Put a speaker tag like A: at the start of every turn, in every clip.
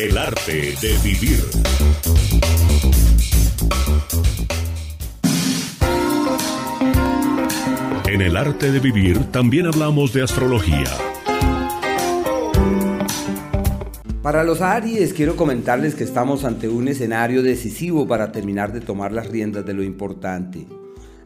A: El arte de vivir. En el arte de vivir también hablamos de astrología.
B: Para los Aries quiero comentarles que estamos ante un escenario decisivo para terminar de tomar las riendas de lo importante.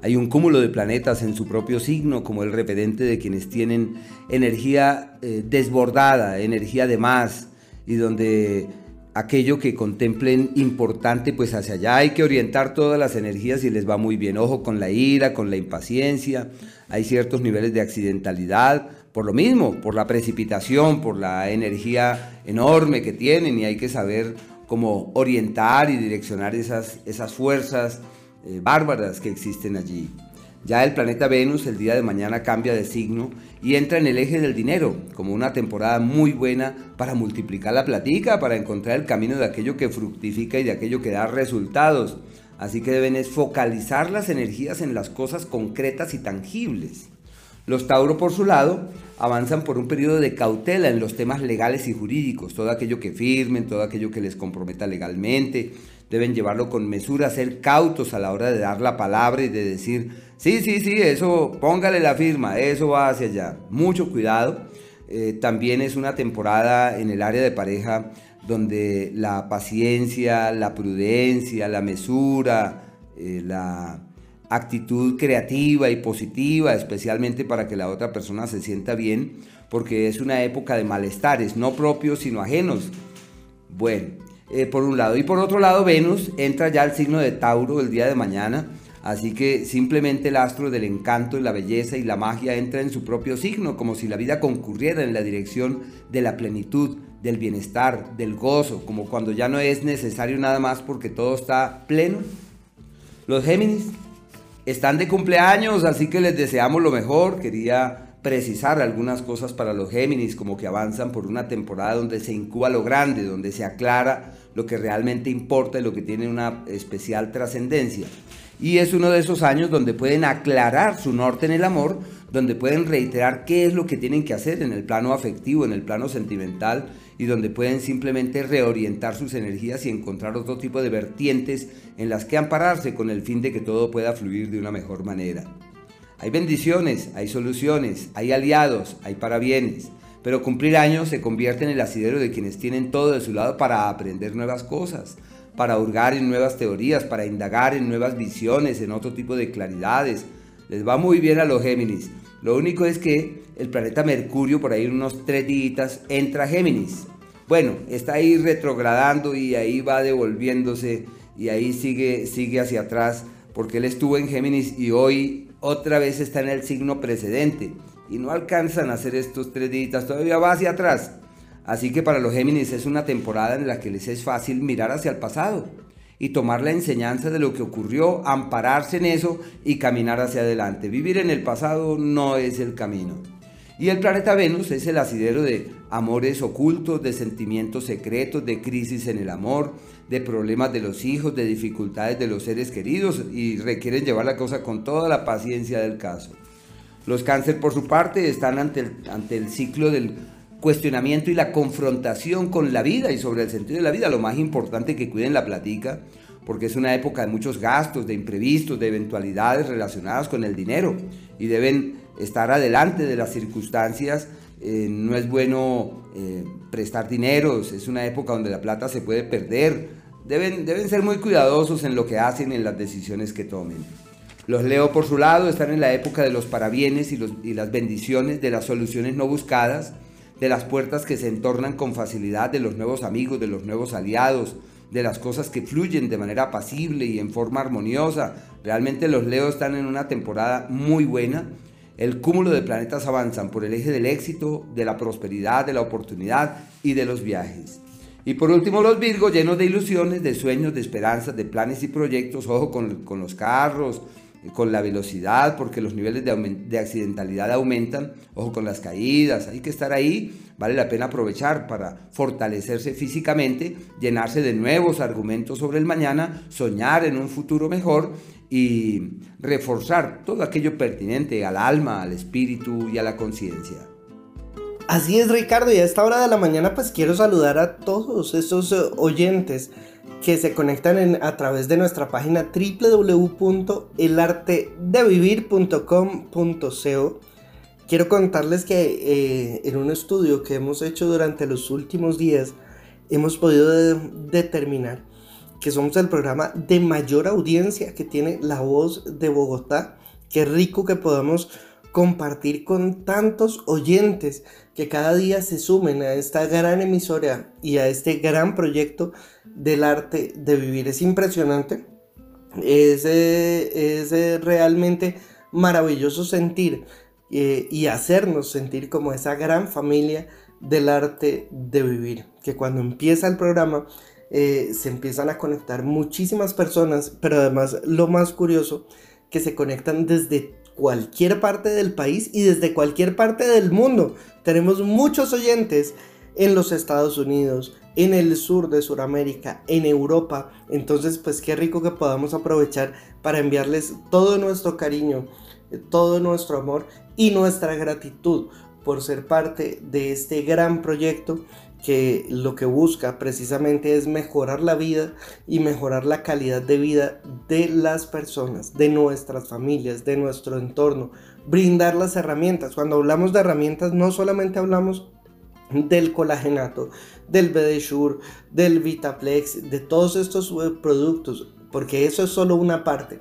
B: Hay un cúmulo de planetas en su propio signo como el referente de quienes tienen energía eh, desbordada, energía de más, y donde aquello que contemplen importante, pues hacia allá hay que orientar todas las energías y les va muy bien. Ojo con la ira, con la impaciencia, hay ciertos niveles de accidentalidad, por lo mismo, por la precipitación, por la energía enorme que tienen y hay que saber cómo orientar y direccionar esas, esas fuerzas eh, bárbaras que existen allí. Ya el planeta Venus el día de mañana cambia de signo y entra en el eje del dinero, como una temporada muy buena para multiplicar la platica, para encontrar el camino de aquello que fructifica y de aquello que da resultados. Así que deben es focalizar las energías en las cosas concretas y tangibles. Los Tauro, por su lado, avanzan por un periodo de cautela en los temas legales y jurídicos, todo aquello que firmen, todo aquello que les comprometa legalmente, deben llevarlo con mesura, ser cautos a la hora de dar la palabra y de decir, sí, sí, sí, eso, póngale la firma, eso va hacia allá. Mucho cuidado. Eh, también es una temporada en el área de pareja donde la paciencia, la prudencia, la mesura, eh, la actitud creativa y positiva, especialmente para que la otra persona se sienta bien, porque es una época de malestares, no propios sino ajenos. Bueno, eh, por un lado. Y por otro lado, Venus entra ya al signo de Tauro el día de mañana. Así que simplemente el astro del encanto y la belleza y la magia entra en su propio signo, como si la vida concurriera en la dirección de la plenitud, del bienestar, del gozo, como cuando ya no es necesario nada más porque todo está pleno. Los Géminis están de cumpleaños, así que les deseamos lo mejor. Quería precisar algunas cosas para los Géminis, como que avanzan por una temporada donde se incuba lo grande, donde se aclara lo que realmente importa y lo que tiene una especial trascendencia. Y es uno de esos años donde pueden aclarar su norte en el amor, donde pueden reiterar qué es lo que tienen que hacer en el plano afectivo, en el plano sentimental, y donde pueden simplemente reorientar sus energías y encontrar otro tipo de vertientes en las que ampararse con el fin de que todo pueda fluir de una mejor manera. Hay bendiciones, hay soluciones, hay aliados, hay parabienes, pero cumplir años se convierte en el asidero de quienes tienen todo de su lado para aprender nuevas cosas, para hurgar en nuevas teorías, para indagar en nuevas visiones, en otro tipo de claridades. Les va muy bien a los Géminis. Lo único es que el planeta Mercurio, por ahí unos tres días, entra Géminis. Bueno, está ahí retrogradando y ahí va devolviéndose y ahí sigue, sigue hacia atrás porque él estuvo en Géminis y hoy otra vez está en el signo precedente y no alcanzan a hacer estos tres días, todavía va hacia atrás. Así que para los Géminis es una temporada en la que les es fácil mirar hacia el pasado y tomar la enseñanza de lo que ocurrió, ampararse en eso y caminar hacia adelante. Vivir en el pasado no es el camino. Y el planeta Venus es el asidero de amores ocultos, de sentimientos secretos, de crisis en el amor, de problemas de los hijos, de dificultades de los seres queridos y requieren llevar la cosa con toda la paciencia del caso. Los cáncer por su parte están ante el, ciclo del cuestionamiento y la confrontación con la vida y sobre el sentido de la vida. Lo más importante que cuiden la platica porque es una época de muchos gastos, de imprevistos, de eventualidades relacionadas con el dinero y deben estar adelante de las circunstancias. Eh, no es bueno eh, prestar dineros, es una época donde la plata se puede perder. Deben, deben ser muy cuidadosos en lo que hacen en las decisiones que tomen. Los Leo por su lado están en la época de los parabienes y, los, y las bendiciones, de las soluciones no buscadas, de las puertas que se entornan con facilidad, de los nuevos amigos, de los nuevos aliados, de las cosas que fluyen de manera pasible y en forma armoniosa. Realmente los Leo están en una temporada muy buena el cúmulo de planetas avanzan por el eje del éxito, de la prosperidad, de la oportunidad y de los viajes. Y por último los Virgos llenos de ilusiones, de sueños, de esperanzas, de planes y proyectos. Ojo con, los carros, con la velocidad, porque los niveles de, de, accidentalidad aumentan. Ojo con las caídas, hay que estar ahí. Vale la pena aprovechar para fortalecerse físicamente, llenarse de nuevos argumentos sobre el mañana, soñar en un futuro mejor y reforzar todo aquello pertinente al alma, al espíritu y a la conciencia.
C: Así es Ricardo y a esta hora de la mañana pues quiero saludar a todos esos eh, oyentes que se conectan a través de nuestra página www.elartedevivir.com.co. Quiero contarles que eh, en un estudio que hemos hecho durante los últimos días hemos podido determinar que somos el programa de mayor audiencia que tiene La Voz de Bogotá. Qué rico que podamos compartir con tantos oyentes que cada día se sumen a esta gran emisora y a este gran proyecto del arte de vivir. Es impresionante, es, es realmente maravilloso sentir eh, y hacernos sentir como esa gran familia del arte de vivir. Que cuando empieza el programa eh, se empiezan a conectar muchísimas personas, pero además lo más curioso, que se conectan desde cualquier parte del país y desde cualquier parte del mundo. Tenemos muchos oyentes en los Estados Unidos, en el sur de Sudamérica, en Europa. Entonces, pues qué rico que podamos aprovechar para enviarles todo nuestro cariño, todo nuestro amor y nuestra gratitud por ser parte de este gran proyecto que lo que busca precisamente es mejorar la vida y mejorar la calidad de vida de las personas, de nuestras familias, de nuestro entorno, brindar las herramientas. Cuando hablamos de herramientas no solamente hablamos del colagenato, del BDSure, del Vitaplex, de todos estos eh, productos, porque eso es solo una parte.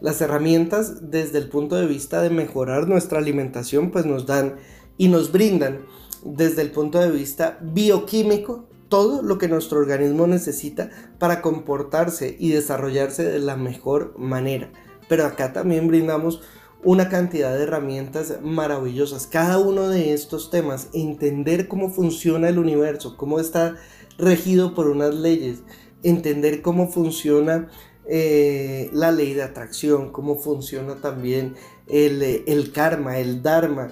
C: Las herramientas desde el punto de vista de mejorar nuestra alimentación pues nos dan y nos brindan desde el punto de vista bioquímico todo lo que nuestro organismo necesita para comportarse y desarrollarse de la mejor manera. Pero acá también brindamos una cantidad de herramientas maravillosas. Cada uno de estos temas, entender cómo funciona el universo, cómo está regido por unas leyes, entender cómo funciona eh, la ley de atracción, cómo funciona también el, el karma, el dharma,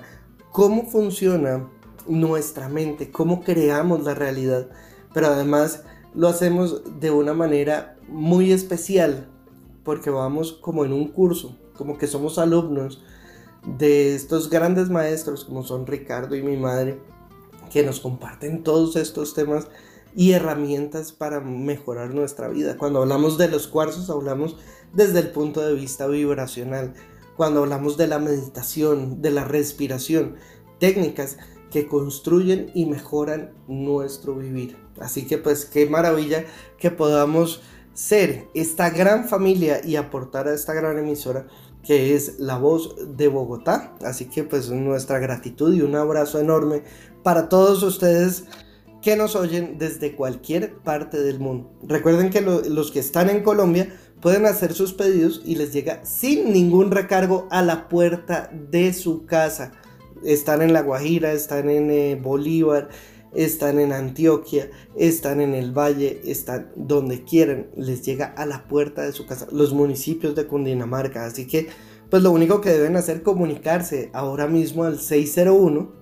C: cómo funciona nuestra mente, cómo creamos la realidad, pero además lo hacemos de una manera muy especial, porque vamos como en un curso, como que somos alumnos de estos grandes maestros como son Ricardo y mi madre, que nos comparten todos estos temas y herramientas para mejorar nuestra vida. Cuando hablamos de los cuarzos, hablamos desde el punto de vista vibracional. Cuando hablamos de la meditación, de la respiración, técnicas que construyen y mejoran nuestro vivir. Así que pues qué maravilla que podamos ser esta gran familia y aportar a esta gran emisora que es la voz de Bogotá. Así que pues nuestra gratitud y un abrazo enorme para todos ustedes que nos oyen desde cualquier parte del mundo. Recuerden que los que están en Colombia pueden hacer sus pedidos y les llega sin ningún recargo a la puerta de su casa están en La Guajira, están en eh, Bolívar, están en Antioquia, están en el Valle, están donde quieran, les llega a la puerta de su casa, los municipios de Cundinamarca. Así que, pues lo único que deben hacer es comunicarse ahora mismo al 601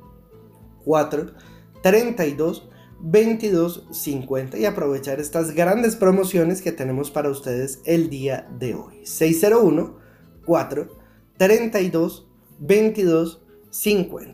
C: 432 2250 y aprovechar estas grandes promociones que tenemos para ustedes el día de hoy. 601 432 2250 50.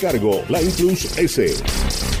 A: cargo, la Plus S.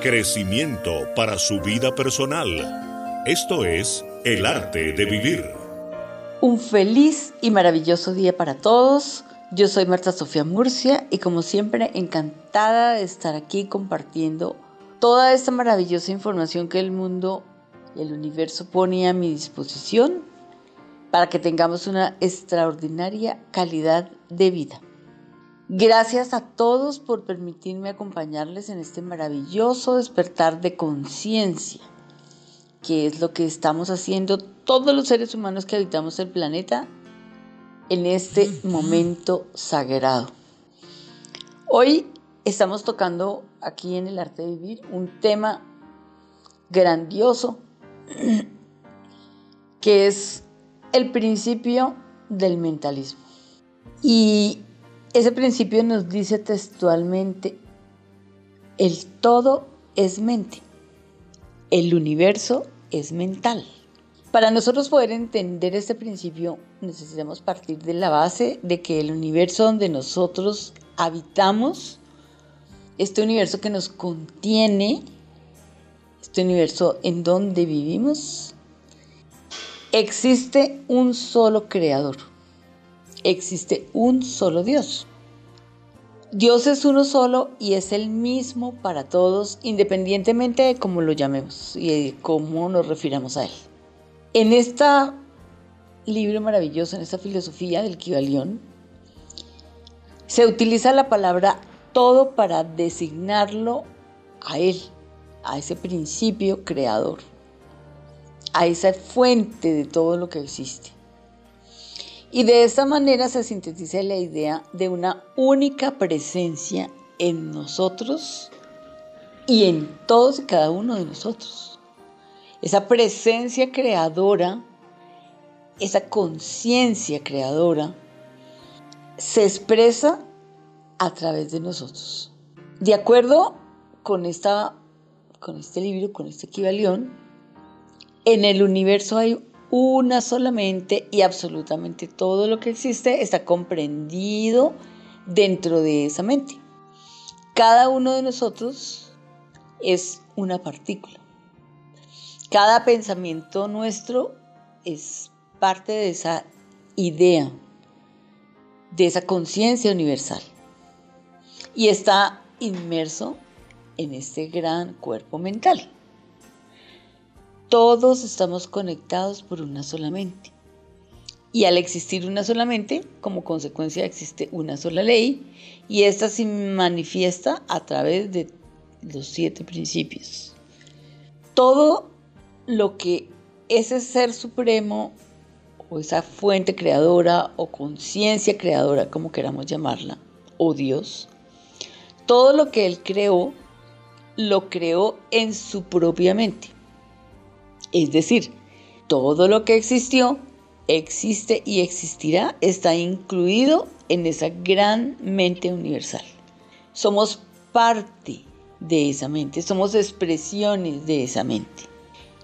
A: Crecimiento para su vida personal. Esto es el arte de vivir.
D: Un feliz y maravilloso día para todos. Yo soy Marta Sofía Murcia y como siempre encantada de estar aquí compartiendo toda esta maravillosa información que el mundo y el universo pone a mi disposición para que tengamos una extraordinaria calidad de vida. Gracias a todos por permitirme acompañarles en este maravilloso despertar de conciencia, que es lo que estamos haciendo todos los seres humanos que habitamos el planeta en este momento sagrado. Hoy estamos tocando aquí en el arte de vivir un tema grandioso que es el principio del mentalismo. Y ese principio nos dice textualmente, el todo es mente, el universo es mental. Para nosotros poder entender este principio necesitamos partir de la base de que el universo donde nosotros habitamos, este universo que nos contiene, este universo en donde vivimos, existe un solo creador, existe un solo Dios. Dios es uno solo y es el mismo para todos, independientemente de cómo lo llamemos y de cómo nos refiramos a Él. En este libro maravilloso, en esta filosofía del Kibalión, se utiliza la palabra todo para designarlo a Él, a ese principio creador, a esa fuente de todo lo que existe. Y de esta manera se sintetiza la idea de una única presencia en nosotros y en todos y cada uno de nosotros esa presencia creadora, esa conciencia creadora, se expresa a través de nosotros. De acuerdo con, esta, con este libro, con este equivalión, en el universo hay una solamente y absolutamente todo lo que existe está comprendido dentro de esa mente. Cada uno de nosotros es una partícula. Cada pensamiento nuestro es parte de esa idea, de esa conciencia universal. Y está inmerso en este gran cuerpo mental. Todos estamos conectados por una sola mente. Y al existir una sola mente, como consecuencia existe una sola ley, y esta se manifiesta a través de los siete principios. Todo lo que ese ser supremo o esa fuente creadora o conciencia creadora, como queramos llamarla, o Dios, todo lo que Él creó, lo creó en su propia mente. Es decir, todo lo que existió, existe y existirá, está incluido en esa gran mente universal. Somos parte de esa mente, somos expresiones de esa mente.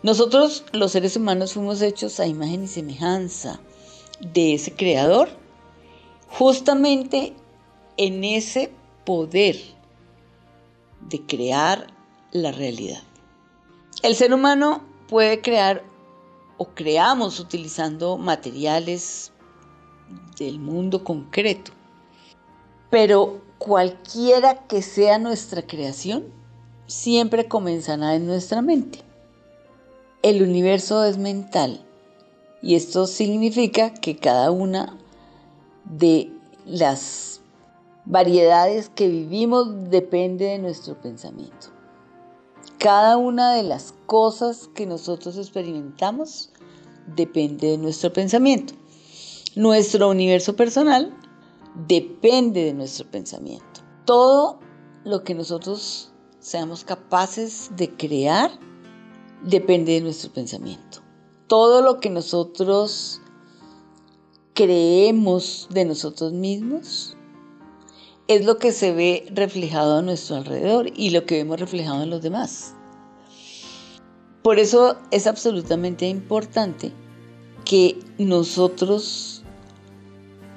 D: Nosotros los seres humanos fuimos hechos a imagen y semejanza de ese creador, justamente en ese poder de crear la realidad. El ser humano puede crear o creamos utilizando materiales del mundo concreto, pero cualquiera que sea nuestra creación, siempre comenzará en nuestra mente el universo es mental y esto significa que cada una de las variedades que vivimos depende de nuestro pensamiento. Cada una de las cosas que nosotros experimentamos depende de nuestro pensamiento. Nuestro universo personal depende de nuestro pensamiento. Todo lo que nosotros seamos capaces de crear depende de nuestro pensamiento. Todo lo que nosotros creemos de nosotros mismos es lo que se ve reflejado a nuestro alrededor y lo que vemos reflejado en los demás. Por eso es absolutamente importante que nosotros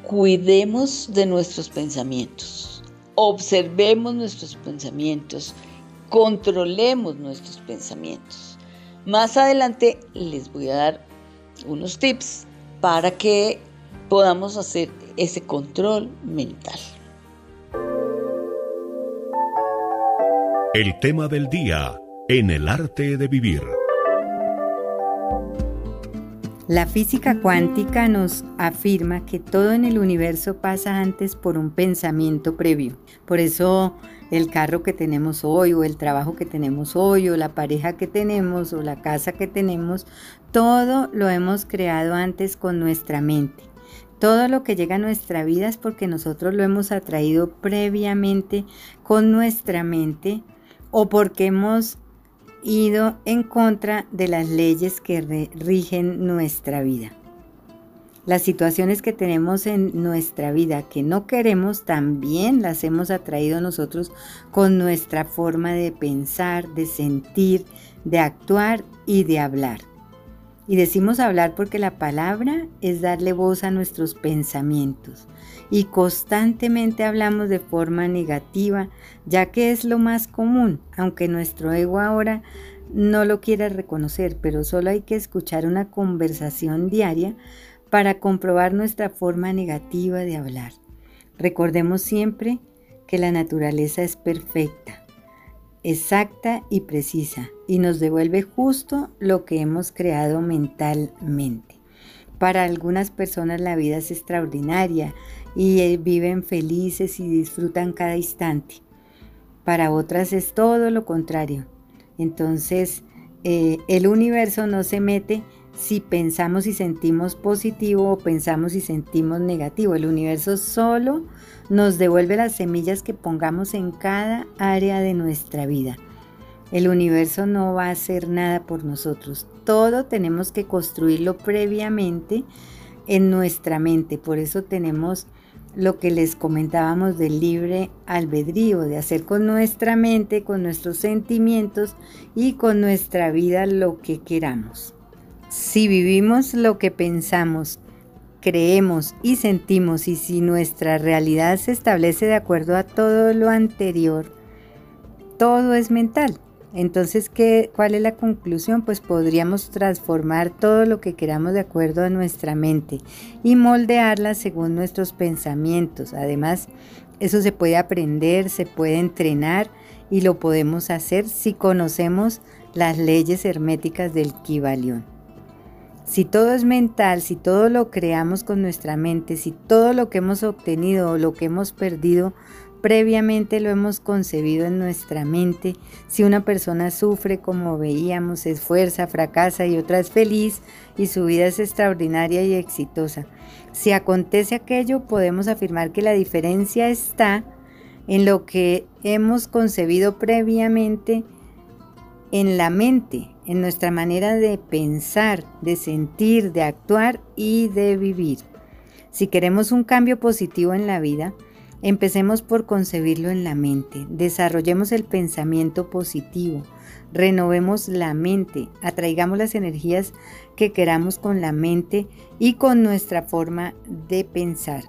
D: cuidemos de nuestros pensamientos, observemos nuestros pensamientos, controlemos nuestros pensamientos. Más adelante les voy a dar unos tips para que podamos hacer ese control mental.
A: El tema del día en el arte de vivir.
E: La física cuántica nos afirma que todo en el universo pasa antes por un pensamiento previo. Por eso el carro que tenemos hoy o el trabajo que tenemos hoy o la pareja que tenemos o la casa que tenemos, todo lo hemos creado antes con nuestra mente. Todo lo que llega a nuestra vida es porque nosotros lo hemos atraído previamente con nuestra mente o porque hemos ido en contra de las leyes que rigen nuestra vida. Las situaciones que tenemos en nuestra vida que no queremos también las hemos atraído nosotros con nuestra forma de pensar, de sentir, de actuar y de hablar. Y decimos hablar porque la palabra es darle voz a nuestros pensamientos. Y constantemente hablamos de forma negativa, ya que es lo más común, aunque nuestro ego ahora no lo quiera reconocer, pero solo hay que escuchar una conversación diaria para comprobar nuestra forma negativa de hablar. Recordemos siempre que la naturaleza es perfecta exacta y precisa y nos devuelve justo lo que hemos creado mentalmente. Para algunas personas la vida es extraordinaria y eh, viven felices y disfrutan cada instante. Para otras es todo lo contrario. Entonces eh, el universo no se mete si pensamos y sentimos positivo o pensamos y sentimos negativo. El universo solo nos devuelve las semillas que pongamos en cada área de nuestra vida. El universo no va a hacer nada por nosotros. Todo tenemos que construirlo previamente en nuestra mente. Por eso tenemos lo que les comentábamos del libre albedrío, de hacer con nuestra mente, con nuestros sentimientos y con nuestra vida lo que queramos. Si vivimos lo que pensamos, creemos y sentimos y si nuestra realidad se establece de acuerdo a todo lo anterior, todo es mental. Entonces, ¿qué, ¿cuál es la conclusión? Pues podríamos transformar todo lo que queramos de acuerdo a nuestra mente y moldearla según nuestros pensamientos. Además, eso se puede aprender, se puede entrenar y lo podemos hacer si conocemos las leyes herméticas del Kibalión. Si todo es mental, si todo lo creamos con nuestra mente, si todo lo que hemos obtenido o lo que hemos perdido previamente lo hemos concebido en nuestra mente, si una persona sufre como veíamos, se esfuerza, fracasa y otra es feliz y su vida es extraordinaria y exitosa. Si acontece aquello, podemos afirmar que la diferencia está en lo que hemos concebido previamente en la mente, en nuestra manera de pensar, de sentir, de actuar y de vivir. Si queremos un cambio positivo en la vida, empecemos por concebirlo en la mente, desarrollemos el pensamiento positivo, renovemos la mente, atraigamos las energías que queramos con la mente y con nuestra forma de pensar.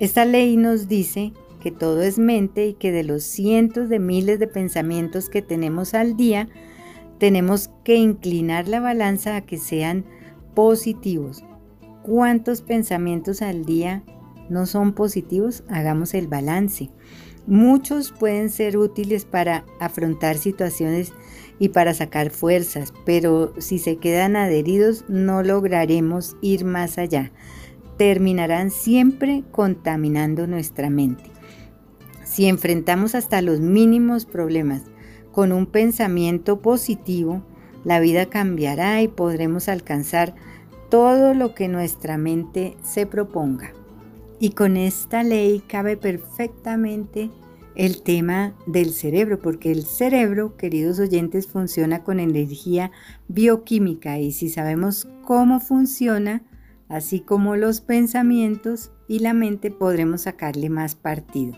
E: Esta ley nos dice que todo es mente y que de los cientos de miles de pensamientos que tenemos al día, tenemos que inclinar la balanza a que sean positivos. ¿Cuántos pensamientos al día no son positivos? Hagamos el balance. Muchos pueden ser útiles para afrontar situaciones y para sacar fuerzas, pero si se quedan adheridos no lograremos ir más allá. Terminarán siempre contaminando nuestra mente. Si enfrentamos hasta los mínimos problemas con un pensamiento positivo, la vida cambiará y podremos alcanzar todo lo que nuestra mente se proponga. Y con esta ley cabe perfectamente el tema del cerebro, porque el cerebro, queridos oyentes, funciona con energía bioquímica y si sabemos cómo funciona, así como los pensamientos y la mente, podremos sacarle más partido.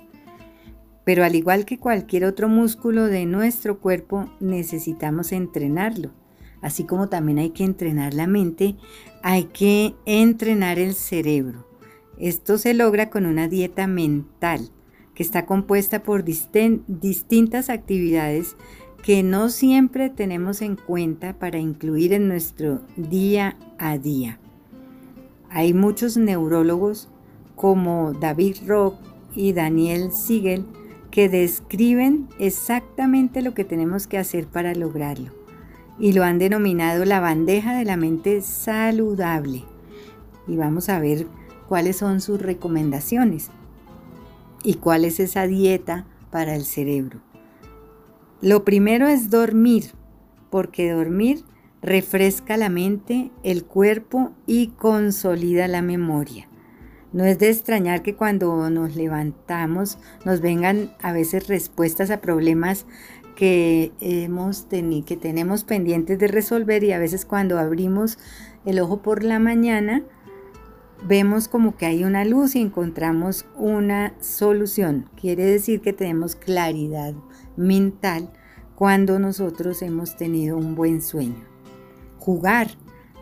E: Pero al igual que cualquier otro músculo de nuestro cuerpo, necesitamos entrenarlo. Así como también hay que entrenar la mente, hay que entrenar el cerebro. Esto se logra con una dieta mental que está compuesta por distintas actividades que no siempre tenemos en cuenta para incluir en nuestro día a día. Hay muchos neurólogos como David Rock y Daniel Siegel que describen exactamente lo que tenemos que hacer para lograrlo y lo han denominado la bandeja de la mente saludable. Y vamos a ver cuáles son sus recomendaciones y cuál es esa dieta para el cerebro. Lo primero es dormir, porque dormir refresca la mente, el cuerpo y consolida la memoria. No es de extrañar que cuando nos levantamos nos vengan a veces respuestas a problemas que hemos que tenemos pendientes de resolver y a veces cuando abrimos el ojo por la mañana vemos como que hay una luz y encontramos una solución. Quiere decir que tenemos claridad mental cuando nosotros hemos tenido un buen sueño. Jugar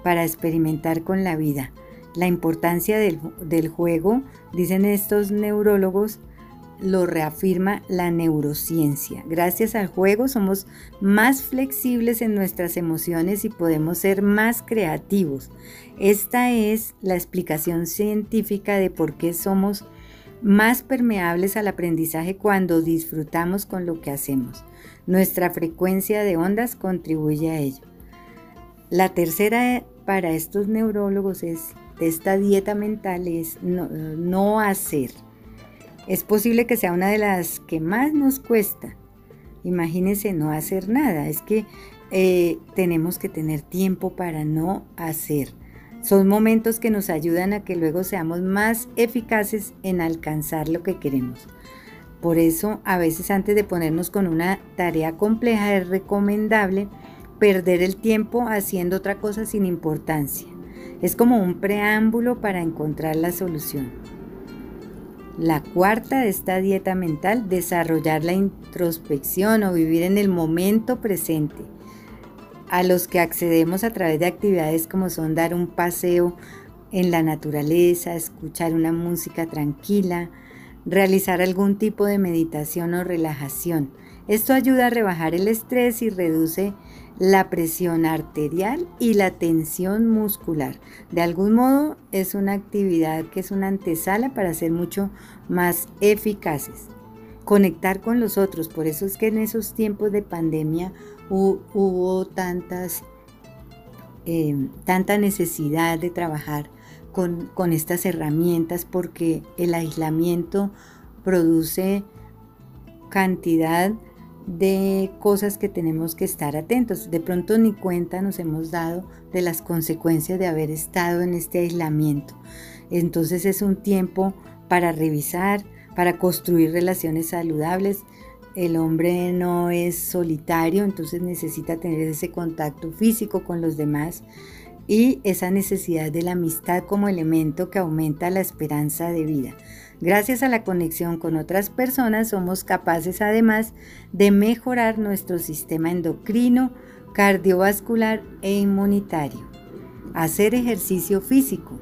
E: para experimentar con la vida. La importancia del, juego, dicen estos neurólogos, lo reafirma la neurociencia. Gracias al juego somos más flexibles en nuestras emociones y podemos ser más creativos. Esta es la explicación científica de por qué somos más permeables al aprendizaje cuando disfrutamos con lo que hacemos. Nuestra frecuencia de ondas contribuye a ello. La tercera para estos neurólogos es esta dieta mental es no, hacer es posible que sea una de las que más nos cuesta. Imagínense no hacer nada. Es que eh, tenemos que tener tiempo para no hacer. Son momentos que nos ayudan a que luego seamos más eficaces en alcanzar lo que queremos. Por eso, a veces antes de ponernos con una tarea compleja es recomendable perder el tiempo haciendo otra cosa sin importancia. Es como un preámbulo para encontrar la solución. La cuarta de esta dieta mental, desarrollar la introspección o vivir en el momento presente, a los que accedemos a través de actividades como son dar un paseo en la naturaleza, escuchar una música tranquila, realizar algún tipo de meditación o relajación. Esto ayuda a rebajar el estrés y reduce la presión arterial y la tensión muscular. De algún modo es una actividad que es una antesala para ser mucho más eficaces. Conectar con los otros, por eso es que en esos tiempos de pandemia hubo, tantas, eh, tanta necesidad de trabajar con, con estas herramientas porque el aislamiento produce cantidad de cosas que tenemos que estar atentos. De pronto ni cuenta nos hemos dado de las consecuencias de haber estado en este aislamiento. Entonces es un tiempo para revisar, para construir relaciones saludables. El hombre no es solitario, entonces necesita tener ese contacto físico con los demás y esa necesidad de la amistad como elemento que aumenta la esperanza de vida. Gracias a la conexión con otras personas somos capaces además de mejorar nuestro sistema endocrino, cardiovascular e inmunitario. Hacer ejercicio físico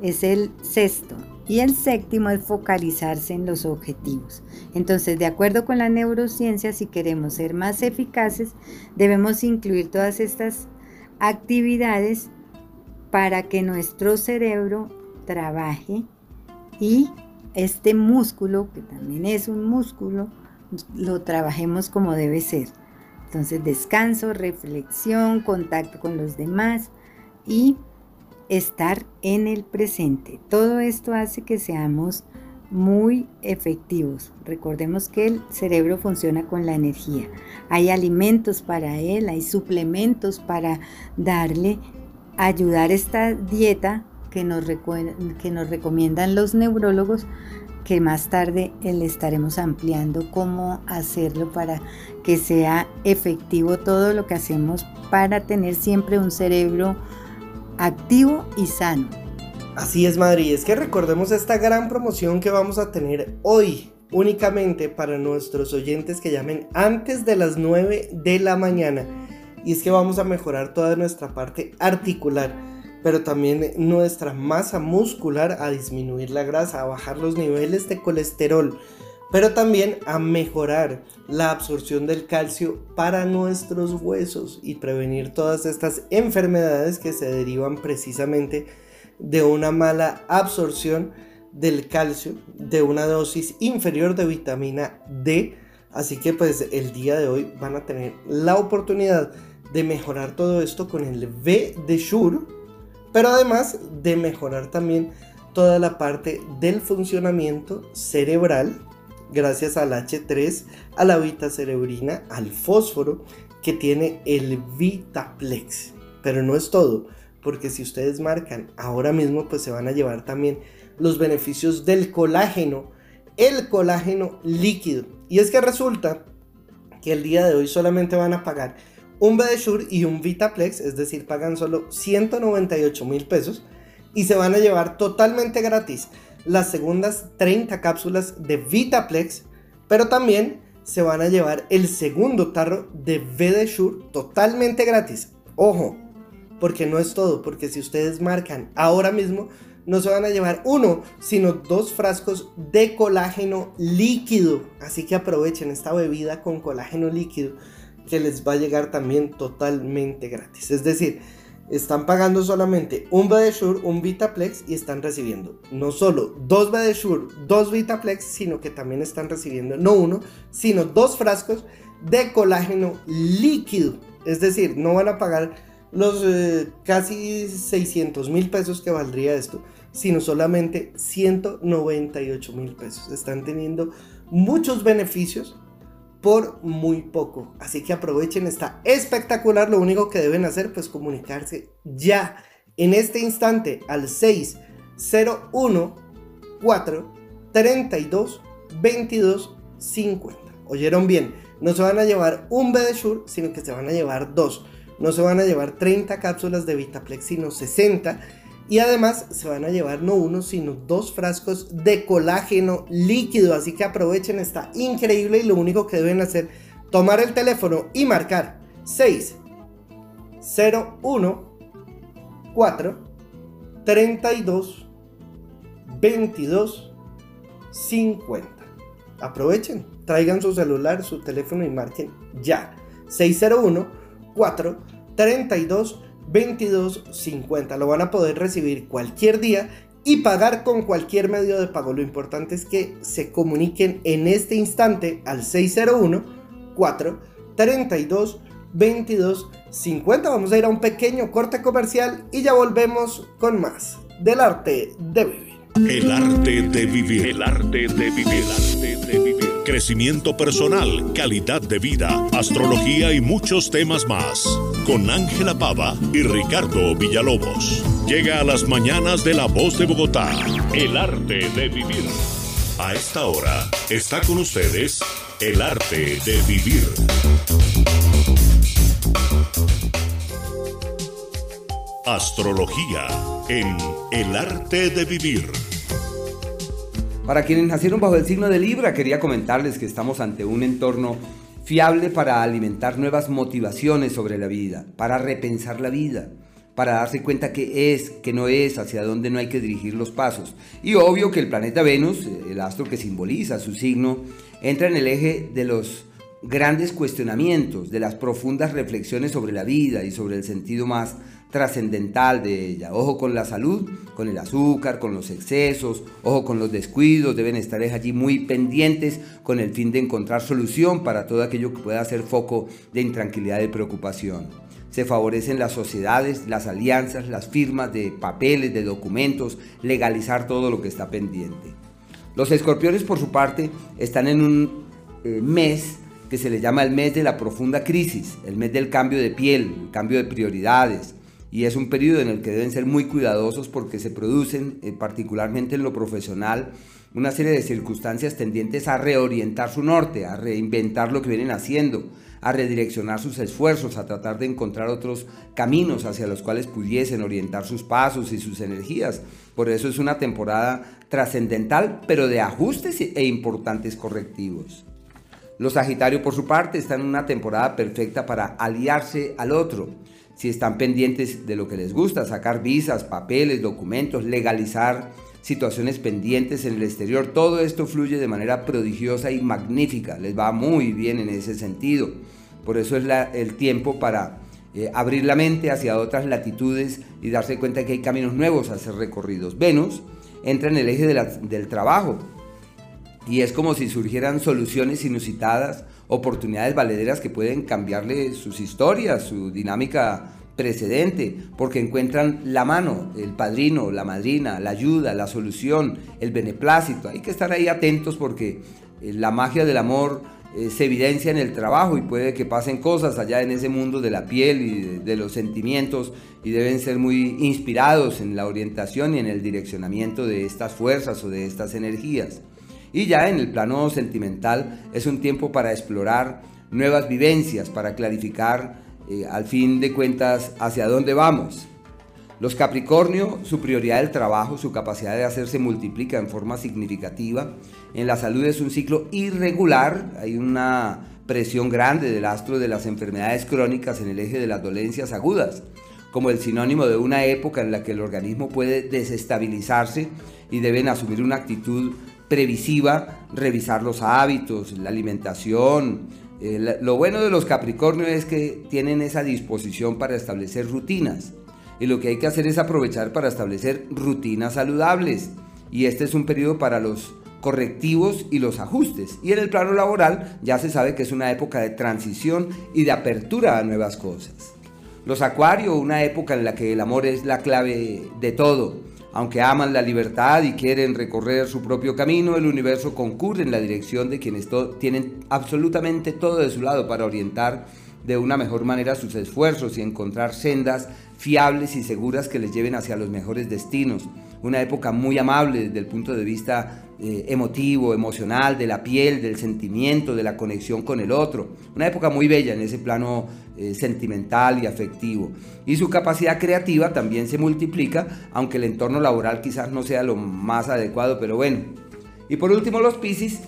E: es el sexto y el séptimo es focalizarse en los objetivos. Entonces, de acuerdo con la neurociencia, si queremos ser más eficaces, debemos incluir todas estas actividades para que nuestro cerebro trabaje y este músculo, que también es un músculo, lo trabajemos como debe ser. Entonces descanso, reflexión, contacto con los demás y estar en el presente. Todo esto hace que seamos muy efectivos. Recordemos que el cerebro funciona con la energía. Hay alimentos para él, hay suplementos para darle, ayudar esta dieta que nos, que nos recomiendan los neurólogos, que más tarde le estaremos ampliando cómo hacerlo para que sea efectivo todo lo que hacemos para tener siempre un cerebro activo y sano.
C: Así es, Madrid. Es que recordemos esta gran promoción que vamos a tener hoy únicamente para nuestros oyentes que llamen antes de las 9 de la mañana. Y es que vamos a mejorar toda nuestra parte articular pero también nuestra masa muscular a disminuir la grasa, a bajar los niveles de colesterol, pero también a mejorar la absorción del calcio para nuestros huesos y prevenir todas estas enfermedades que se derivan precisamente de una mala absorción del calcio, de una dosis inferior de vitamina D. Así que pues el día de hoy van a tener la oportunidad de mejorar todo esto con el V de Shure, pero además de mejorar también toda la parte del funcionamiento cerebral gracias al H3, a la vita cerebrina, al fósforo que tiene el Vitaplex. Pero no es todo, porque si ustedes marcan ahora mismo, pues se van a llevar también los beneficios del colágeno, el colágeno líquido. Y es que resulta que el día de hoy solamente van a pagar un Bedesure y un Vitaplex, es decir, pagan solo 198 mil pesos y se van a llevar totalmente gratis las segundas 30 cápsulas de Vitaplex, pero también se van a llevar el segundo tarro de Vedesure totalmente gratis. Ojo, porque no es todo, porque si ustedes marcan ahora mismo, no se van a llevar uno, sino dos frascos de colágeno líquido. Así que aprovechen esta bebida con colágeno líquido que les va a llegar también totalmente gratis. Es decir, están pagando solamente un Bedesure, un Vitaplex y están recibiendo no solo dos Bedesure, dos Vitaplex, sino que también están recibiendo no uno, sino dos frascos de colágeno líquido. Es decir, no van a pagar los eh, casi 600 mil pesos que valdría esto, sino solamente 198 mil pesos. Están teniendo muchos beneficios por muy poco. Así que aprovechen, está espectacular. Lo único que deben hacer pues comunicarse ya en este instante al 601 4 32 22 50. ¿Oyeron bien? No se van a llevar un Bedesure, sino que se van a llevar dos. No se van a llevar 30 cápsulas de Vitaplex, sino 60 y además se van a llevar no uno, sino dos frascos de colágeno líquido. Así que aprovechen, está increíble y lo único que deben hacer, tomar el teléfono y marcar 6 0 1 4 32 22 50. Aprovechen, traigan su celular, su teléfono y marquen ya. 601 4 32 22.50. Lo van a poder recibir cualquier día y pagar con cualquier medio de pago. Lo importante es que se comuniquen en este instante al 601 432 2250. Vamos a ir a un pequeño corte comercial y ya volvemos con más del arte de vivir.
A: El arte de vivir. El arte de vivir. El arte de vivir. Crecimiento personal, calidad de vida, astrología y muchos temas más con Ángela Pava y Ricardo Villalobos. Llega a las mañanas de La Voz de Bogotá, el arte de vivir. A esta hora está con ustedes el arte de vivir. Astrología en el arte de vivir.
B: Para quienes nacieron bajo el signo de Libra, quería comentarles que estamos ante un entorno fiable para alimentar nuevas motivaciones sobre la vida, para repensar la vida, para darse cuenta qué es, qué no es, hacia dónde no hay que dirigir los pasos. Y obvio que el planeta Venus, el astro que simboliza su signo, entra en el eje de los grandes cuestionamientos, de las profundas reflexiones sobre la vida y sobre el sentido más trascendental de ella. Ojo con la salud, con el azúcar, con los excesos, ojo con los descuidos, deben estar allí muy pendientes con el fin de encontrar solución para todo aquello que pueda ser foco de intranquilidad y preocupación. Se favorecen las sociedades, las alianzas, las firmas de papeles, de documentos, legalizar todo lo que está pendiente. Los escorpiones, por su parte, están en un eh, mes que se le llama el mes de la profunda crisis, el mes del cambio de piel, el cambio de prioridades, y es un periodo en el que deben ser muy cuidadosos porque se producen, eh, particularmente en lo profesional, una serie de circunstancias tendientes a reorientar su norte, a reinventar lo que vienen haciendo, a redireccionar sus esfuerzos, a tratar de encontrar otros caminos hacia los cuales pudiesen orientar sus pasos y sus energías. Por eso es una temporada trascendental, pero de ajustes e importantes correctivos. Los Sagitarios, por su parte, están en una temporada perfecta para aliarse al otro si están pendientes de lo que les gusta, sacar visas, papeles, documentos, legalizar situaciones pendientes en el exterior, todo esto fluye de manera prodigiosa y magnífica, les va muy bien en ese sentido. Por eso es el tiempo para eh, abrir la mente hacia otras latitudes y darse cuenta que hay caminos nuevos a ser recorridos. Venus entra en el eje del trabajo. Y es como si surgieran soluciones inusitadas, oportunidades valederas que pueden cambiarle sus historias, su dinámica precedente, porque encuentran la mano, el padrino, la madrina, la ayuda, la solución, el beneplácito. Hay que estar ahí atentos porque eh, la magia del amor eh, se evidencia en el trabajo y puede que pasen cosas allá en ese mundo de la piel y de, los sentimientos y deben ser muy inspirados en la orientación y en el direccionamiento de estas fuerzas o de estas energías. Y ya en el plano sentimental es un tiempo para explorar nuevas vivencias, para clarificar eh, al fin de cuentas hacia dónde vamos. Los Capricornio, su prioridad del trabajo, su capacidad de hacerse multiplica en forma significativa. En la salud es un ciclo irregular, hay una presión grande del astro de las enfermedades crónicas en el eje de las dolencias agudas, como el sinónimo de una época en la que el organismo puede desestabilizarse y deben asumir una actitud previsiva, revisar los hábitos, la alimentación. Eh, lo bueno de los Capricornio es que tienen esa disposición para establecer rutinas y lo que hay que hacer es aprovechar para establecer rutinas saludables. Y este es un periodo para los correctivos y los ajustes. Y en el plano laboral ya se sabe que es una época de transición y de apertura a nuevas cosas. Los acuarios, una época en la que el amor es la clave de todo. Aunque aman la libertad y quieren recorrer su propio camino, el universo concurre en la dirección de quienes tienen absolutamente todo de su lado para orientar de una mejor manera sus esfuerzos y encontrar sendas fiables y seguras que les lleven hacia los mejores destinos. Una época muy amable desde el punto de vista eh, emotivo, emocional, de la piel, del sentimiento, de la conexión con el otro. Una época muy bella en ese plano eh, sentimental y afectivo. Y su capacidad creativa también se multiplica, aunque el entorno laboral quizás no sea lo más adecuado, pero bueno. Y por último los Piscis,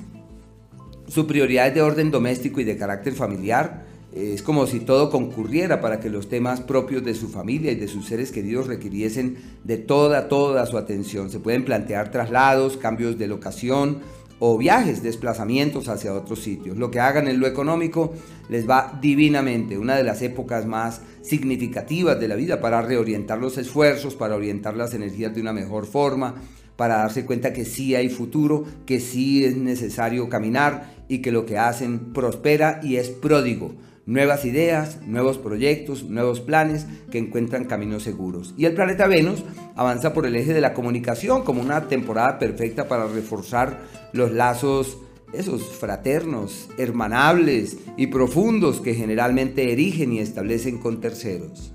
B: su prioridad es de orden doméstico y de carácter familiar es como si todo concurriera para que los temas propios de su familia y de sus seres queridos requiriesen de toda, toda su atención. Se pueden plantear traslados, cambios de locación o viajes, desplazamientos hacia otros sitios. Lo que hagan en lo económico les va divinamente, una de las épocas más significativas de la vida para reorientar los esfuerzos, para orientar las energías de una mejor forma, para darse cuenta que sí hay futuro, que sí es necesario caminar y que lo que hacen prospera y es pródigo nuevas ideas, nuevos proyectos, nuevos planes que encuentran caminos seguros. Y el planeta Venus avanza por el eje de la comunicación como una temporada perfecta para reforzar los lazos esos fraternos, hermanables y profundos que generalmente erigen y establecen con terceros.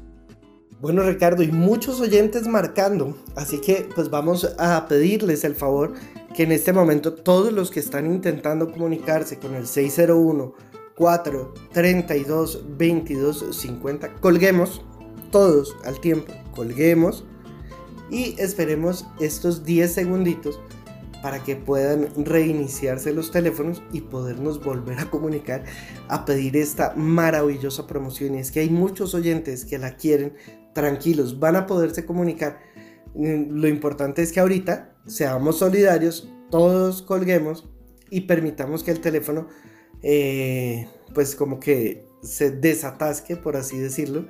C: Bueno Ricardo, y muchos oyentes marcando, así que pues vamos a pedirles el favor que en este momento todos los que están intentando comunicarse con el 601 4, 32, 22, 50. Colguemos todos al tiempo. Colguemos y esperemos estos 10 segunditos para que puedan reiniciarse los teléfonos y podernos volver a comunicar a pedir esta maravillosa promoción. Y es que hay muchos oyentes que la quieren, tranquilos, van a poderse comunicar. Mm, lo importante es que ahorita seamos solidarios, todos colguemos y permitamos que el teléfono eh, pues como que se desatasque, por así decirlo.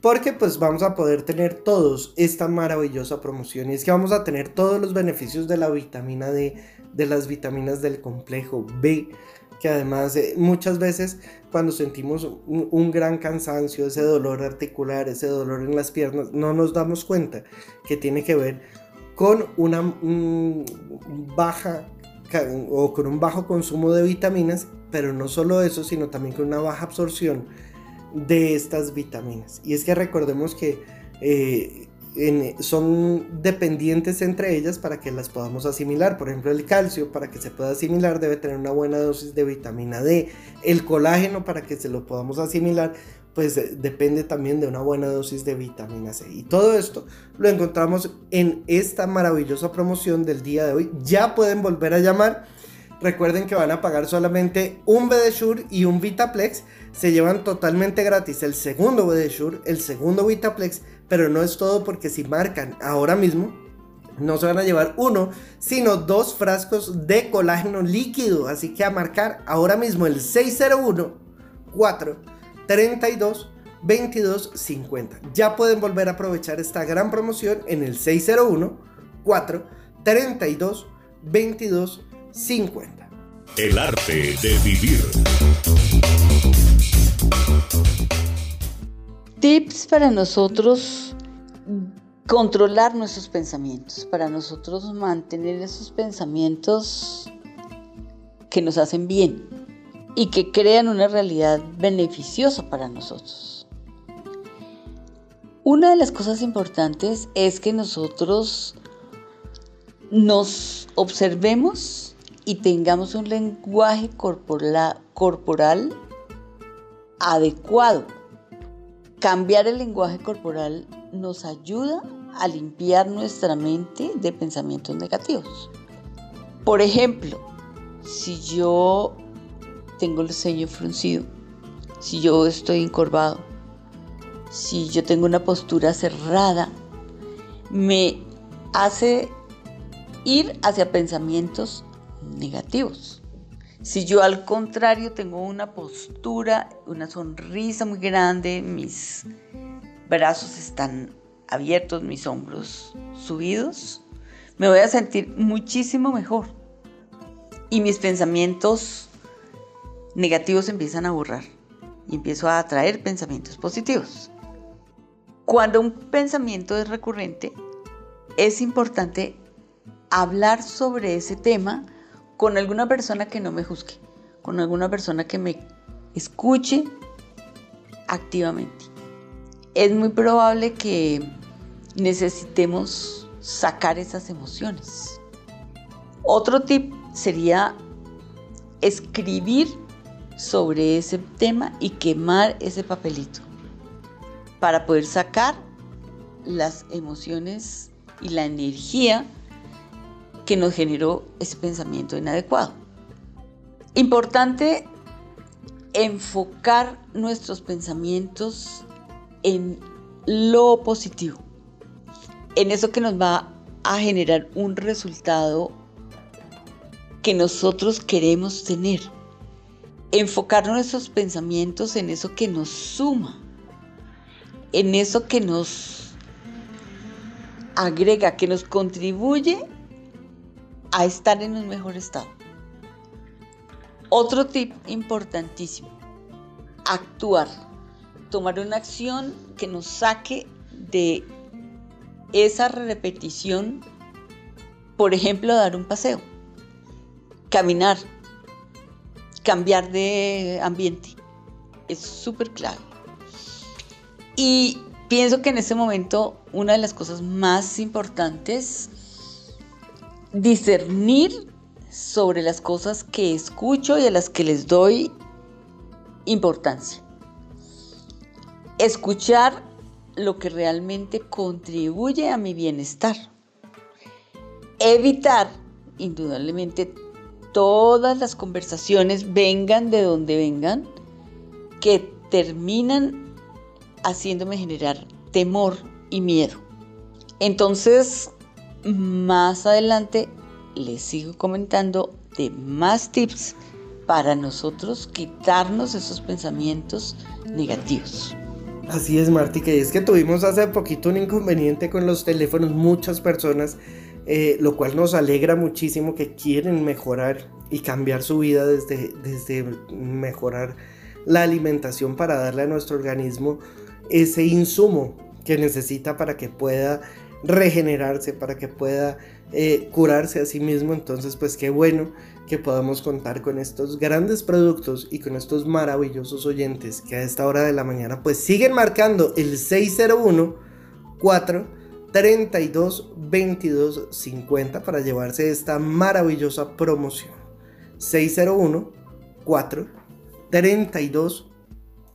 C: Porque pues vamos a poder tener todos esta maravillosa promoción. Y es que vamos a tener todos los beneficios de la vitamina D, de las vitaminas del complejo B. Que además eh, muchas veces cuando sentimos un, gran cansancio, ese dolor articular, ese dolor en las piernas, no nos damos cuenta que tiene que ver con una baja o con un bajo consumo de vitaminas pero no solo eso, sino también con una baja absorción de estas vitaminas. Y es que recordemos que eh, son dependientes entre ellas para que las podamos asimilar. Por ejemplo, el calcio, para que se pueda asimilar, debe tener una buena dosis de vitamina D. El colágeno, para que se lo podamos asimilar, pues depende también de una buena dosis de vitamina C. Y todo esto lo encontramos en esta maravillosa promoción del día de hoy. Ya pueden volver a llamar Recuerden que van a pagar solamente un BDSure y un Vitaplex. Se llevan totalmente gratis el segundo BDSure, el segundo Vitaplex, pero no es todo porque si marcan ahora mismo, no se van a llevar uno, sino dos frascos de colágeno líquido. Así que a marcar ahora mismo el 601 4 32 22 50. Ya pueden volver a aprovechar esta gran promoción en el 601 4 32 22 50.
A: El arte de vivir.
D: Tips para nosotros controlar nuestros pensamientos, para nosotros mantener esos pensamientos que nos hacen bien y que crean una realidad beneficiosa para nosotros. Una de las cosas importantes es que nosotros nos observemos y tengamos un lenguaje corporal, adecuado. Cambiar el lenguaje corporal nos ayuda a limpiar nuestra mente de pensamientos negativos. Por ejemplo, si yo tengo el ceño fruncido, si yo estoy encorvado, si yo tengo una postura cerrada, me hace ir hacia pensamientos negativos. Si yo al contrario tengo una postura, una sonrisa muy grande, mis brazos están abiertos, mis hombros subidos, me voy a sentir muchísimo mejor. Y mis pensamientos negativos empiezan a borrar y empiezo a atraer pensamientos positivos. Cuando un pensamiento es recurrente, es importante hablar sobre ese tema con alguna persona que no me juzgue, con alguna persona que me escuche activamente. Es muy probable que necesitemos sacar esas emociones. Otro tip sería escribir sobre ese tema y quemar ese papelito para poder sacar las emociones y la energía que nos generó ese pensamiento inadecuado. Importante enfocar nuestros pensamientos en lo positivo, en eso que nos va a generar un resultado que nosotros queremos tener. Enfocar nuestros pensamientos en eso que nos suma, en eso que nos agrega, que nos contribuye a estar en un mejor estado. Otro tip importantísimo, actuar, tomar una acción que nos saque de esa repetición, por ejemplo, dar un paseo, caminar, cambiar de ambiente, es súper clave. Y pienso que en ese momento una de las cosas más importantes discernir sobre las cosas que escucho y a las que les doy importancia. Escuchar lo que realmente contribuye a mi bienestar. Evitar, indudablemente, todas las conversaciones, vengan de donde vengan, que terminan haciéndome generar temor y miedo. Entonces, más adelante les sigo comentando de más tips para nosotros quitarnos esos pensamientos negativos.
C: Así es, Marti, que es que tuvimos hace poquito un inconveniente con los teléfonos, muchas personas, eh, lo cual nos alegra muchísimo que quieren mejorar y cambiar su vida desde, desde mejorar la alimentación para darle a nuestro organismo ese insumo que necesita para que pueda regenerarse, para que pueda eh, curarse a sí mismo. Entonces, pues qué bueno que podamos contar con estos grandes productos y con estos maravillosos oyentes que a esta hora de la mañana pues siguen marcando el 601 4 32 22 50 para llevarse esta maravillosa promoción. 601 4 32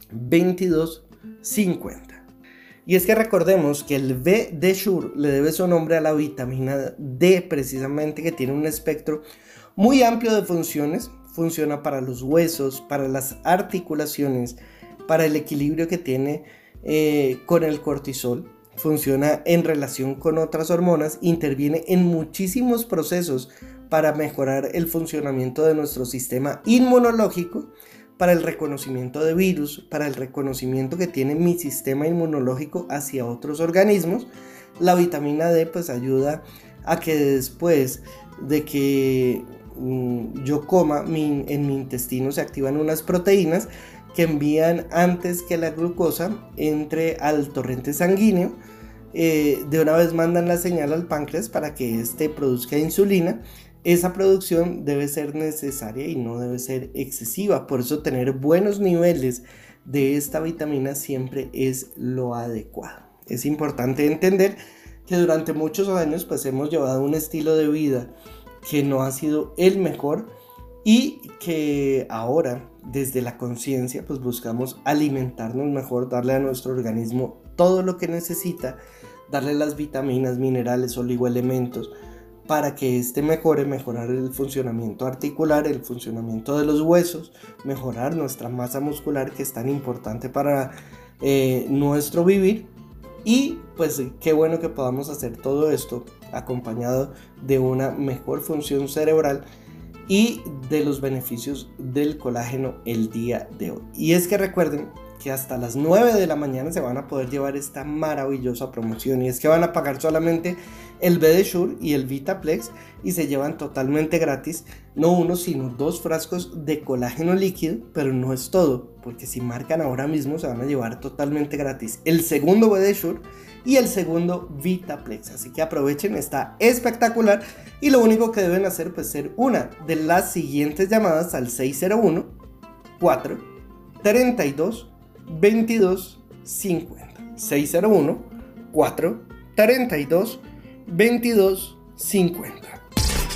C: 22 50. Y es que recordemos que el B de Shure le debe su nombre a la vitamina D, precisamente que tiene un espectro muy amplio de funciones. Funciona para los huesos, para las articulaciones, para el equilibrio que tiene eh, con el cortisol. Funciona en relación con otras hormonas, interviene en muchísimos procesos para mejorar el funcionamiento de nuestro sistema inmunológico para el reconocimiento de virus, para el reconocimiento que tiene mi sistema inmunológico hacia otros organismos. La vitamina D pues ayuda a que después de que mm, yo coma, en mi intestino se activan unas proteínas que envían antes que la glucosa entre al torrente sanguíneo. Eh, de una vez mandan la señal al páncreas para que éste produzca insulina. Esa producción debe ser necesaria y no debe ser excesiva. Por eso tener buenos niveles de esta vitamina siempre es lo adecuado. Es importante entender que durante muchos años pues hemos llevado un estilo de vida que no ha sido el mejor y que ahora desde la conciencia pues buscamos alimentarnos mejor, darle a nuestro organismo todo lo que necesita, darle las vitaminas, minerales, oligoelementos para que éste mejore, mejorar el funcionamiento articular, el funcionamiento de los huesos, mejorar nuestra masa muscular que es tan importante para eh, nuestro vivir y pues qué bueno que podamos hacer todo esto acompañado de una mejor función cerebral y de los beneficios del colágeno el día de hoy. Y es que recuerden que hasta las 9 de la mañana se van a poder llevar esta maravillosa promoción. Y es que van a pagar solamente el BD y el Vitaplex y se llevan totalmente gratis no uno sino dos frascos de colágeno líquido pero no es todo porque si marcan ahora mismo se van a llevar totalmente gratis el segundo BD y el segundo Vitaplex. Así que aprovechen está espectacular. Y lo único que deben hacer pues ser una de las siguientes llamadas al 601 4 32 22 50 601 4 32 22 50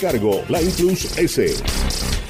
A: cargo, la Plus S.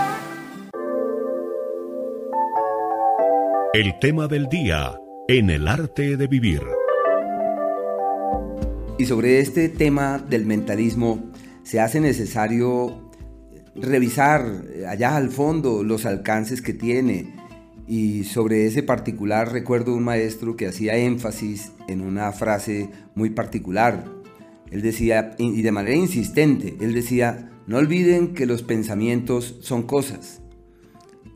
A: El tema del día en el arte de vivir.
B: Y sobre este tema del mentalismo se hace necesario revisar allá al fondo los alcances que tiene. Y sobre ese particular recuerdo un maestro que hacía énfasis en una frase muy particular. Él decía, y de manera insistente, él decía, no olviden que los pensamientos son cosas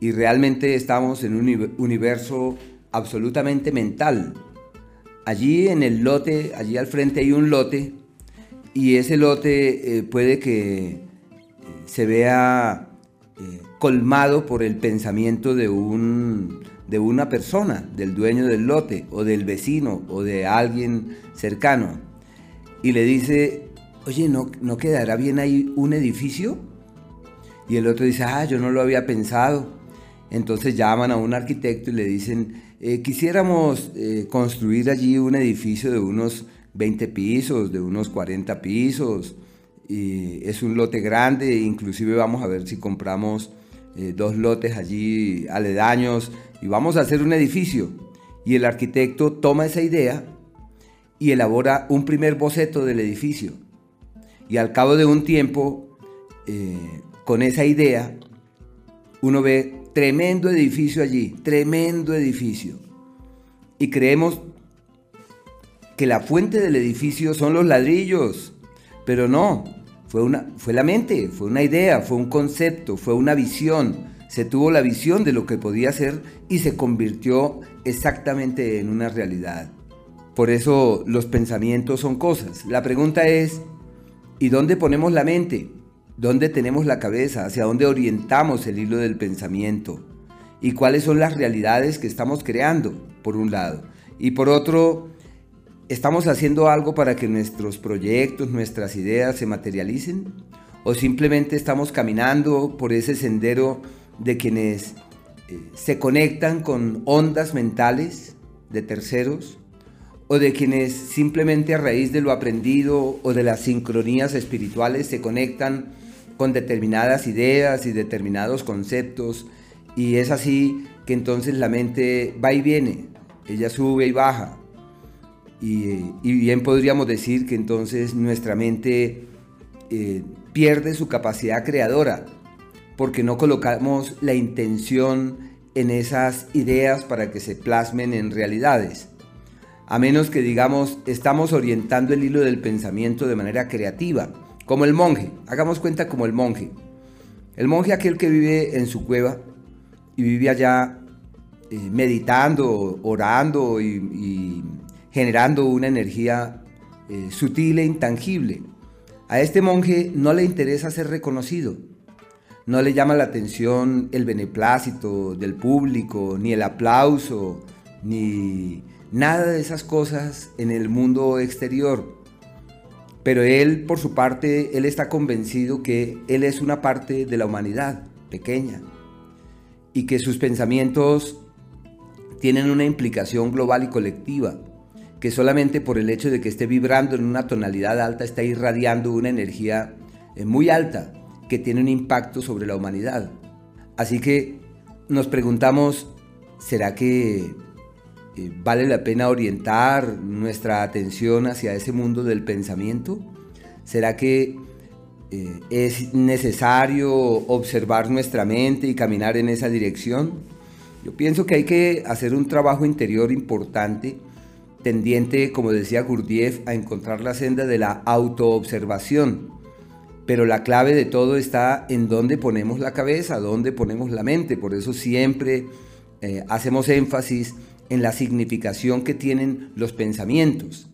B: y realmente estamos en un universo absolutamente mental. Allí en el lote, allí al frente hay un lote y ese lote eh, puede que eh, se vea eh, colmado por el pensamiento de, un, de una persona, del dueño del lote o del vecino o de alguien cercano. Y le dice, oye, ¿no, ¿no quedará bien ahí un edificio? Y el otro dice, ah, yo no lo había pensado. Entonces llaman a un arquitecto y le dicen, eh, quisiéramos eh, construir allí un edificio de unos 20 pisos, de unos 40 pisos, es un lote grande, inclusive vamos a ver si compramos eh, dos lotes allí aledaños y vamos a hacer un edificio. Y el arquitecto toma esa idea y elabora un primer boceto del edificio. Y al cabo de un tiempo, con esa idea, uno ve Tremendo edificio allí, tremendo edificio. Y creemos que la fuente del edificio son los ladrillos, pero no, fue, una, fue la mente, fue una idea, fue un concepto, fue una visión. Se tuvo la visión de lo que podía ser y se convirtió exactamente en una realidad. Por eso los pensamientos son cosas. La pregunta es, ¿y dónde ponemos la mente? Dónde tenemos la cabeza, hacia dónde orientamos el hilo del pensamiento y cuáles son las realidades que estamos creando, por un lado. Y por otro, ¿Estamos haciendo algo para que nuestros proyectos, nuestras ideas se materialicen? ¿O simplemente estamos caminando por ese sendero de quienes eh, se conectan con ondas mentales de terceros? ¿O de quienes simplemente a raíz de lo aprendido o de las sincronías espirituales se conectan con determinadas ideas y determinados conceptos y es así que entonces la mente va y viene, ella sube y baja. Y, bien podríamos decir que entonces nuestra mente eh, pierde su capacidad creadora porque no colocamos la intención en esas ideas para que se plasmen en realidades. A menos que digamos, estamos orientando el hilo del pensamiento de manera creativa como el monje, hagamos cuenta como el monje. El monje aquel que vive en su cueva y vive allá eh, meditando, orando y, generando una energía eh, sutil e intangible. A este monje no le interesa ser reconocido. No le llama la atención el beneplácito del público, ni el aplauso, ni nada de esas cosas en el mundo exterior. Pero él, por su parte, él está convencido que él es una parte de la humanidad pequeña y que sus pensamientos tienen una implicación global y colectiva, que solamente por el hecho de que esté vibrando en una tonalidad alta está irradiando una energía eh, muy alta que tiene un impacto sobre la humanidad. Así que nos preguntamos, ¿será que eh, ¿Vale la pena orientar nuestra atención hacia ese mundo del pensamiento? ¿Será que eh, es necesario observar nuestra mente y caminar en esa dirección? Yo pienso que hay que hacer un trabajo interior importante, tendiente, como decía Gurdjieff, a encontrar la senda de la autoobservación. Pero la clave de todo está en dónde ponemos la cabeza, dónde ponemos la mente. Por eso siempre eh, hacemos énfasis en la significación que tienen los pensamientos.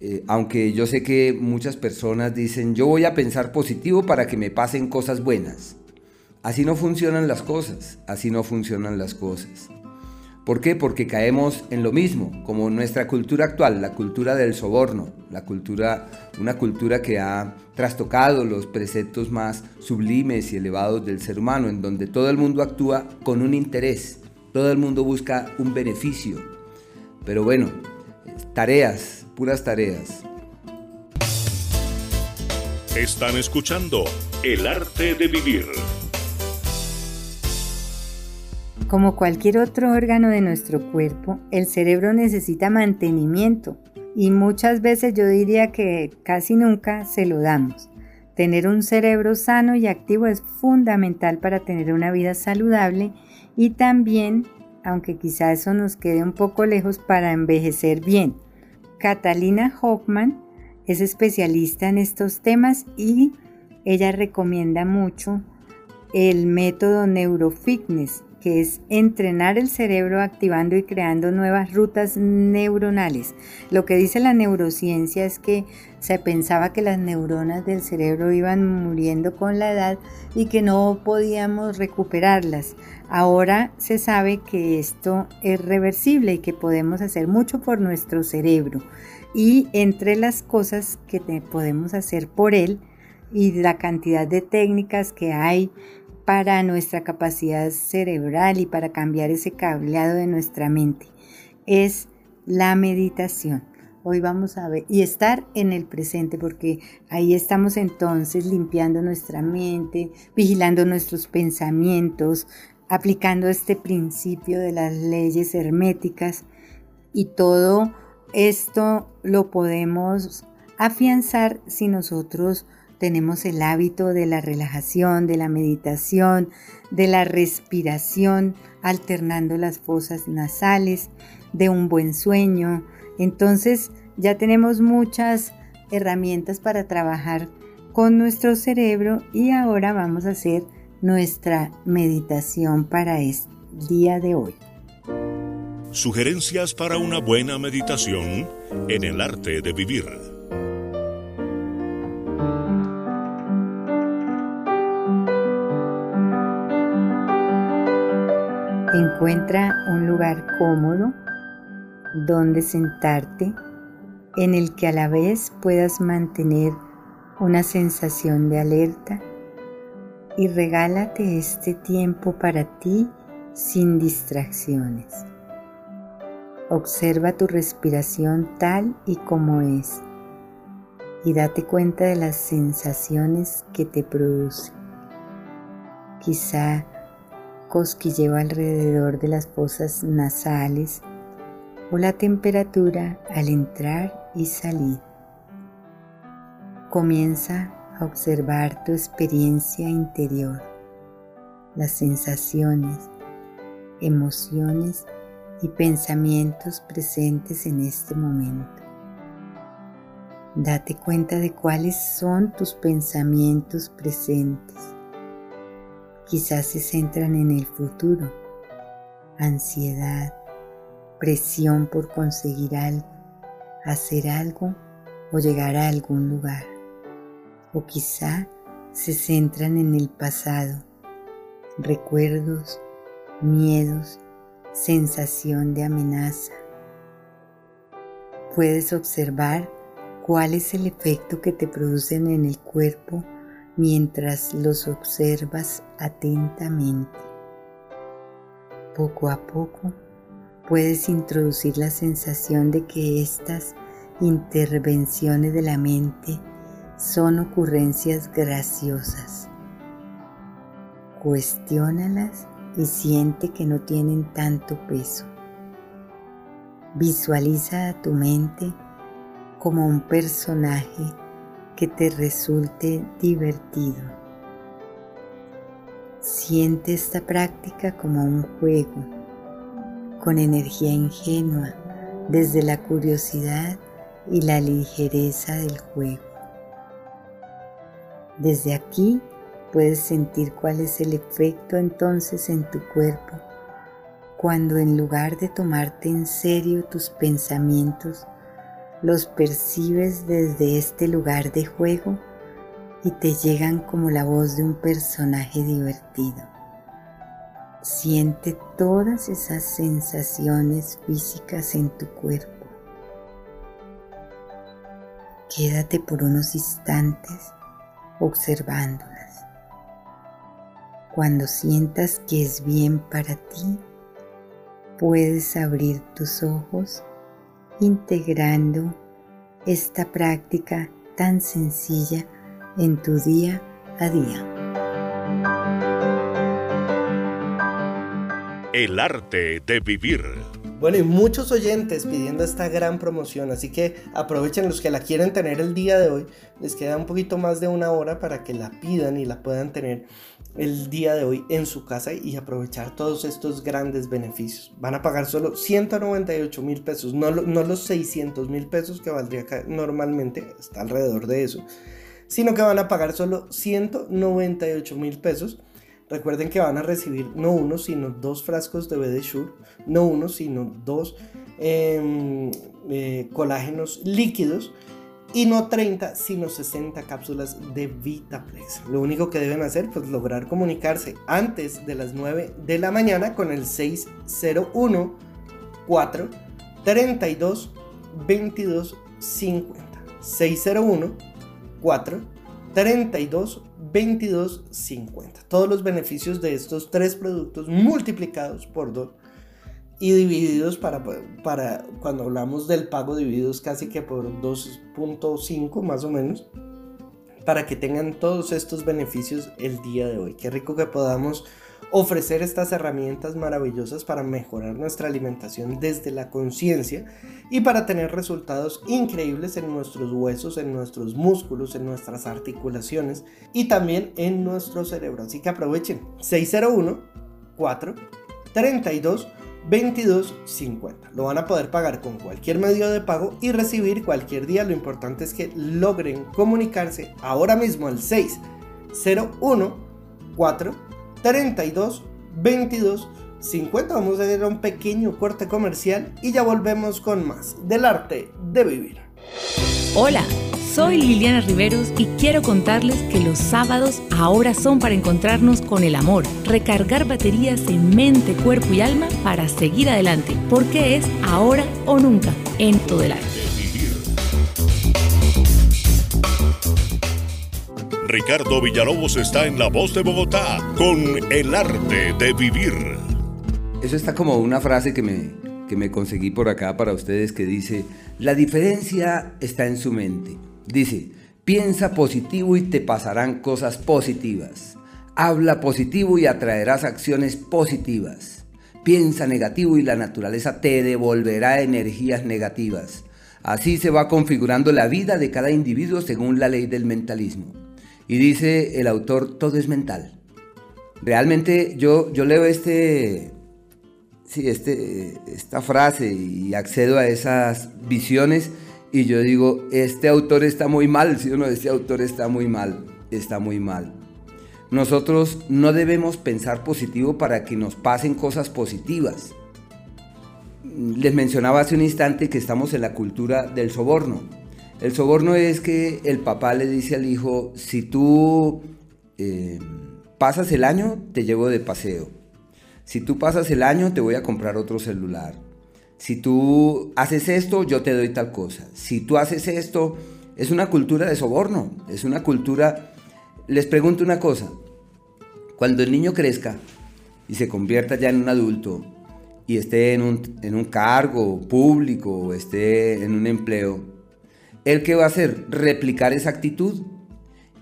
B: Eh, aunque yo sé que muchas personas dicen, yo voy a pensar positivo para que me pasen cosas buenas. Así no funcionan las cosas, así no funcionan las cosas. ¿Por qué? Porque caemos en lo mismo, como nuestra cultura actual, la cultura del soborno, la cultura, una cultura que ha trastocado los preceptos más sublimes y elevados del ser humano, en donde todo el mundo actúa con un interés, todo el mundo busca un beneficio. Pero bueno, tareas, puras tareas.
A: Están escuchando El arte de vivir.
E: Como cualquier otro órgano de nuestro cuerpo, el cerebro necesita mantenimiento y muchas veces yo diría que casi nunca se lo damos. Tener un cerebro sano y activo es fundamental para tener una vida saludable y también, aunque quizá eso nos quede un poco lejos, para envejecer bien. Catalina Hoffman es especialista en estos temas y ella recomienda mucho el método Neurofitness, que es entrenar el cerebro activando y creando nuevas rutas neuronales. Lo que dice la neurociencia es que se pensaba que las neuronas del cerebro iban muriendo con la edad y que no podíamos recuperarlas. Ahora se sabe que esto es reversible y que podemos hacer mucho por nuestro cerebro. Y entre las cosas que podemos hacer por él y la cantidad de técnicas que hay para nuestra capacidad cerebral y para cambiar ese cableado de nuestra mente. Es la meditación. Hoy vamos a ver y estar en el presente porque ahí estamos entonces limpiando nuestra mente, vigilando nuestros pensamientos, aplicando este principio de las leyes herméticas y todo esto lo podemos afianzar si nosotros tenemos el hábito de la relajación, de la meditación, de la respiración, alternando las fosas nasales, de un buen sueño. Entonces ya tenemos muchas herramientas para trabajar con nuestro cerebro y ahora vamos a hacer nuestra meditación para el día de hoy.
A: Sugerencias para una buena meditación en el arte de vivir.
E: Encuentra un lugar cómodo donde sentarte en el que a la vez puedas mantener una sensación de alerta y regálate este tiempo para ti sin distracciones. Observa tu respiración tal y como es y date cuenta de las sensaciones que te produce. Quizá cosquilleo alrededor de las fosas nasales o la temperatura al entrar y salir. Comienza a observar tu experiencia interior, las sensaciones, emociones y pensamientos presentes en este momento. Date cuenta de cuáles son tus pensamientos presentes. Quizás se centran en el futuro, ansiedad, presión por conseguir algo, hacer algo o llegar a algún lugar. O quizá se centran en el pasado, recuerdos, miedos, sensación de amenaza. Puedes observar cuál es el efecto que te producen en el cuerpo mientras los observas atentamente. Poco a poco puedes introducir la sensación de que estas intervenciones de la mente son ocurrencias graciosas. Cuestiónalas y siente que no tienen tanto peso. Visualiza a tu mente como un personaje que te resulte divertido. Siente esta práctica como un juego, con energía ingenua, desde la curiosidad y la ligereza del juego. Desde aquí puedes sentir cuál es el efecto entonces en tu cuerpo cuando en lugar de tomarte en serio tus pensamientos, los percibes desde este lugar de juego y te llegan como la voz de un personaje divertido. Siente todas esas sensaciones físicas en tu cuerpo. Quédate por unos instantes observándolas. Cuando sientas que es bien para ti, puedes abrir tus ojos integrando esta práctica tan sencilla en tu día a día.
A: El arte de vivir.
C: Bueno, y muchos oyentes pidiendo esta gran promoción, así que aprovechen los que la quieren tener el día de hoy. Les queda un poquito más de una hora para que la pidan y la puedan tener el día de hoy en su casa y aprovechar todos estos grandes beneficios. Van a pagar solo 198 mil pesos, no, no los 600 mil pesos que valdría normalmente, está alrededor de eso, sino que van a pagar solo 198 mil pesos Recuerden que van a recibir no uno, sino dos frascos de BD no uno, sino dos em, eh, colágenos líquidos y no 30, sino 60 cápsulas de Vitaplex. Lo único que deben hacer es pues, lograr comunicarse antes de las 9 de la mañana con el 601 4 32 22 50. 601 4 32 22.50. Todos los beneficios de estos tres productos multiplicados por dos y divididos para, para cuando hablamos del pago divididos casi que por 2.5 más o menos para que tengan todos estos beneficios el día de hoy. Qué rico que podamos ofrecer estas herramientas maravillosas para mejorar nuestra alimentación desde la conciencia y para tener resultados increíbles en nuestros huesos, en nuestros músculos, en nuestras articulaciones y también en nuestro cerebro. Así que aprovechen 601 4 32 22 50. Lo van a poder pagar con cualquier medio de pago y recibir cualquier día. Lo importante es que logren comunicarse ahora mismo al 601 4 32 22 50. Vamos a hacer un pequeño corte comercial y ya volvemos con más del arte de vivir.
F: Hola, soy Liliana Riveros y quiero contarles que los sábados ahora son para encontrarnos con el amor, recargar baterías en mente, cuerpo y alma para seguir adelante, porque es ahora o nunca en todo el arte.
A: Ricardo Villalobos está en La Voz de Bogotá con El arte de vivir.
B: Eso está como una frase que me, que me conseguí por acá para ustedes que dice, la diferencia está en su mente. Dice, piensa positivo y te pasarán cosas positivas. Habla positivo y atraerás acciones positivas. Piensa negativo y la naturaleza te devolverá energías negativas. Así se va configurando la vida de cada individuo según la ley del mentalismo. Y dice el autor, todo es mental. Realmente yo, yo leo este, sí, este, esta frase y accedo a esas visiones y yo digo, este autor está muy mal, si uno no, este autor está muy mal, está muy mal. Nosotros no debemos pensar positivo para que nos pasen cosas positivas. Les mencionaba hace un instante que estamos en la cultura del soborno. El soborno es que el papá le dice al hijo, si tú eh, pasas el año, te llevo de paseo. Si tú pasas el año, te voy a comprar otro celular. Si tú haces esto, yo te doy tal cosa. Si tú haces esto, es una cultura de soborno. Es una cultura... Les pregunto una cosa. Cuando el niño crezca y se convierta ya en un adulto y esté en un, en un cargo público o esté en un empleo, ¿Él qué va a hacer? Replicar esa actitud.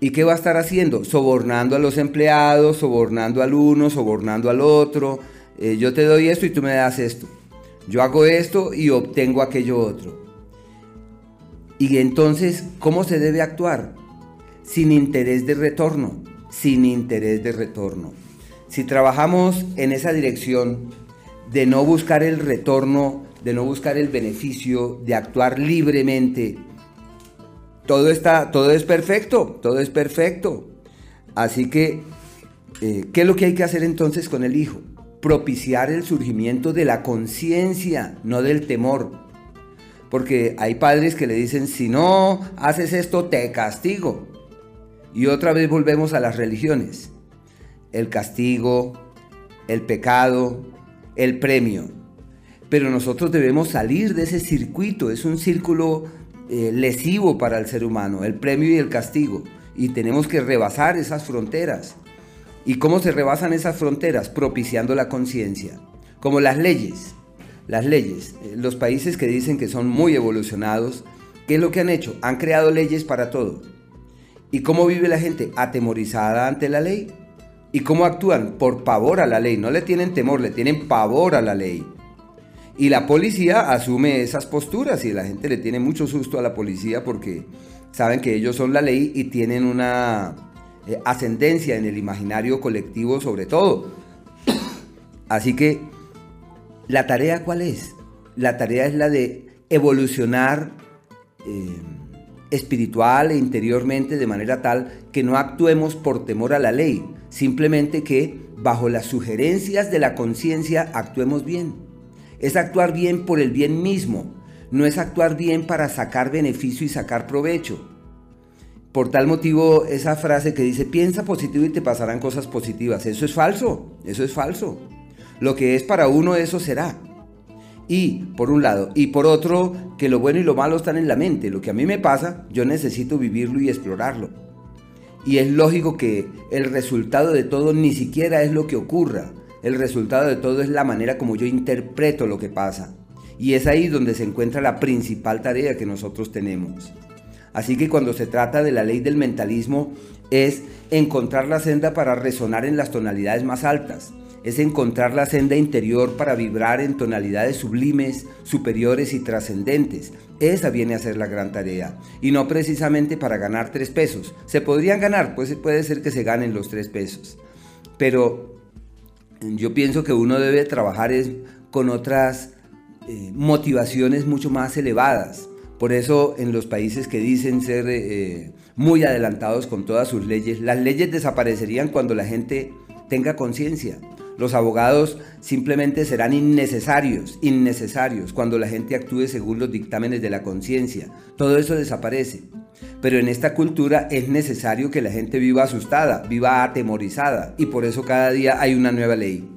B: ¿Y qué va a estar haciendo? Sobornando a los empleados, sobornando al uno, sobornando al otro. Eh, yo te doy esto y tú me das esto. Yo hago esto y obtengo aquello otro. Y entonces, ¿cómo se debe actuar? Sin interés de retorno, sin interés de retorno. Si trabajamos en esa dirección de no buscar el retorno, de no buscar el beneficio, de actuar libremente, todo está, todo es perfecto, todo es perfecto. Así que, eh, ¿qué es lo que hay que hacer entonces con el hijo? Propiciar el surgimiento de la conciencia, no del temor. Porque hay padres que le dicen, si no haces esto, te castigo. Y otra vez volvemos a las religiones. El castigo, el pecado, el premio. Pero nosotros debemos salir de ese circuito, es un círculo eh, lesivo para el ser humano, el premio y el castigo. Y tenemos que rebasar esas fronteras. ¿Y cómo se rebasan esas fronteras? Propiciando la conciencia. Como las leyes. Las leyes. Eh, los países que dicen que son muy evolucionados, ¿qué es lo que han hecho? Han creado leyes para todo. ¿Y cómo vive la gente? Atemorizada ante la ley. ¿Y cómo actúan? Por pavor a la ley. No le tienen temor, le tienen pavor a la ley. Y la policía asume esas posturas y la gente le tiene mucho susto a la policía porque saben que ellos son la ley y tienen una eh, ascendencia en el imaginario colectivo sobre todo. Así que, ¿la tarea cuál es? La tarea es la de evolucionar eh, espiritual e interiormente de manera tal que no actuemos por temor a la ley, simplemente que bajo las sugerencias de la conciencia actuemos bien es actuar bien por el bien mismo, no es actuar bien para sacar beneficio y sacar provecho. Por tal motivo, esa frase que dice, piensa positivo y te pasarán cosas positivas, eso es falso, eso es falso. Lo que es para uno, eso será. Y, por un lado, y por otro, que lo bueno y lo malo están en la mente. Lo que a mí me pasa, yo necesito vivirlo y explorarlo. Y es lógico que el resultado de todo ni siquiera es lo que ocurra, el resultado de todo es la manera como yo interpreto lo que pasa. Y es ahí donde se encuentra la principal tarea que nosotros tenemos. Así que cuando se trata de la ley del mentalismo es encontrar la senda para resonar en las tonalidades más altas, es encontrar la senda interior para vibrar en tonalidades sublimes, superiores y trascendentes. Esa viene a ser la gran tarea. Y no precisamente para ganar tres pesos. Se podrían ganar, pues puede ser que se ganen los tres pesos. Pero yo pienso que uno debe trabajar con otras eh, motivaciones mucho más elevadas. Por eso en los países que dicen ser eh, muy adelantados con todas sus leyes, las leyes desaparecerían cuando la gente tenga conciencia. Los abogados simplemente serán innecesarios, innecesarios, cuando la gente actúe según los dictámenes de la conciencia. Todo eso desaparece. Pero en esta cultura es necesario que la gente viva asustada, viva atemorizada, y por eso cada día hay una nueva ley.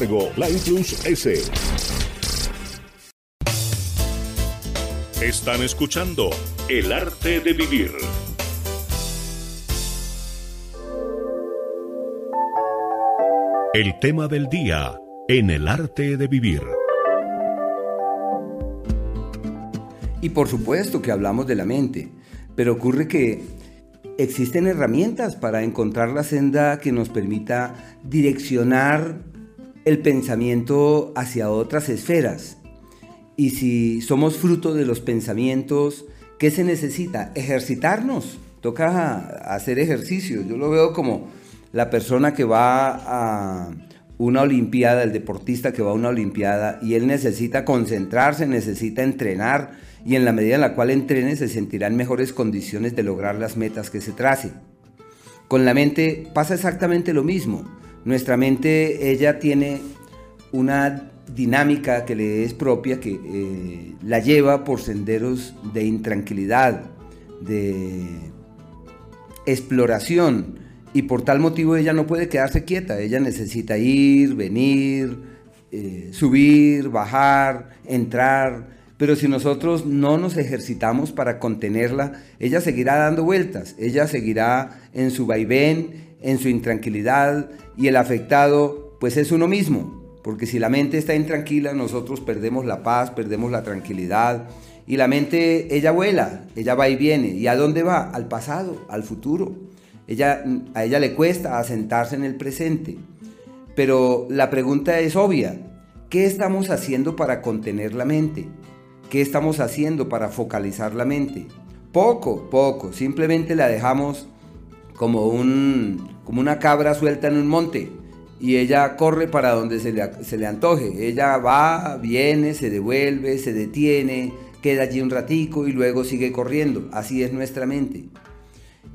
A: Line Plus S. Están escuchando El arte de vivir. El tema del día en El arte de vivir.
B: Y por supuesto que hablamos de la mente, pero ocurre que existen herramientas para encontrar la senda que nos permita direccionar el pensamiento hacia otras esferas. Y si somos fruto de los pensamientos, ¿qué se necesita? Ejercitarnos. Toca hacer ejercicio. Yo lo veo como la persona que va a una olimpiada, el deportista que va a una olimpiada y él necesita concentrarse, necesita entrenar y en la medida en la cual entrene se sentirá en mejores condiciones de lograr las metas que se trace. Con la mente pasa exactamente lo mismo. Nuestra mente, ella tiene una dinámica que le es propia, que eh, la lleva por senderos de intranquilidad, de exploración, y por tal motivo ella no puede quedarse quieta, ella necesita ir, venir, eh, subir, bajar, entrar, pero si nosotros no nos ejercitamos para contenerla, ella seguirá dando vueltas, ella seguirá en su vaivén, en su intranquilidad y el afectado pues es uno mismo, porque si la mente está intranquila nosotros perdemos la paz, perdemos la tranquilidad y la mente ella vuela, ella va y viene. ¿Y a dónde va? Al pasado, al futuro. Ella, a ella le cuesta asentarse en el presente. Pero la pregunta es obvia. ¿Qué estamos haciendo para contener la mente? ¿Qué estamos haciendo para focalizar la mente? Poco, poco. Simplemente la dejamos como, un, como una cabra suelta en un monte y ella corre para donde se le, se le antoje. Ella va, viene, se devuelve, se detiene, queda allí un ratico y luego sigue corriendo. Así es nuestra mente.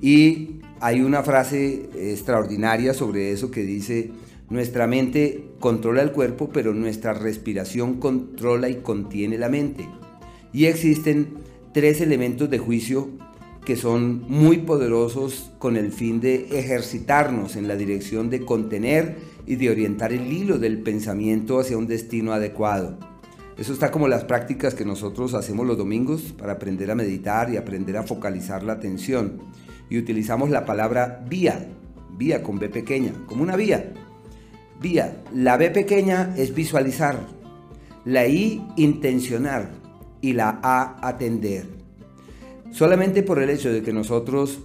B: Y hay una frase extraordinaria sobre eso que dice, nuestra mente controla el cuerpo, pero nuestra respiración controla y contiene la mente. Y existen tres elementos de juicio que son muy poderosos con el fin de ejercitarnos en la dirección de contener y de orientar el hilo del pensamiento hacia un destino adecuado. Eso está como las prácticas que nosotros hacemos los domingos para aprender a meditar y aprender a focalizar la atención. Y utilizamos la palabra vía, vía con B pequeña, como una vía. Vía, la B pequeña es visualizar, la I intencionar y la A atender. Solamente por el hecho de que nosotros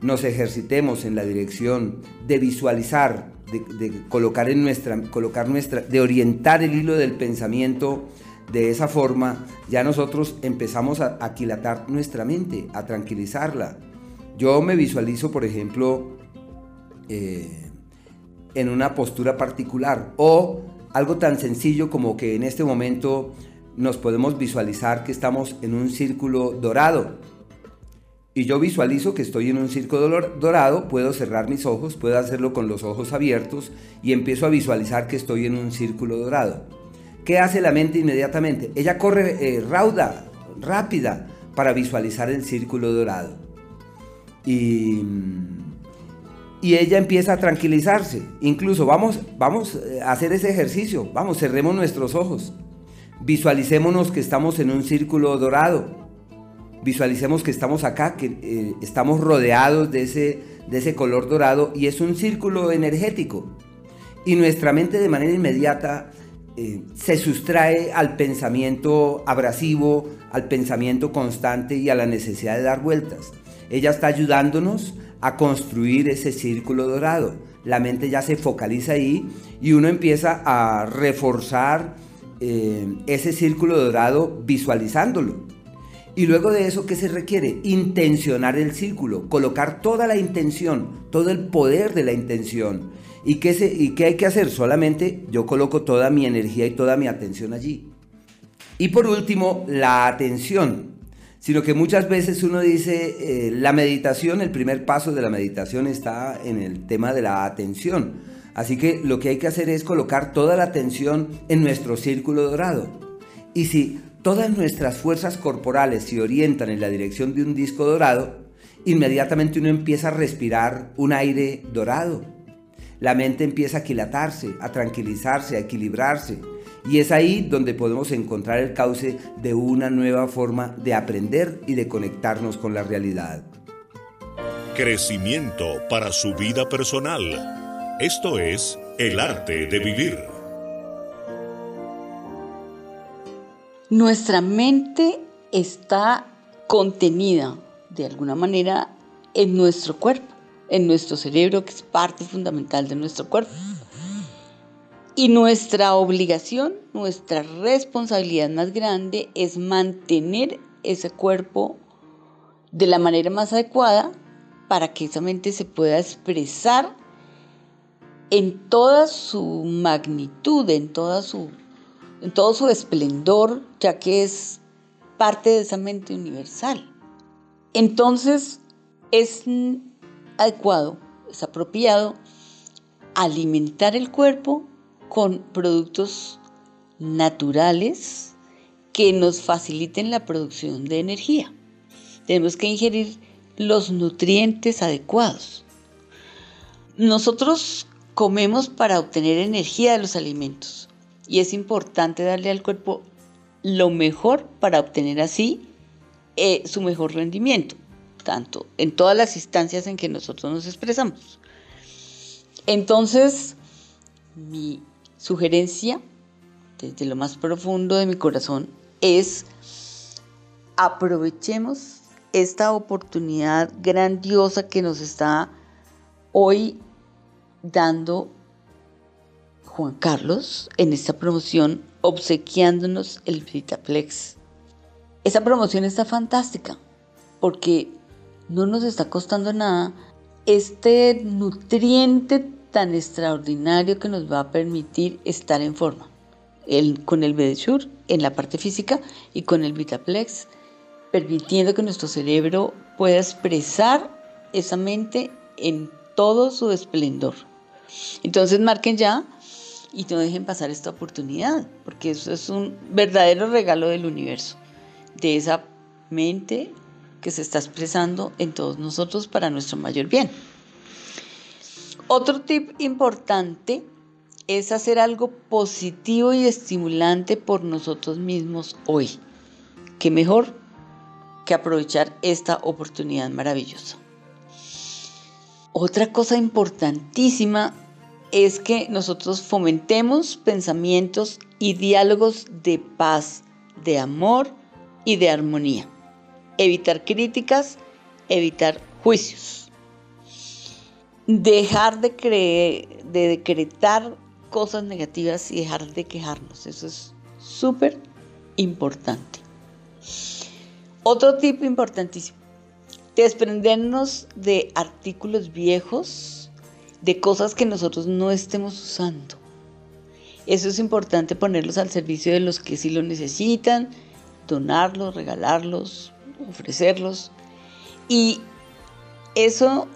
B: nos ejercitemos en la dirección de visualizar, de, colocar en nuestra, colocar nuestra, de orientar el hilo del pensamiento de esa forma, ya nosotros empezamos a aquilatar nuestra mente, a tranquilizarla. Yo me visualizo, por ejemplo, eh, en una postura particular o algo tan sencillo como que en este momento nos podemos visualizar que estamos en un círculo dorado. Y yo visualizo que estoy en un círculo dorado, puedo cerrar mis ojos, puedo hacerlo con los ojos abiertos y empiezo a visualizar que estoy en un círculo dorado. ¿Qué hace la mente inmediatamente? Ella corre eh, rauda, rápida, para visualizar el círculo dorado. Y y ella empieza a tranquilizarse. Incluso vamos, vamos eh, a hacer ese ejercicio. Vamos, cerremos nuestros ojos. Visualicémonos que estamos en un círculo dorado. Visualicemos que estamos acá, que eh, estamos rodeados de ese, de ese color dorado y es un círculo energético. Y nuestra mente de manera inmediata eh, se sustrae al pensamiento abrasivo, al pensamiento constante y a la necesidad de dar vueltas. Ella está ayudándonos a construir ese círculo dorado. La mente ya se focaliza ahí y uno empieza a reforzar eh, ese círculo dorado visualizándolo. Y luego de eso, ¿qué se requiere? Intencionar el círculo, colocar toda la intención, todo el poder de la intención. ¿Y qué, se, ¿Y qué hay que hacer? Solamente yo coloco toda mi energía y toda mi atención allí. Y por último, la atención. Sino que muchas veces uno dice, eh, la meditación, el primer paso de la meditación está en el tema de la atención. Así que lo que hay que hacer es colocar toda la atención en nuestro círculo dorado. Y si todas nuestras fuerzas corporales se orientan en la dirección de un disco dorado, inmediatamente uno empieza a respirar un aire dorado. La mente empieza a aquilatarse, a tranquilizarse, a equilibrarse. Y es ahí donde podemos encontrar el cauce de una nueva forma de aprender y de conectarnos con la realidad.
A: Crecimiento para su vida personal. Esto es el arte de vivir.
D: Nuestra mente está contenida de alguna manera en nuestro cuerpo, en nuestro cerebro, que es parte fundamental de nuestro cuerpo. Y nuestra obligación, nuestra responsabilidad más grande es mantener ese cuerpo de la manera más adecuada para que esa mente se pueda expresar en toda su magnitud, en toda su en todo su esplendor, ya que es parte de esa mente universal. Entonces es adecuado, es apropiado alimentar el cuerpo con productos naturales que nos faciliten la producción de energía. Tenemos que ingerir los nutrientes adecuados. Nosotros comemos para obtener energía de los alimentos y es importante darle al cuerpo lo mejor para obtener así eh, su mejor rendimiento, tanto en todas las instancias en que nosotros nos expresamos. Entonces, mi sugerencia desde lo más profundo de mi corazón es aprovechemos esta oportunidad grandiosa que nos está hoy dando Juan Carlos en esta promoción obsequiándonos el Vitaplex. Esa promoción está fantástica porque no nos está costando nada este nutriente tan extraordinario que nos va a permitir estar en forma. Con el Bedeshur en la parte física y con el Vitaplex permitiendo que nuestro cerebro pueda expresar esa mente en todo su esplendor. Entonces marquen ya y no dejen pasar esta oportunidad, porque eso es un verdadero regalo del universo, de esa mente que se está expresando en todos nosotros para nuestro mayor bien. Otro tip importante es hacer algo positivo y estimulante por nosotros mismos hoy. ¿Qué mejor que aprovechar esta oportunidad maravillosa? Otra cosa importantísima es que nosotros fomentemos pensamientos y diálogos de paz, de amor y de armonía. Evitar críticas, evitar juicios. Dejar de, creer, de decretar cosas negativas y dejar de quejarnos. Eso es súper importante. Otro tip importantísimo. Desprendernos de artículos viejos de cosas que nosotros no estemos usando. Eso es importante ponerlos al servicio de los que sí lo necesitan, donarlos, regalarlos, ofrecerlos. Y eso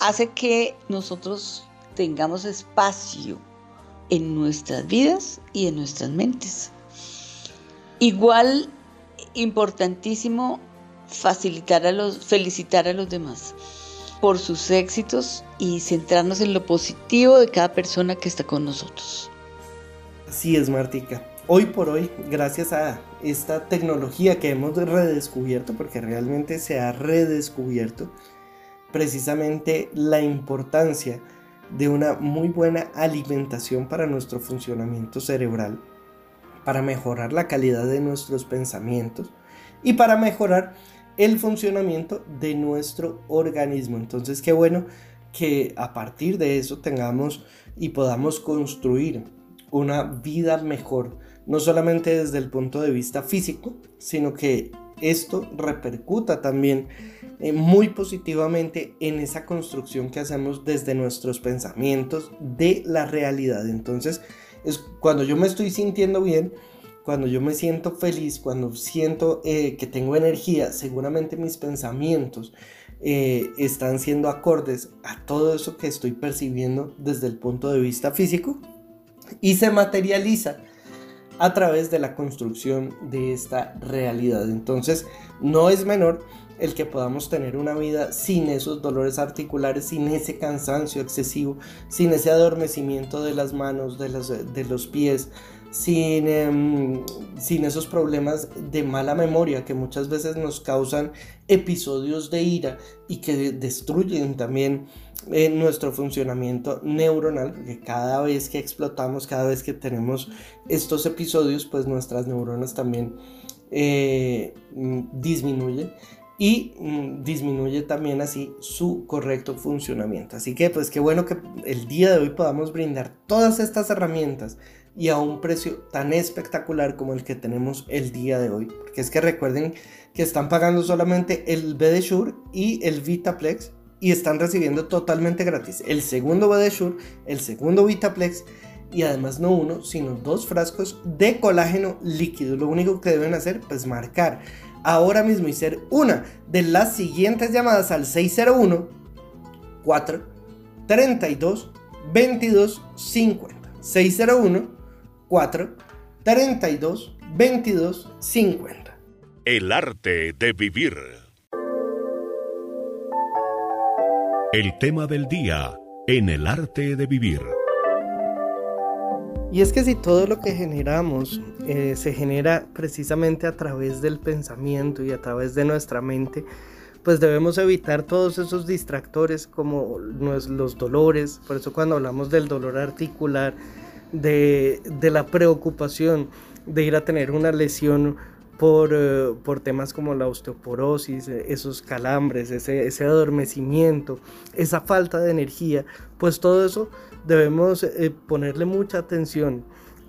D: hace que nosotros tengamos espacio en nuestras vidas y en nuestras mentes. Igual importantísimo facilitar a los, felicitar a los demás por sus éxitos y centrarnos en lo positivo de cada persona que está con nosotros.
C: Así es, Martica. Hoy por hoy, gracias a esta tecnología que hemos redescubierto, porque realmente se ha redescubierto, precisamente la importancia de una muy buena alimentación para nuestro funcionamiento cerebral, para mejorar la calidad de nuestros pensamientos y para mejorar el funcionamiento de nuestro organismo. Entonces, qué bueno que a partir de eso tengamos y podamos construir una vida mejor, no solamente desde el punto de vista físico, sino que esto repercuta también eh, muy positivamente en esa construcción que hacemos desde nuestros pensamientos de la realidad. Entonces, es cuando yo me estoy sintiendo bien, cuando yo me siento feliz, cuando siento eh, que tengo energía, seguramente mis pensamientos eh, están siendo acordes a todo eso que estoy percibiendo desde el punto de vista físico y se materializa a través de la construcción de esta realidad. Entonces, no es menor el que podamos tener una vida sin esos dolores articulares, sin ese cansancio excesivo, sin ese adormecimiento de las manos, de, de los pies, sin, em, sin esos problemas de mala memoria que muchas veces nos causan episodios de ira y que destruyen también eh, nuestro funcionamiento neuronal, porque cada vez que explotamos, cada vez que tenemos estos episodios, pues nuestras neuronas también eh, mm, disminuyen y mm, disminuye también así su correcto funcionamiento. Así que pues qué bueno que el día de hoy podamos brindar todas estas herramientas y a un precio tan espectacular como el que tenemos el día de hoy. Porque es que recuerden que están pagando solamente el BD y el Vitaplex y están recibiendo totalmente gratis el segundo BD el segundo Vitaplex y además no uno, sino dos frascos de colágeno líquido. Lo único que deben hacer es pues, marcar ahora mismo y ser una de las siguientes llamadas al 601 4 32 22 50. 601 4 32 22 50.
A: El arte de vivir. El tema del día en el arte de vivir.
C: Y es que si todo lo que generamos eh, se genera precisamente a través del pensamiento y a través de nuestra mente, pues debemos evitar todos esos distractores como los dolores. Por eso cuando hablamos del dolor articular, de, la preocupación de ir a tener una lesión por, eh, temas como la osteoporosis, eh, esos calambres, ese, ese, adormecimiento, esa falta de energía, pues todo eso debemos eh, ponerle mucha atención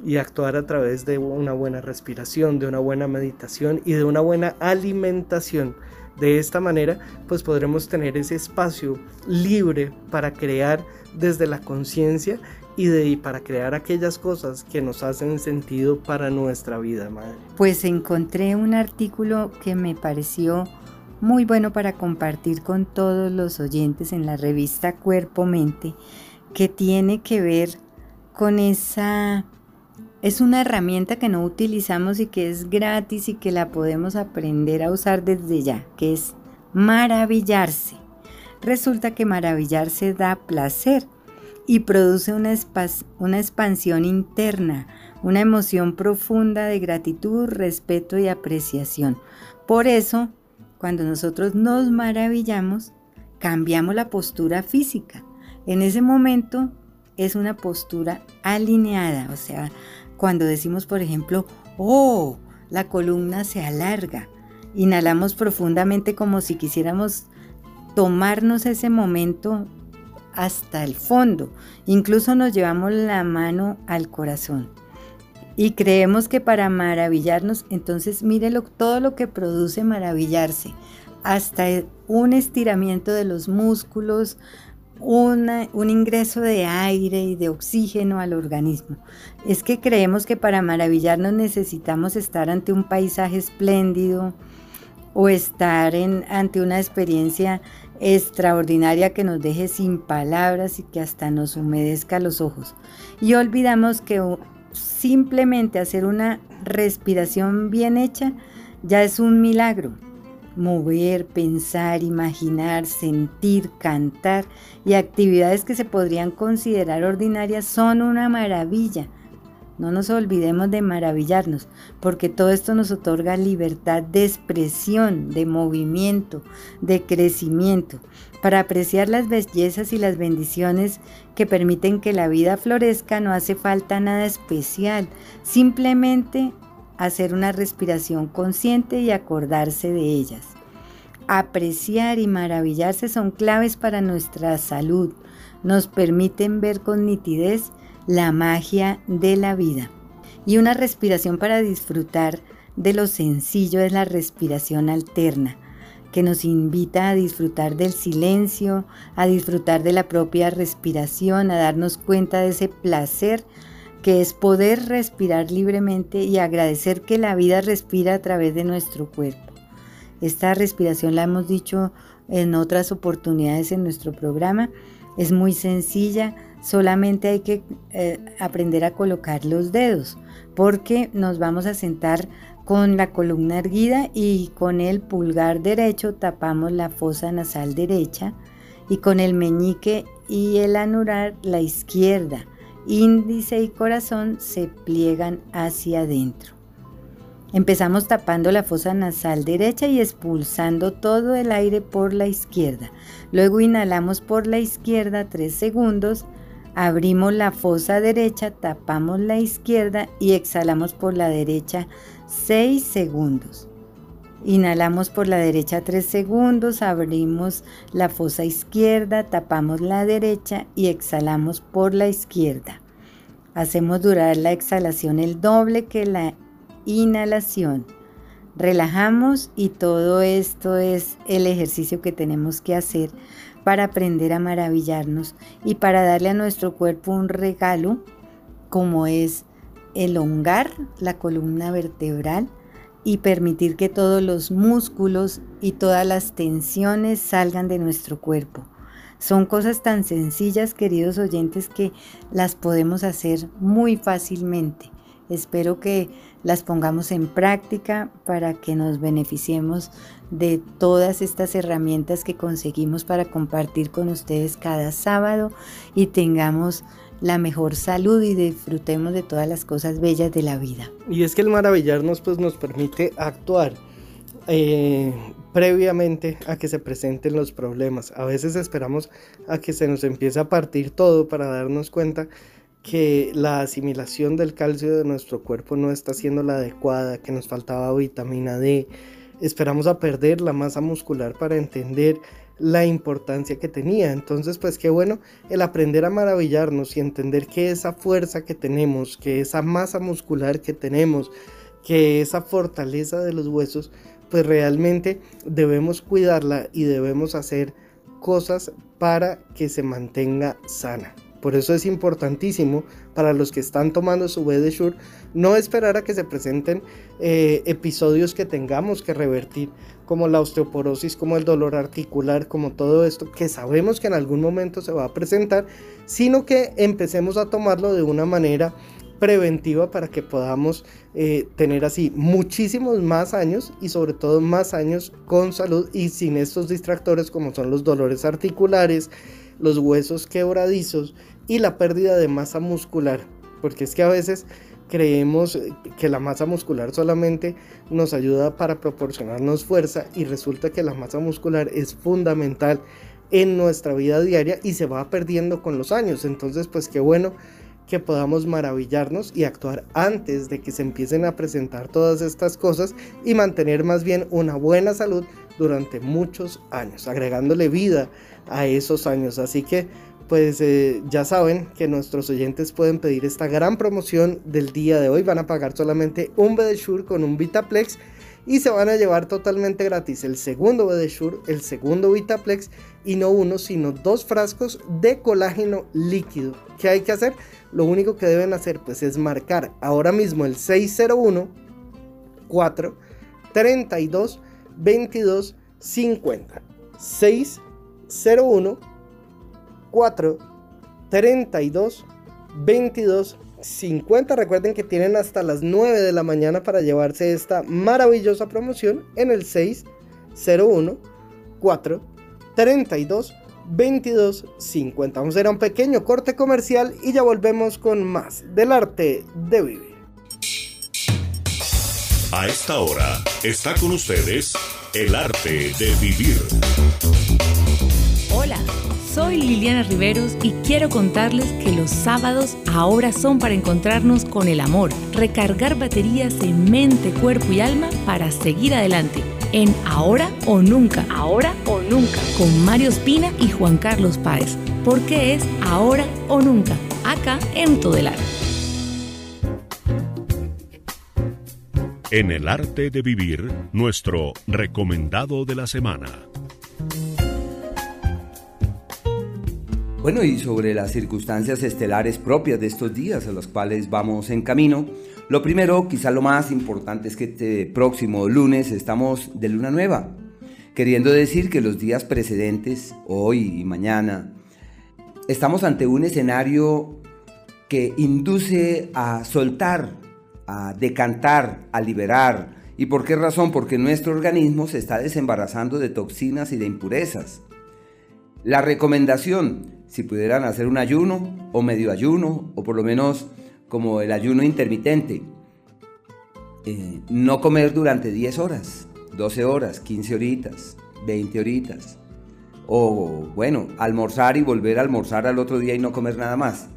C: y actuar a través de una buena respiración, de una buena meditación y de una buena alimentación. De esta manera, pues podremos tener ese espacio libre para crear desde la conciencia y de para crear aquellas cosas que nos hacen sentido para nuestra vida, madre.
E: Pues encontré un artículo que me pareció muy bueno para compartir con todos los oyentes en la revista Cuerpo Mente, que tiene que ver con esa es una herramienta que no utilizamos y que es gratis y que la podemos aprender a usar desde ya, que es maravillarse. Resulta que maravillarse da placer y produce una, una expansión interna, una emoción profunda de gratitud, respeto y apreciación. Por eso, cuando nosotros nos maravillamos, cambiamos la postura física. En ese momento es una postura alineada, o sea, cuando decimos, por ejemplo, oh, la columna se alarga, inhalamos profundamente como si quisiéramos tomarnos ese momento hasta el fondo. Incluso nos llevamos la mano al corazón. Y creemos que para maravillarnos, entonces mire todo lo que produce maravillarse. Hasta un estiramiento de los músculos, un ingreso de aire y de oxígeno al organismo. Es que creemos que para maravillarnos necesitamos estar ante un paisaje espléndido o estar en, ante una experiencia extraordinaria que nos deje sin palabras y que hasta nos humedezca los ojos. Y olvidamos que simplemente hacer una respiración bien hecha ya es un milagro. Mover, pensar, imaginar, sentir, cantar y actividades que se podrían considerar ordinarias son una maravilla no nos olvidemos de maravillarnos, porque todo esto nos otorga libertad de expresión, de movimiento, de crecimiento, para apreciar las bellezas y las bendiciones que permiten que la vida florezca no hace falta nada especial, simplemente hacer una respiración consciente y acordarse de ellas. Apreciar y maravillarse son claves para nuestra salud, nos permiten ver con nitidez la magia de la vida y una respiración para disfrutar de lo sencillo es la respiración alterna, que nos invita a disfrutar del silencio, a disfrutar de la propia respiración, a darnos cuenta de ese placer que es poder respirar libremente y agradecer que la vida respira a través de nuestro cuerpo. Esta respiración la hemos dicho en otras oportunidades en nuestro programa, es muy sencilla, solamente hay que eh, aprender a colocar los dedos porque nos vamos a sentar con la columna erguida y con el pulgar derecho tapamos la fosa nasal derecha y con el meñique y el anular la izquierda índice y corazón se pliegan hacia adentro. Empezamos tapando la fosa nasal derecha y expulsando todo el aire por la izquierda. Luego inhalamos por la izquierda 3 segundos, abrimos la fosa derecha, tapamos la izquierda y exhalamos por la derecha 6 segundos. Inhalamos por la derecha 3 segundos, abrimos la fosa izquierda, tapamos la derecha y exhalamos por la izquierda. Hacemos durar la exhalación el doble que la inhalación. Relajamos y todo esto es el ejercicio que tenemos que hacer para aprender a maravillarnos y para darle a nuestro cuerpo un regalo como es elongar la columna vertebral, y permitir que todos los músculos y todas las tensiones salgan de nuestro cuerpo. Son cosas tan sencillas, queridos oyentes, que las podemos hacer muy fácilmente. Espero que las pongamos en práctica para que nos beneficiemos de todas estas herramientas que conseguimos para compartir con ustedes cada sábado y tengamos la mejor salud y disfrutemos de todas las cosas bellas de la vida.
C: Y es que el maravillarnos pues nos permite actuar eh, previamente a que se presenten los problemas. A veces esperamos a que se nos empiece a partir todo para darnos cuenta que la asimilación del calcio de nuestro cuerpo no está siendo la adecuada, que nos faltaba vitamina D. Esperamos a perder la masa muscular para entender la importancia que tenía. Entonces, pues qué bueno el aprender a maravillarnos y entender que esa fuerza que tenemos, que esa masa muscular que tenemos, que esa fortaleza de los huesos, pues realmente debemos cuidarla y debemos hacer cosas para que se mantenga sana. Por eso es importantísimo para los que están tomando su Shure no esperar a que se presenten eh, episodios que tengamos que revertir, como la osteoporosis, como el dolor articular, como todo esto que sabemos que en algún momento se va a presentar, sino que empecemos a tomarlo de una manera preventiva para que podamos eh, tener así muchísimos más años y sobre todo más años con salud y sin estos distractores como son los dolores articulares, los huesos quebradizos y la pérdida de masa muscular, porque es que a veces creemos que la masa muscular solamente nos ayuda para proporcionarnos fuerza y resulta que la masa muscular es fundamental en nuestra vida diaria y se va perdiendo con los años. Entonces, pues qué bueno que podamos maravillarnos y actuar antes de que se empiecen a presentar todas estas cosas y mantener más bien una buena salud durante muchos años, agregándole vida a esos años. Así que pues eh, ya saben que nuestros oyentes pueden pedir esta gran promoción del día de hoy. Van a pagar solamente un BDShure con un Vitaplex y se van a llevar totalmente gratis el segundo BDShure, el segundo Vitaplex y no uno, sino dos frascos de colágeno líquido. ¿Qué hay que hacer? Lo único que deben hacer pues es marcar ahora mismo el 601 4 32 22 50 601 4 32 22 50. Recuerden que tienen hasta las 9 de la mañana para llevarse esta maravillosa promoción en el 601 4 32 22 50. Vamos a ir a un pequeño corte comercial y ya volvemos con más del arte de vivir.
A: A esta hora está con ustedes el arte de vivir.
F: Hola. Soy Liliana Riveros y quiero contarles que los sábados ahora son para encontrarnos con el amor, recargar baterías en mente, cuerpo y alma para seguir adelante. En Ahora o Nunca. Ahora o Nunca. Con Mario Espina y Juan Carlos Páez. Porque es Ahora o Nunca. Acá en Todelar.
A: En el arte de vivir, nuestro recomendado de la semana.
B: Bueno, y sobre las circunstancias estelares propias de estos días a los cuales vamos en camino, lo primero, quizá lo más importante es que este próximo lunes estamos de luna nueva, queriendo decir que los días precedentes, hoy y mañana, estamos ante un escenario que induce a soltar, a decantar, a liberar. ¿Y por qué razón? Porque nuestro organismo se está desembarazando de toxinas y de impurezas. La recomendación, si pudieran hacer un ayuno o medio ayuno, o por lo menos como el ayuno intermitente, eh, no comer durante 10 horas, 12 horas, 15 horitas, 20 horitas. O bueno, almorzar y volver a almorzar al otro día y no comer nada más.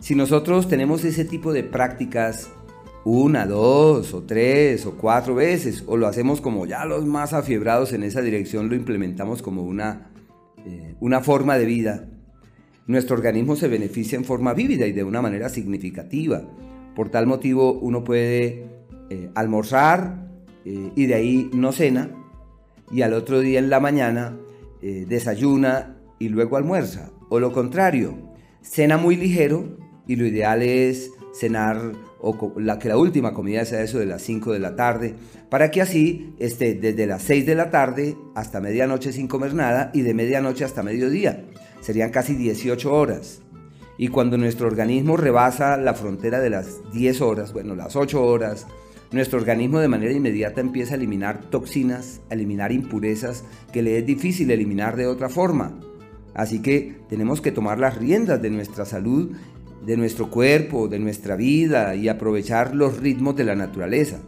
B: Si nosotros tenemos ese tipo de prácticas una, dos o tres o cuatro veces, o lo hacemos como ya los más afiebrados en esa dirección, lo implementamos como una, eh, una forma de vida, nuestro organismo se beneficia en forma vívida y de una manera significativa. Por tal motivo uno puede eh, almorzar eh, y de ahí no cena y al otro día en la mañana eh, desayuna y luego almuerza. O lo contrario, cena muy ligero y lo ideal es cenar o la, que la última comida sea eso de las 5 de la tarde, para que así esté desde las 6 de la tarde hasta medianoche sin comer nada y de medianoche hasta mediodía serían casi 18 horas. Y cuando nuestro organismo rebasa la frontera de las 10 horas, bueno, las 8 horas, nuestro organismo de manera inmediata empieza a eliminar toxinas, a eliminar impurezas que le es difícil eliminar de otra forma. Así que tenemos que tomar las riendas de nuestra salud, de nuestro cuerpo, de nuestra vida y aprovechar los ritmos de la naturaleza.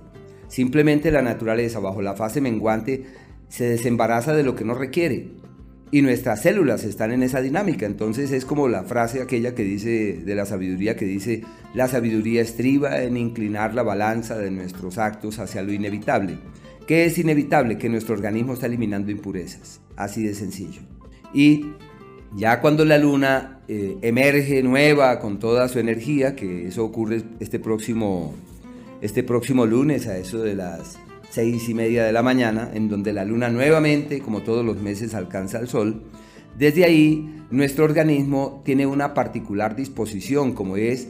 B: Simplemente la naturaleza bajo la fase menguante se desembaraza de lo que no requiere y nuestras células están en esa dinámica. Entonces es como la frase aquella que dice de la sabiduría que dice, la sabiduría estriba en inclinar la balanza de nuestros actos hacia lo inevitable. ¿Qué es inevitable? Que nuestro organismo está eliminando impurezas. Así de sencillo. Y ya cuando la luna eh, emerge nueva con toda su energía, que eso ocurre este próximo, este próximo lunes a eso de las seis y media de la mañana, en donde la luna nuevamente, como todos los meses, alcanza el sol. Desde ahí, nuestro organismo tiene una particular disposición, como es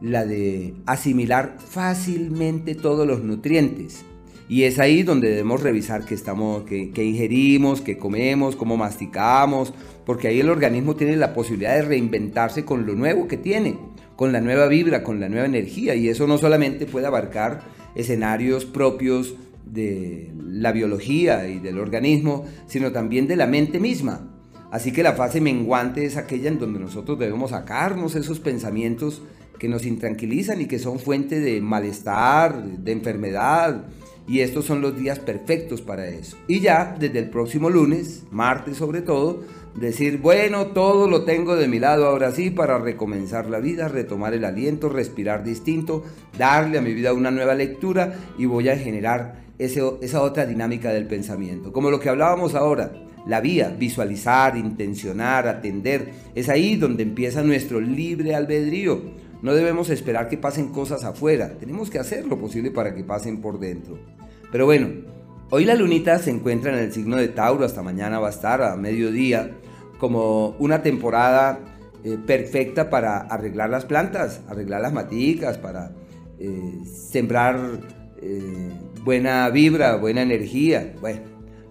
B: la de asimilar fácilmente todos los nutrientes. Y es ahí donde debemos revisar qué, estamos, qué, ingerimos, qué comemos, cómo masticamos, porque ahí el organismo tiene la posibilidad de reinventarse con lo nuevo que tiene, con la nueva vibra, con la nueva energía. Y eso no solamente puede abarcar escenarios propios de la biología y del organismo, sino también de la mente misma. Así que la fase menguante es aquella en donde nosotros debemos sacarnos esos pensamientos que nos intranquilizan y que son fuente de malestar, de enfermedad. Y estos son los días perfectos para eso. Y ya desde el próximo lunes, martes sobre todo, decir, bueno, todo lo tengo de mi lado ahora sí para recomenzar la vida, retomar el aliento, respirar distinto, darle a mi vida una nueva lectura y voy a generar esa otra dinámica del pensamiento. Como lo que hablábamos ahora, la vía, visualizar, intencionar, atender, es ahí donde empieza nuestro libre albedrío. No debemos esperar que pasen cosas afuera, tenemos que hacer lo posible para que pasen por dentro. Pero bueno, hoy la lunita se encuentra en el signo de Tauro, hasta mañana va a estar a mediodía, como una temporada eh, perfecta para arreglar las plantas, arreglar las maticas, para eh, sembrar eh, buena vibra, buena energía. Bueno,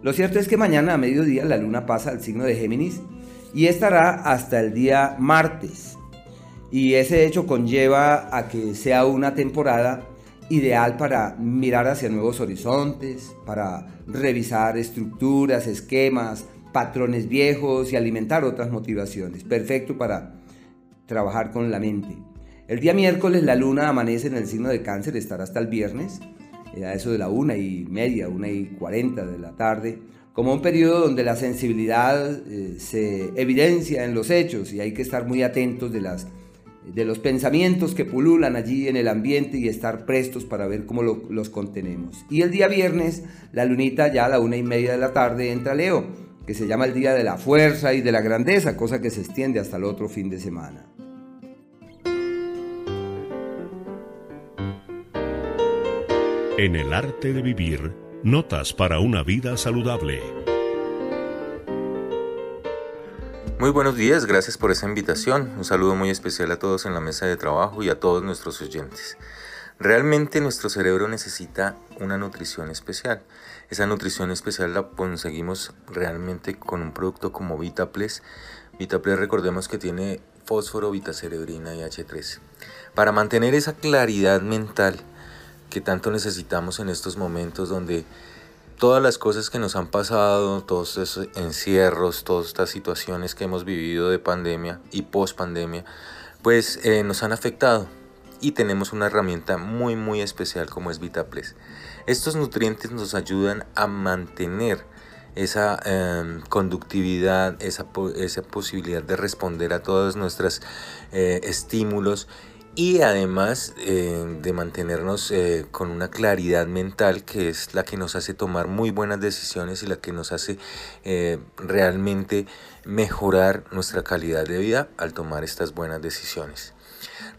B: lo cierto es que mañana a mediodía la luna pasa al signo de Géminis y estará hasta el día martes. Y ese hecho conlleva a que sea una temporada ideal para mirar hacia nuevos horizontes, para revisar estructuras, esquemas, patrones viejos y alimentar otras motivaciones. Perfecto para trabajar con la mente. El día miércoles la luna amanece en el signo de cáncer, estará hasta el viernes eh, a eso de la una y media, una y cuarenta de la tarde, como un periodo donde la sensibilidad eh, se evidencia en los hechos y hay que estar muy atentos de, las, de los pensamientos que pululan allí en el ambiente y estar prestos para ver cómo los contenemos. Y el día viernes, la lunita ya a la una y media de la tarde entra Leo, que se llama el día de la fuerza y de la grandeza, cosa que se extiende hasta el otro fin de semana.
A: En el arte de vivir, notas para una vida saludable.
G: Muy buenos días, gracias por esa invitación. Un saludo muy especial a todos en la mesa de trabajo y a todos nuestros oyentes. Realmente nuestro cerebro necesita una nutrición especial. Esa nutrición especial la conseguimos realmente con un producto como VitaPles. VitaPles recordemos que tiene fósforo, vitacerebrina y H3. Para mantener esa claridad mental que tanto necesitamos en estos momentos donde todas las cosas que nos han pasado, todos esos encierros, todas estas situaciones que hemos vivido de pandemia y post pandemia, pues eh, nos han afectado y tenemos una herramienta muy muy especial como es VitaPles. Estos nutrientes nos ayudan a mantener esa em, conductividad, esa, esa, posibilidad de responder a todos nuestros eh, estímulos y además eh, de mantenernos eh, con una claridad mental que es la que nos hace tomar muy buenas decisiones y la que nos hace eh, realmente mejorar nuestra calidad de vida al tomar estas buenas decisiones.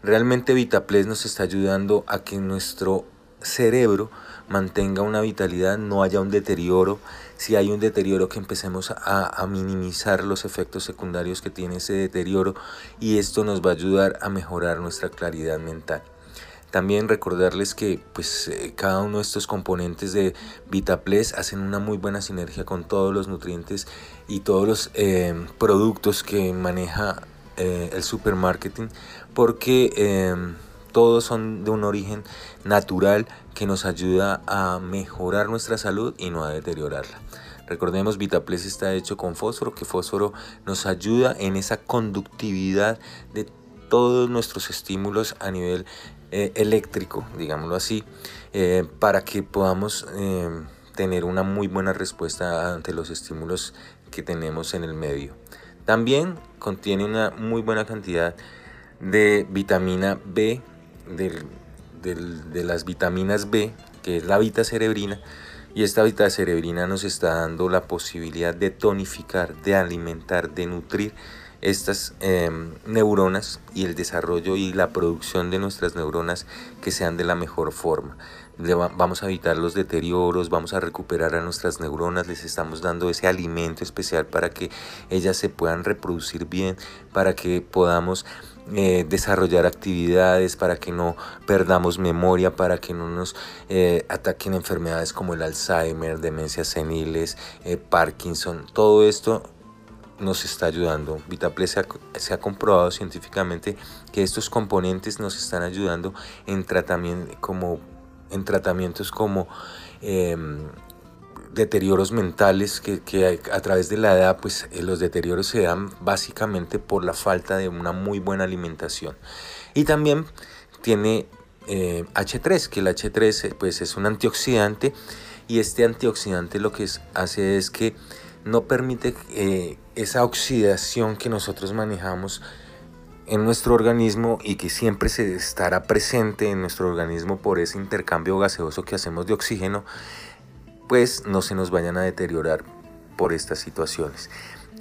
G: Realmente VitaPles nos está ayudando a que nuestro cerebro mantenga una vitalidad, no haya un deterioro. Si hay un deterioro, que empecemos a, minimizar los efectos secundarios que tiene ese deterioro y esto nos va a ayudar a mejorar nuestra claridad mental. También recordarles que pues, eh, cada uno de estos componentes de VitaPles hacen una muy buena sinergia con todos los nutrientes y todos los eh, productos que maneja eh, el supermarketing porque todos son de un origen natural que nos ayuda a mejorar nuestra salud y no a deteriorarla. Recordemos, VitaPlex está hecho con fósforo, que fósforo nos ayuda en esa conductividad de todos nuestros estímulos a nivel eh, eléctrico, digámoslo así, eh, para que podamos eh, tener una muy buena respuesta ante los estímulos que tenemos en el medio. También contiene una muy buena cantidad de vitamina B, de las vitaminas B, que es la vitacerebrina, y esta vitacerebrina nos está dando la posibilidad de tonificar, de alimentar, de nutrir estas em, neuronas y el desarrollo y la producción de nuestras neuronas que sean de la mejor forma. vamos a evitar los deterioros, vamos a recuperar a nuestras neuronas, les estamos dando ese alimento especial para que ellas se puedan reproducir bien, para que podamos eh, desarrollar actividades, para que no perdamos memoria, para que no nos eh, ataquen enfermedades como el Alzheimer, demencias seniles, eh, Parkinson. Todo esto nos está ayudando. Ha, se ha, comprobado científicamente que estos componentes nos están ayudando en, tratamiento, como, en tratamientos como em, deterioros mentales que, a través de la edad, pues eh, los deterioros se dan básicamente por la falta de una muy buena alimentación. Y también tiene H3, eh, que el H3 eh, pues es un antioxidante y este antioxidante lo que hace es que no permite esa oxidación que nosotros manejamos en nuestro organismo y que siempre se estará presente en nuestro organismo por ese intercambio gaseoso que hacemos de oxígeno pues no se nos vayan a deteriorar por estas situaciones.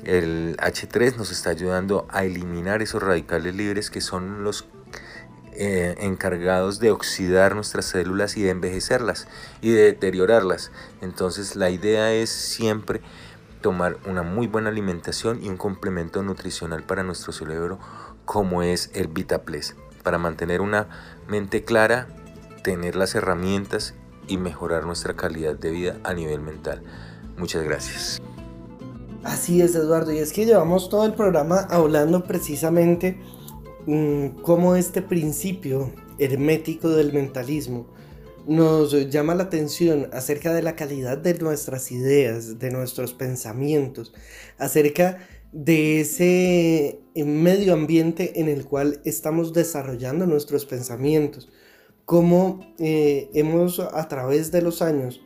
G: El H3 nos está ayudando a eliminar esos radicales libres que son los eh, encargados de oxidar nuestras células y de envejecerlas y de deteriorarlas. Entonces la idea es siempre tomar una muy buena alimentación y un complemento nutricional para nuestro cerebro como es el VitaPlex para mantener una mente clara, tener las herramientas y mejorar nuestra calidad de vida a nivel mental. Muchas gracias.
C: Así es, Eduardo, y es que llevamos todo el programa hablando precisamente mm, cómo este principio hermético del mentalismo nos llama la atención acerca de la calidad de nuestras ideas, de nuestros pensamientos, acerca de ese medio ambiente en el cual estamos desarrollando nuestros pensamientos cómo eh, hemos a través de los años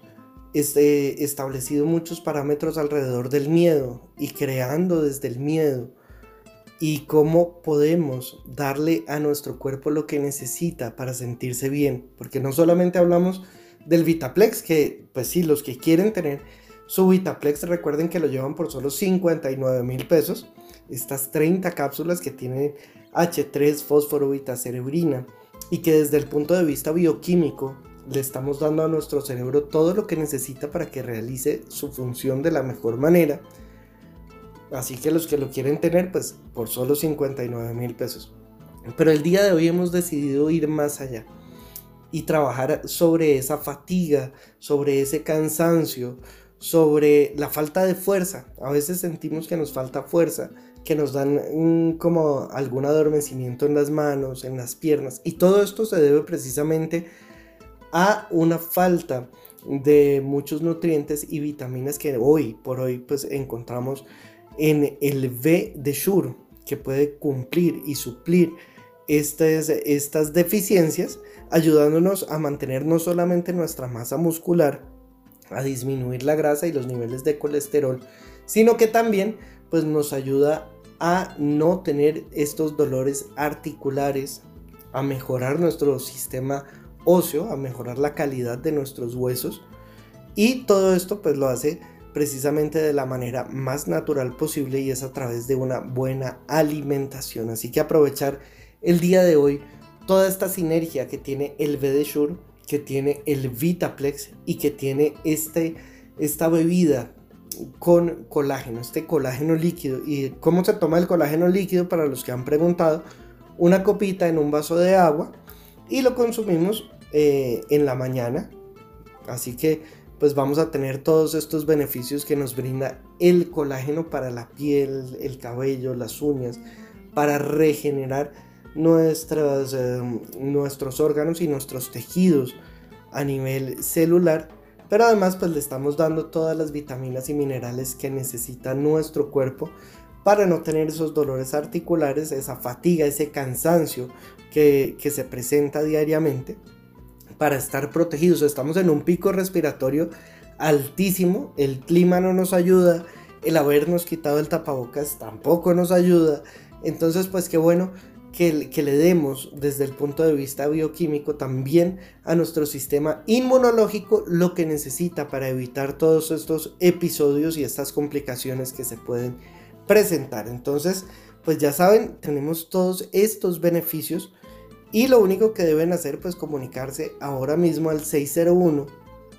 C: este, establecido muchos parámetros alrededor del miedo y creando desde el miedo y cómo podemos darle a nuestro cuerpo lo que necesita para sentirse bien, porque no solamente hablamos del Vitaplex, que pues sí, los que quieren tener su Vitaplex recuerden que lo llevan por solo 59 mil pesos, estas 30 cápsulas que tienen H3 fósforo vitacerebrina y que desde el punto de vista bioquímico le estamos dando a nuestro cerebro todo lo que necesita para que realice su función de la mejor manera. Así que los que lo quieren tener, pues por solo 59 mil pesos. Pero el día de hoy hemos decidido ir más allá y trabajar sobre esa fatiga, sobre ese cansancio, sobre la falta de fuerza. A veces sentimos que nos falta fuerza, que nos dan como algún adormecimiento en las manos, en las piernas. Y todo esto se debe precisamente a una falta de muchos nutrientes y vitaminas que hoy por hoy pues encontramos en el V de Shure que puede cumplir y suplir estas, estas deficiencias ayudándonos a mantener no solamente nuestra masa muscular, a disminuir la grasa y los niveles de colesterol, sino que también pues nos ayuda a no tener estos dolores articulares, a mejorar nuestro sistema óseo, a mejorar la calidad de nuestros huesos y todo esto pues lo hace precisamente de la manera más natural posible y es a través de una buena alimentación. Así que aprovechar el día de hoy toda esta sinergia que tiene el Shure, que tiene el Vitaplex y que tiene este, esta bebida con colágeno, este colágeno líquido. ¿Y cómo se toma el colágeno líquido? Para los que han preguntado, una copita en un vaso de agua y lo consumimos eh, en la mañana. Así que pues vamos a tener todos estos beneficios que nos brinda el colágeno para la piel, el cabello, las uñas, para regenerar nuestras, eh, nuestros órganos y nuestros tejidos a nivel celular pero además pues le estamos dando todas las vitaminas y minerales que necesita nuestro cuerpo para no tener esos dolores articulares, esa fatiga, ese cansancio que, que se presenta diariamente, para estar protegidos. Estamos en un pico respiratorio altísimo, el clima no nos ayuda, el habernos quitado el tapabocas tampoco nos ayuda. Entonces pues qué bueno que, le demos desde el punto de vista bioquímico también a nuestro sistema inmunológico lo que necesita para evitar todos estos episodios y estas complicaciones que se pueden presentar. Entonces, pues ya saben, tenemos todos estos beneficios y lo único que deben hacer pues comunicarse ahora mismo al 601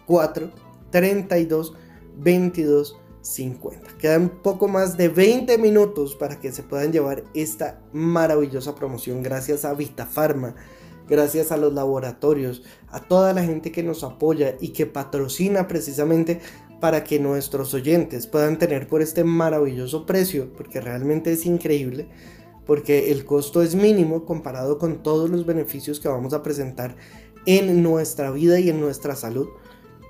C: 4 32 22 50. Quedan poco más de 20 minutos para que se puedan llevar esta maravillosa promoción gracias a Vitafarma, gracias a los laboratorios, a toda la gente que nos apoya y que patrocina precisamente para que nuestros oyentes puedan tener por este maravilloso precio, porque realmente es increíble, porque el costo es mínimo comparado con todos los beneficios que vamos a presentar en nuestra vida y en nuestra salud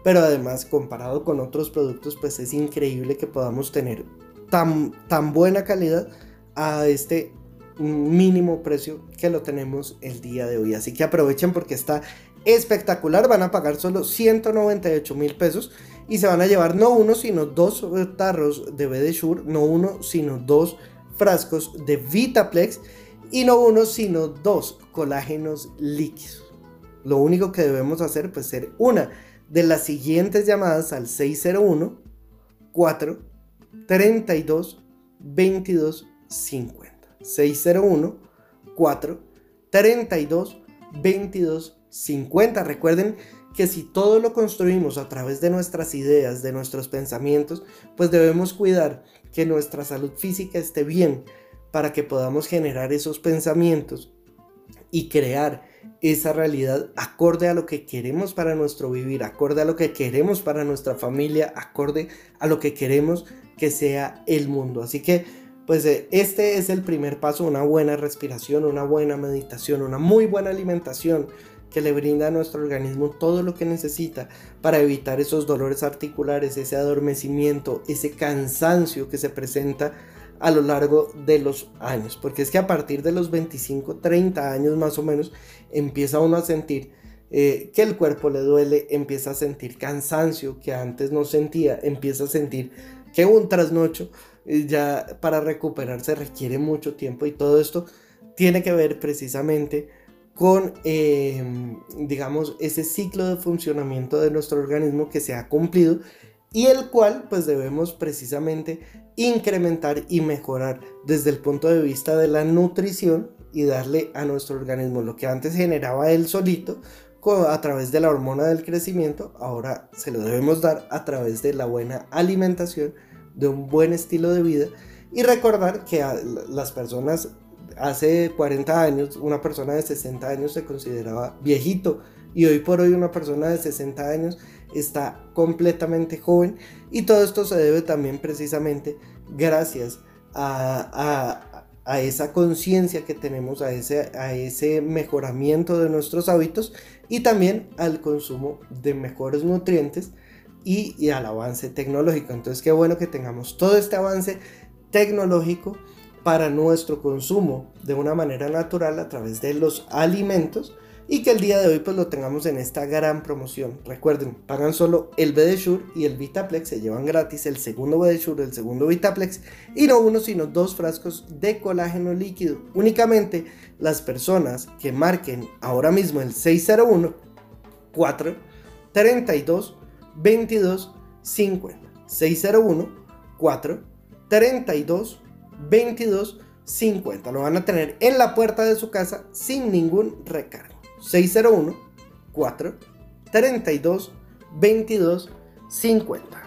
C: pero además comparado con otros productos pues es increíble que podamos tener tan, tan buena calidad a este mínimo precio que lo tenemos el día de hoy. Así que aprovechen porque está espectacular. Van a pagar solo 198 mil pesos y se van a llevar no uno sino dos tarros de BD Shure, no uno sino dos frascos de Vitaplex y no uno sino dos colágenos líquidos. Lo único que debemos hacer pues ser una de las siguientes llamadas al 601 4 32 22 50. 601 4 32 22 50. Recuerden que si todo lo construimos a través de nuestras ideas, de nuestros pensamientos, pues debemos cuidar que nuestra salud física esté bien para que podamos generar esos pensamientos y crear esa realidad acorde a lo que queremos para nuestro vivir, acorde a lo que queremos para nuestra familia, acorde a lo que queremos que sea el mundo. Así que, pues eh, este es el primer paso, una buena respiración, una buena meditación, una muy buena alimentación que le brinda a nuestro organismo todo lo que necesita para evitar esos dolores articulares, ese adormecimiento, ese cansancio que se presenta a lo largo de los años. Porque es que a partir de los 25, 30 años más o menos, empieza uno a sentir eh, que el cuerpo le duele, empieza a sentir cansancio que antes no sentía, empieza a sentir que un trasnocho eh, ya para recuperarse requiere mucho tiempo y todo esto tiene que ver precisamente con, em, digamos, ese ciclo de funcionamiento de nuestro organismo que se ha cumplido y el cual pues debemos precisamente incrementar y mejorar desde el punto de vista de la nutrición y darle a nuestro organismo lo que antes generaba él solito a través de la hormona del crecimiento, ahora se lo debemos dar a través de la buena alimentación, de un buen estilo de vida. Y recordar que las personas hace 40 años, una persona de 60 años se consideraba viejito. Y hoy por hoy una persona de 60 años está completamente joven. Y todo esto se debe también precisamente gracias a, esa conciencia que tenemos, a ese, a ese mejoramiento de nuestros hábitos y también al consumo de mejores nutrientes y, y al avance tecnológico. Entonces qué bueno que tengamos todo este avance tecnológico para nuestro consumo de una manera natural a través de los alimentos y que el día de hoy pues lo tengamos en esta gran promoción. Recuerden, pagan solo el BD y el Vitaplex, se llevan gratis el segundo BD el segundo Vitaplex y no uno sino dos frascos de colágeno líquido. Únicamente las personas que marquen ahora mismo el 601 4 32 22 50 601 4 32 22 50 lo van a tener en la puerta de su casa sin ningún recargo 601 4 32 22 50.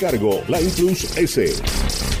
A: cargo, la Plus S.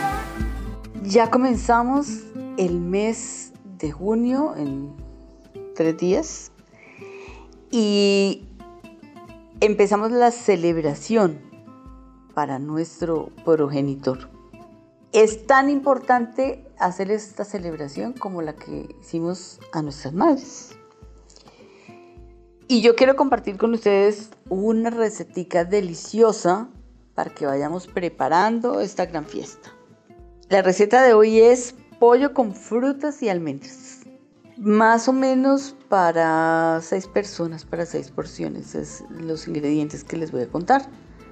D: Ya comenzamos el mes de junio en tres días y empezamos la celebración para nuestro progenitor. Es tan importante hacer esta celebración como la que hicimos a nuestras madres. Y yo quiero compartir con ustedes una recetica deliciosa para que vayamos preparando esta gran fiesta. La receta de hoy es pollo con frutas y almendras. Más o menos para seis personas, para seis porciones, es los ingredientes que les voy a contar.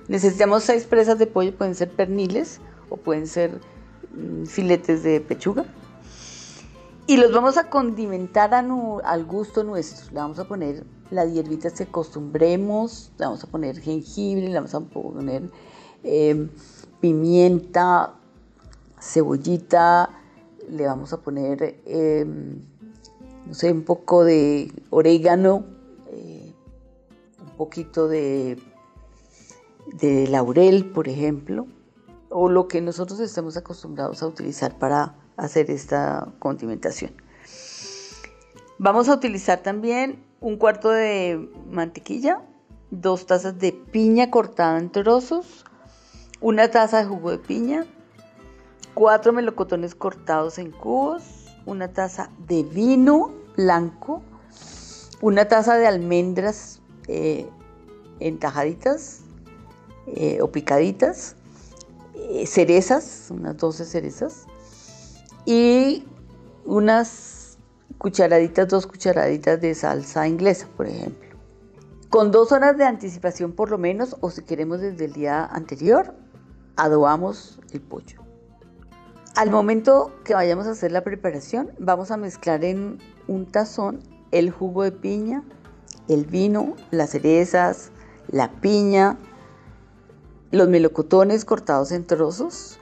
D: Necesitamos seis presas de pollo, pueden ser perniles o pueden ser mm, filetes de pechuga. Y los vamos a condimentar al gusto nuestro. Le vamos a poner las hierbitas que acostumbremos, le vamos a poner jengibre, le vamos a poner eh, pimienta, cebollita, le vamos a poner, em, no sé, un poco de orégano, eh, un poquito de, de laurel, por ejemplo, o lo que nosotros estemos acostumbrados a utilizar para hacer esta condimentación. Vamos a utilizar también un cuarto de mantequilla, dos tazas de piña cortada en trozos, una taza de jugo de piña, cuatro melocotones cortados en cubos, una taza de vino blanco, una taza de almendras eh, entajaditas eh, o picaditas, eh, cerezas, unas 12 cerezas, y unas cucharaditas, dos cucharaditas de salsa inglesa, por ejemplo. Con dos horas de anticipación por lo menos, o si queremos desde el día anterior, adobamos el pollo. Al momento que vayamos a hacer la preparación, vamos a mezclar en un tazón el jugo de piña, el vino, las cerezas, la piña, los melocotones cortados en trozos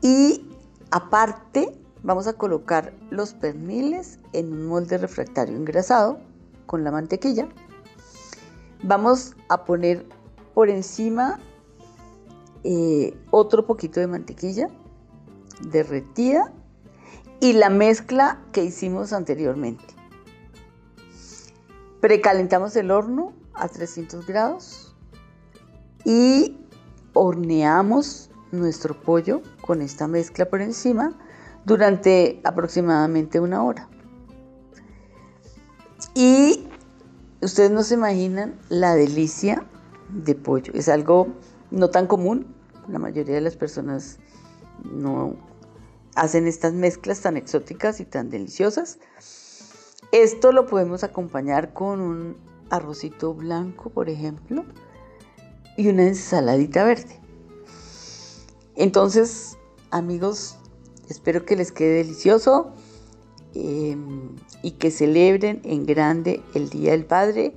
D: y aparte vamos a colocar los perniles en un molde refractario engrasado con la mantequilla. Vamos a poner por encima eh, otro poquito de mantequilla derretida y la mezcla que hicimos anteriormente. Precalentamos el horno a 300 grados y horneamos nuestro pollo con esta mezcla por encima durante aproximadamente una hora. Y ustedes no se imaginan la delicia de pollo. Es algo no tan común. La mayoría de las personas no hacen estas mezclas tan exóticas y tan deliciosas. Esto lo podemos acompañar con un arrocito blanco, por ejemplo, y una ensaladita verde. Entonces, amigos, espero que les quede delicioso em, y que celebren en grande el Día del Padre,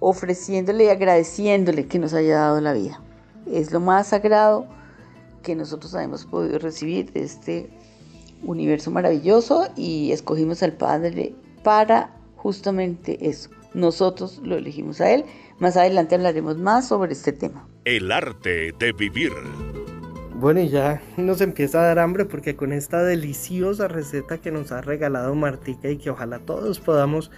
D: ofreciéndole y agradeciéndole que nos haya dado la vida. Es lo más sagrado que nosotros hemos podido recibir de este universo maravilloso y escogimos al Padre para justamente eso. Nosotros lo elegimos a Él. Más adelante hablaremos más sobre este tema.
A: El arte de vivir.
C: Bueno, y ya nos empieza a dar hambre porque con esta deliciosa receta que nos ha regalado Martica y que ojalá todos podamos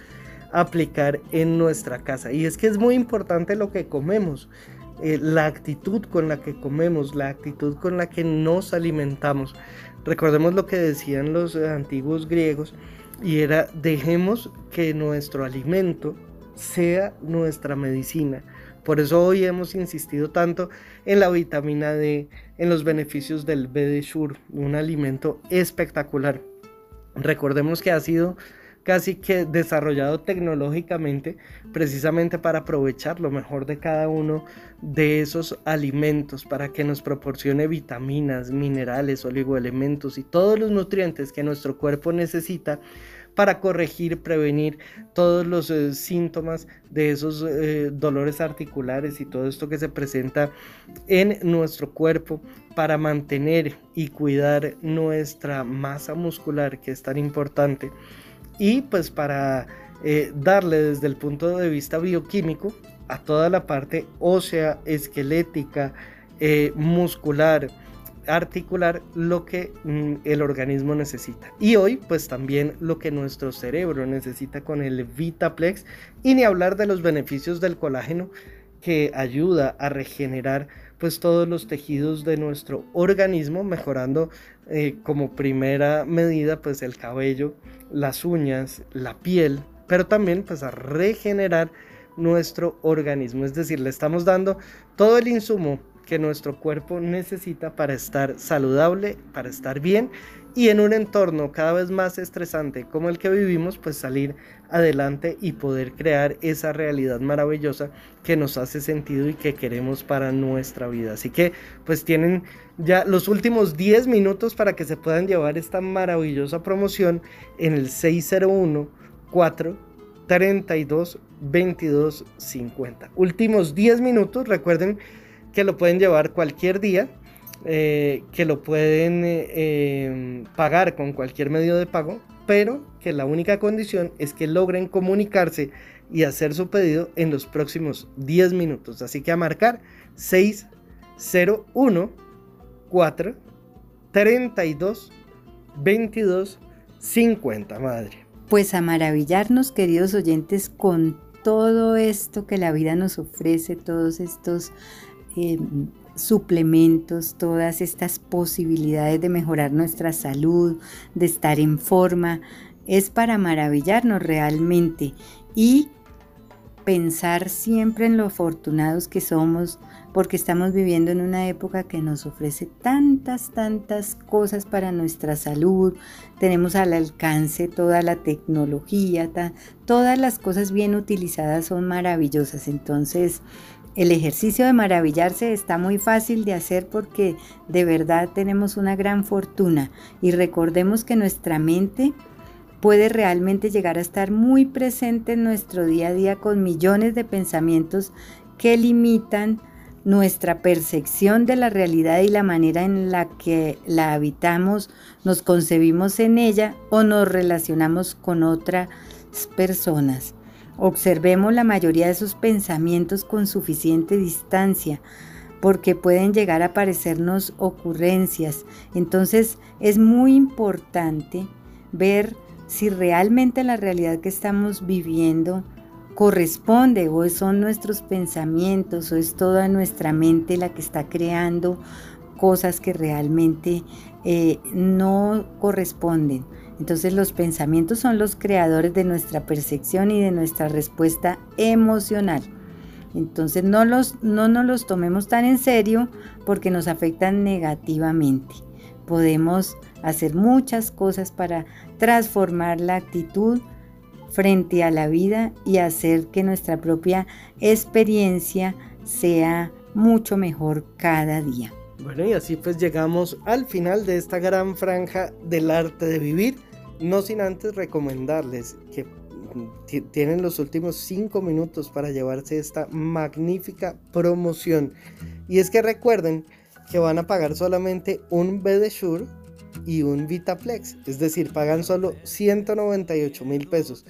C: aplicar en nuestra casa. Y es que es muy importante lo que comemos. Eh, la actitud con la que comemos, la actitud con la que nos alimentamos. Recordemos lo que decían los antiguos griegos y era dejemos que nuestro alimento sea nuestra medicina. Por eso hoy hemos insistido tanto en la vitamina D, en los beneficios del Shur, un alimento espectacular. Recordemos que ha sido casi que desarrollado tecnológicamente precisamente para aprovechar lo mejor de cada uno de esos alimentos para que nos proporcione vitaminas, minerales, oligoelementos y todos los nutrientes que nuestro cuerpo necesita para corregir, prevenir todos los eh, síntomas de esos eh, dolores articulares y todo esto que se presenta en nuestro cuerpo para mantener y cuidar nuestra masa muscular que es tan importante y pues para eh, darle desde el punto de vista bioquímico a toda la parte ósea, esquelética, eh, muscular, articular, lo que mm, el organismo necesita. Y hoy pues también lo que nuestro cerebro necesita con el Vitaplex y ni hablar de los beneficios del colágeno que ayuda a regenerar pues todos los tejidos de nuestro organismo, mejorando eh, como primera medida pues el cabello, las uñas, la piel, pero también pues a regenerar nuestro organismo, es decir, le estamos dando todo el insumo que nuestro cuerpo necesita para estar saludable, para estar bien y en un entorno cada vez más estresante como el que vivimos, pues salir adelante y poder crear esa realidad maravillosa que nos hace sentido y que queremos para nuestra vida. Así que pues tienen ya los últimos 10 minutos para que se puedan llevar esta maravillosa promoción en el 601 4 32 22 50. Últimos 10 minutos, recuerden que lo pueden llevar cualquier día eh, que lo pueden eh, em, pagar con cualquier medio de pago, pero que la única condición es que logren comunicarse y hacer su pedido en los próximos 10 minutos. Así que a marcar 601 4 32 22 50, madre.
E: Pues a maravillarnos, queridos oyentes, con todo esto que la vida nos ofrece, todos estos em, suplementos, todas estas posibilidades de mejorar nuestra salud, de estar en forma, es para maravillarnos realmente. Y pensar siempre en lo afortunados que somos porque estamos viviendo en una época que nos ofrece tantas, tantas cosas para nuestra salud, tenemos al alcance toda la tecnología, todas las cosas bien utilizadas son maravillosas, entonces el ejercicio de maravillarse está muy fácil de hacer porque de verdad tenemos una gran fortuna y recordemos que nuestra mente puede realmente llegar a estar muy presente en nuestro día a día con millones de pensamientos que limitan nuestra percepción de la realidad y la manera en la que la habitamos, nos concebimos en ella o nos relacionamos con otras personas. Observemos la mayoría de sus pensamientos con suficiente distancia, porque pueden llegar a parecernos ocurrencias. Entonces es muy importante ver si realmente la realidad que estamos viviendo corresponde o son nuestros pensamientos o es toda nuestra mente la que está creando cosas que realmente eh, no corresponden. Entonces los pensamientos son los creadores de nuestra percepción y de nuestra respuesta emocional. Entonces no, los, no nos los tomemos tan en serio porque nos afectan negativamente. Podemos hacer muchas cosas para transformar la actitud frente a la vida y hacer que nuestra propia experiencia sea mucho mejor cada día.
C: Bueno, y así pues llegamos al final de esta gran franja del arte de vivir. No sin antes recomendarles que tienen los últimos 5 minutos para llevarse esta magnífica promoción. Y es que recuerden que van a pagar solamente un Shure y un Vitaplex. Es decir, pagan solo 198 mil pesos.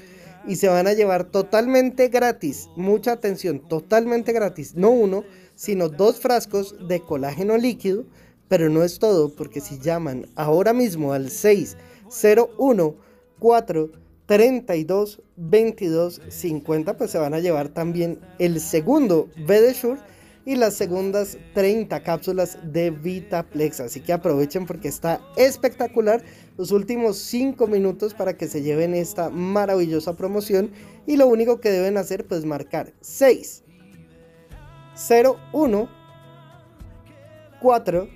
C: Y se van a llevar totalmente gratis, mucha atención, totalmente gratis, no uno, sino dos frascos de colágeno líquido. Pero no es todo, porque si llaman ahora mismo al 6 01 4 32 22 50 pues se van a llevar también el segundo Shure y las segundas 30 cápsulas de Vitaplex. Así que aprovechen porque está espectacular los últimos 5 minutos para que se lleven esta maravillosa promoción. Y lo único que deben hacer pues marcar 6 01 4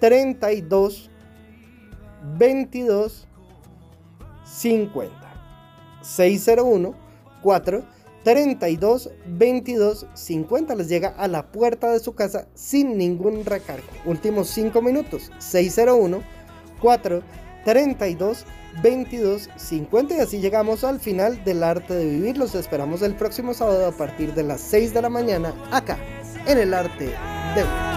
C: 32 22 50 601 4 32 22 50 les llega a la puerta de su casa sin ningún recargo. Últimos 5 minutos 601 4 32 22 50 y así llegamos al final del arte de vivir. Los esperamos el próximo sábado a partir de las 6 de la mañana acá en el arte de vivir.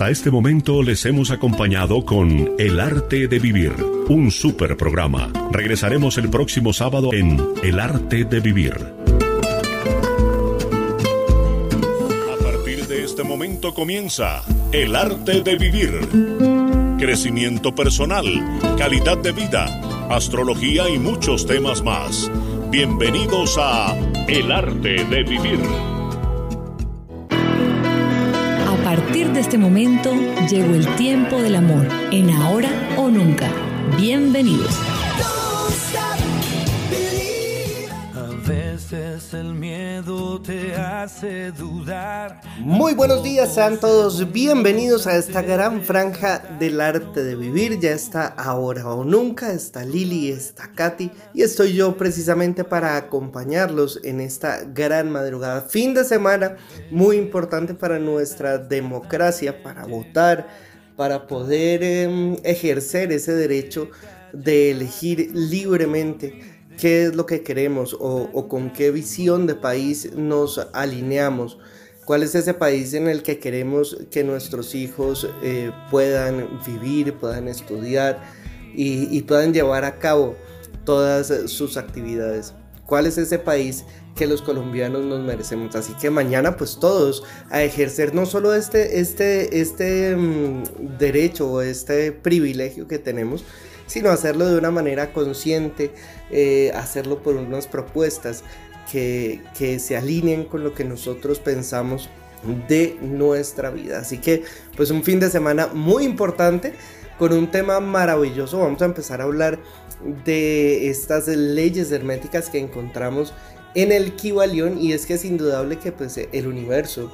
A: Hasta este momento les hemos acompañado con El arte de vivir, un super programa. Regresaremos el próximo sábado en El arte de vivir. A partir de este momento comienza El arte de vivir. Crecimiento personal, calidad de vida, astrología y muchos temas más. Bienvenidos a El arte de vivir.
F: A partir de este momento llegó el tiempo del amor, en ahora o nunca. Bienvenidos.
C: El miedo te hace dudar. Muy buenos días, sean todos bienvenidos a esta gran franja del arte de vivir. Ya está ahora o nunca, está Lili, está Katy y estoy yo precisamente para acompañarlos en esta gran madrugada. Fin de semana muy importante para nuestra democracia, para votar, para poder em, ejercer ese derecho de elegir libremente qué es lo que queremos o, con qué visión de país nos alineamos. ¿Cuál es ese país en el que queremos que nuestros hijos eh, puedan vivir, puedan estudiar y, puedan llevar a cabo todas sus actividades? ¿Cuál es ese país que los colombianos nos merecemos? Así que mañana pues todos a ejercer no solo este, este, este mm, derecho o este privilegio que tenemos, sino hacerlo de una manera consciente, eh, hacerlo por unas propuestas que, se alineen con lo que nosotros pensamos de nuestra vida. Así que pues un fin de semana muy importante con un tema maravilloso. Vamos a empezar a hablar de estas leyes herméticas que encontramos en el Kibalión y es que es indudable que pues el universo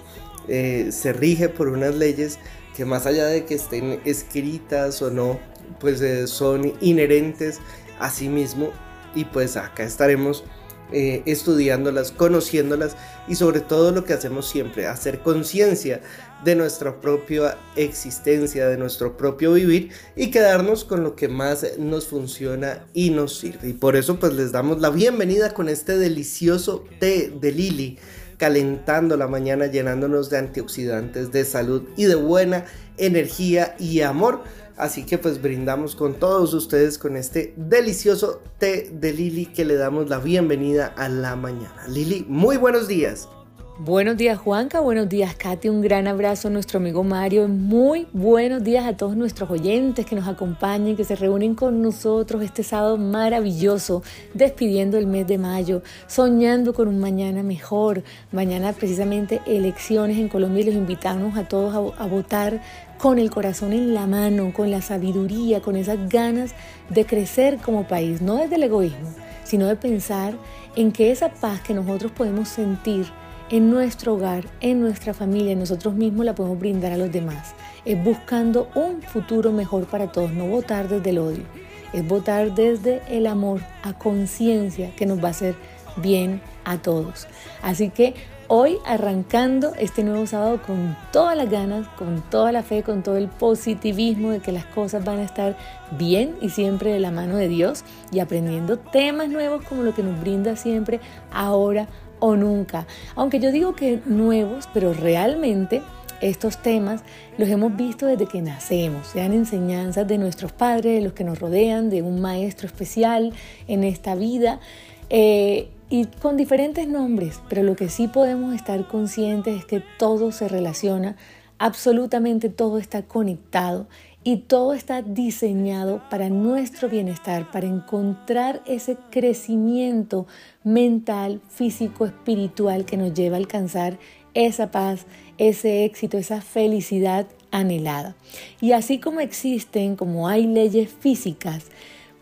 C: eh, se rige por unas leyes que más allá de que estén escritas o no pues eh, son inherentes a sí mismo y pues acá estaremos eh, estudiándolas, conociéndolas y sobre todo lo que hacemos siempre, hacer conciencia de nuestra propia existencia, de nuestro propio vivir y quedarnos con lo que más nos funciona y nos sirve. Y por eso pues les damos la bienvenida con este delicioso té de Lili calentando la mañana, llenándonos de antioxidantes, de salud y de buena energía y amor. Así que pues brindamos con todos ustedes con este delicioso té de Lili que le damos la bienvenida a la mañana. Lili, muy buenos días.
F: Buenos días Juanca, buenos días Katy, un gran abrazo a nuestro amigo Mario, muy buenos días a todos nuestros oyentes que nos acompañen, que se reúnen con nosotros este sábado maravilloso, despidiendo el mes de mayo, soñando con un mañana mejor, mañana precisamente elecciones en Colombia y los invitamos a todos a votar con el corazón en la mano, con la sabiduría, con esas ganas de crecer como país, no desde el egoísmo, sino de pensar en que esa paz que nosotros podemos sentir, en nuestro hogar, en nuestra familia, nosotros mismos la podemos brindar a los demás. Es buscando un futuro mejor para todos, no votar desde el odio, es votar desde el amor a conciencia que nos va a hacer bien a todos. Así que hoy arrancando este nuevo sábado con todas las ganas, con toda la fe, con todo el positivismo de que las cosas van a estar bien y siempre de la mano de Dios y aprendiendo temas nuevos como lo que nos brinda siempre ahora o nunca. Aunque yo digo que nuevos, pero realmente estos temas los hemos visto desde que nacemos, sean enseñanzas de nuestros padres, de los que nos rodean, de un maestro especial en esta vida. Eh, y con diferentes nombres, pero lo que sí podemos estar conscientes es que todo se relaciona, absolutamente todo está conectado y todo está diseñado para nuestro bienestar, para encontrar ese crecimiento mental, físico, espiritual que nos lleva a alcanzar esa paz, ese éxito, esa felicidad anhelada. Y así como existen, como hay leyes físicas,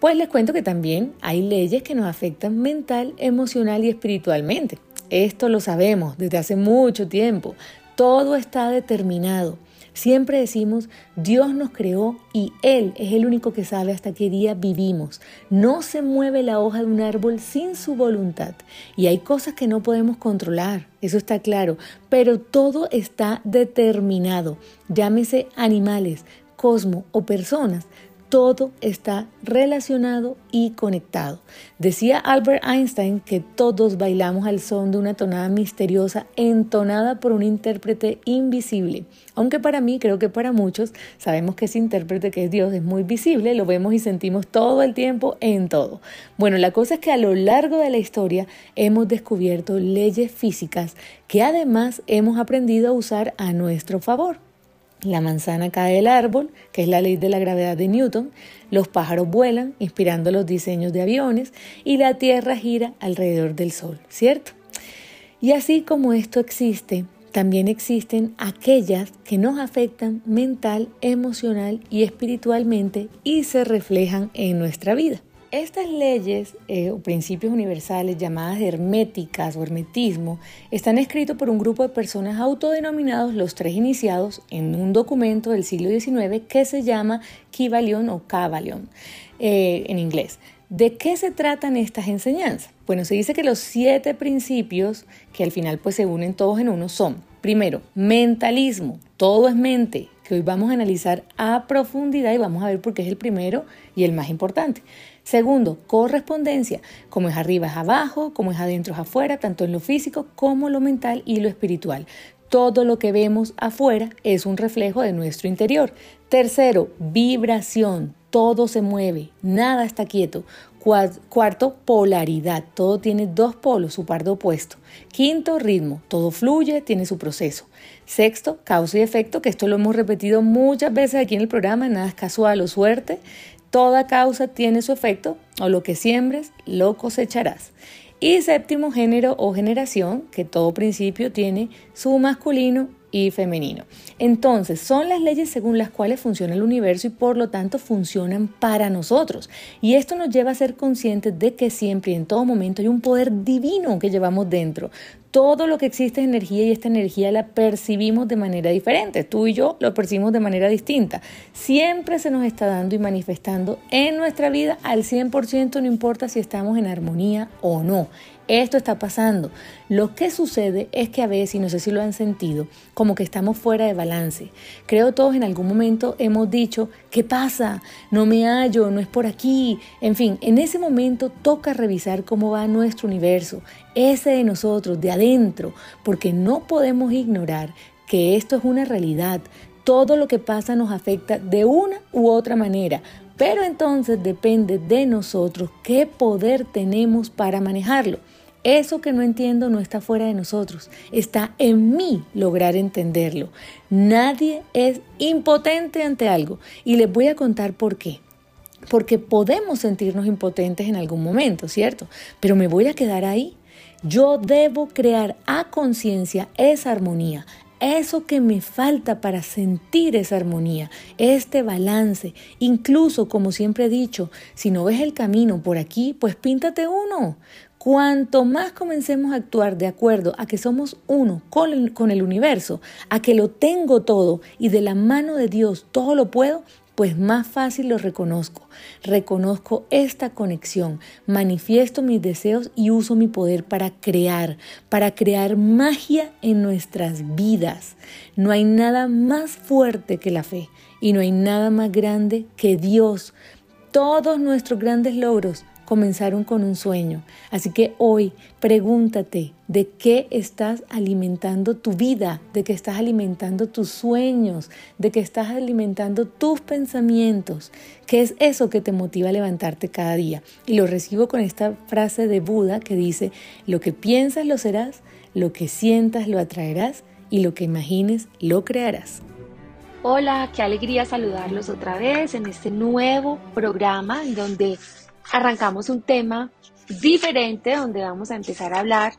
F: pues les cuento que también hay leyes que nos afectan mental, emocional y espiritualmente. Esto lo sabemos desde hace mucho tiempo. Todo está determinado. Siempre decimos, Dios nos creó y Él es el único que sabe hasta qué día vivimos. No se mueve la hoja de un árbol sin su voluntad. Y hay cosas que no podemos controlar, eso está claro, pero todo está determinado. Llámese animales, cosmo o personas todo está relacionado y conectado. Decía Albert Einstein que todos bailamos al son de una tonada misteriosa entonada por un intérprete invisible. Aunque para mí, creo que para muchos, sabemos que ese intérprete que es Dios es muy visible, lo vemos y sentimos todo el tiempo en todo. Bueno, la cosa es que a lo largo de la historia hemos descubierto leyes físicas que además hemos aprendido a usar a nuestro favor. La manzana cae del árbol, que es la ley de la gravedad de Newton, los pájaros vuelan, inspirando los diseños de aviones, y la Tierra gira alrededor del Sol, ¿cierto? Y así como esto existe, también existen aquellas que nos afectan mental, emocional y espiritualmente y se reflejan en nuestra vida. Estas leyes eh, o principios universales llamadas herméticas o hermetismo están escritos por un grupo de personas autodenominados los tres iniciados en un documento del siglo XIX que se llama Kybalion o Kybalion eh, en inglés. ¿De qué se tratan estas enseñanzas? Bueno, se dice que los siete principios que al final pues se unen todos en uno son, primero, mentalismo, todo es mente, que hoy vamos a analizar a profundidad y vamos a ver por qué es el primero y el más importante. Segundo, correspondencia, como es arriba es abajo, como es adentro es afuera, tanto en lo físico como lo mental y lo espiritual. Todo lo que vemos afuera es un reflejo de nuestro interior. Tercero, vibración. Todo se mueve, nada está quieto. Cuarto, polaridad. Todo tiene dos polos, su par de opuesto. Quinto, ritmo. Todo fluye, tiene su proceso. Sexto, causa y efecto, que esto lo hemos repetido muchas veces aquí en el programa, nada es casual o suerte. Toda causa tiene su efecto, o lo que siembres, lo cosecharás. Y séptimo género o generación, que todo principio tiene su masculino y femenino. Entonces, son las leyes según las cuales funciona el universo y por lo tanto funcionan para nosotros. Y esto nos lleva a ser conscientes de que siempre y en todo momento hay un poder divino que llevamos dentro todo lo que existe es energía y esta energía la percibimos de manera diferente. Tú y yo lo percibimos de manera distinta. Siempre se nos está dando y manifestando en nuestra vida al 100%, no importa si estamos en armonía o no. Esto está pasando. Lo que sucede es que a veces, y no sé si lo han sentido, como que estamos fuera de balance. Creo todos en algún momento hemos dicho, ¿qué pasa? No me hallo, no es por aquí. En fin, en ese momento toca revisar cómo va nuestro universo, ese de nosotros, de adentro, porque no podemos ignorar que esto es una realidad. Todo lo que pasa nos afecta de una u otra manera, pero entonces depende de nosotros qué poder tenemos para manejarlo. Eso que no entiendo no está fuera de nosotros, está en mí lograr entenderlo. Nadie es impotente ante algo y les voy a contar por qué. Porque podemos sentirnos impotentes en algún momento, ¿cierto? Pero me voy a quedar ahí. Yo debo crear a conciencia esa armonía, eso que me falta para sentir esa armonía, este balance. Incluso, como siempre he dicho, si no ves el camino por aquí, pues píntate uno. Cuanto más comencemos a actuar de acuerdo a que somos uno con el, universo, a que lo tengo todo y de la mano de Dios todo lo puedo, pues más fácil lo reconozco. Reconozco esta conexión, manifiesto mis deseos y uso mi poder para crear, para crear magia en nuestras vidas. No hay nada más fuerte que la fe y no hay nada más grande que Dios. Todos nuestros grandes logros comenzaron con un sueño. Así que hoy pregúntate de qué estás alimentando tu vida, de qué estás alimentando tus sueños, de qué estás alimentando tus pensamientos. ¿Qué es eso que te motiva a levantarte cada día? Y lo recibo con esta frase de Buda que dice, lo que piensas lo serás, lo que sientas lo atraerás y lo que imagines lo crearás.
H: Hola, qué alegría saludarlos otra vez en este nuevo programa en donde arrancamos un tema diferente donde vamos a empezar a hablar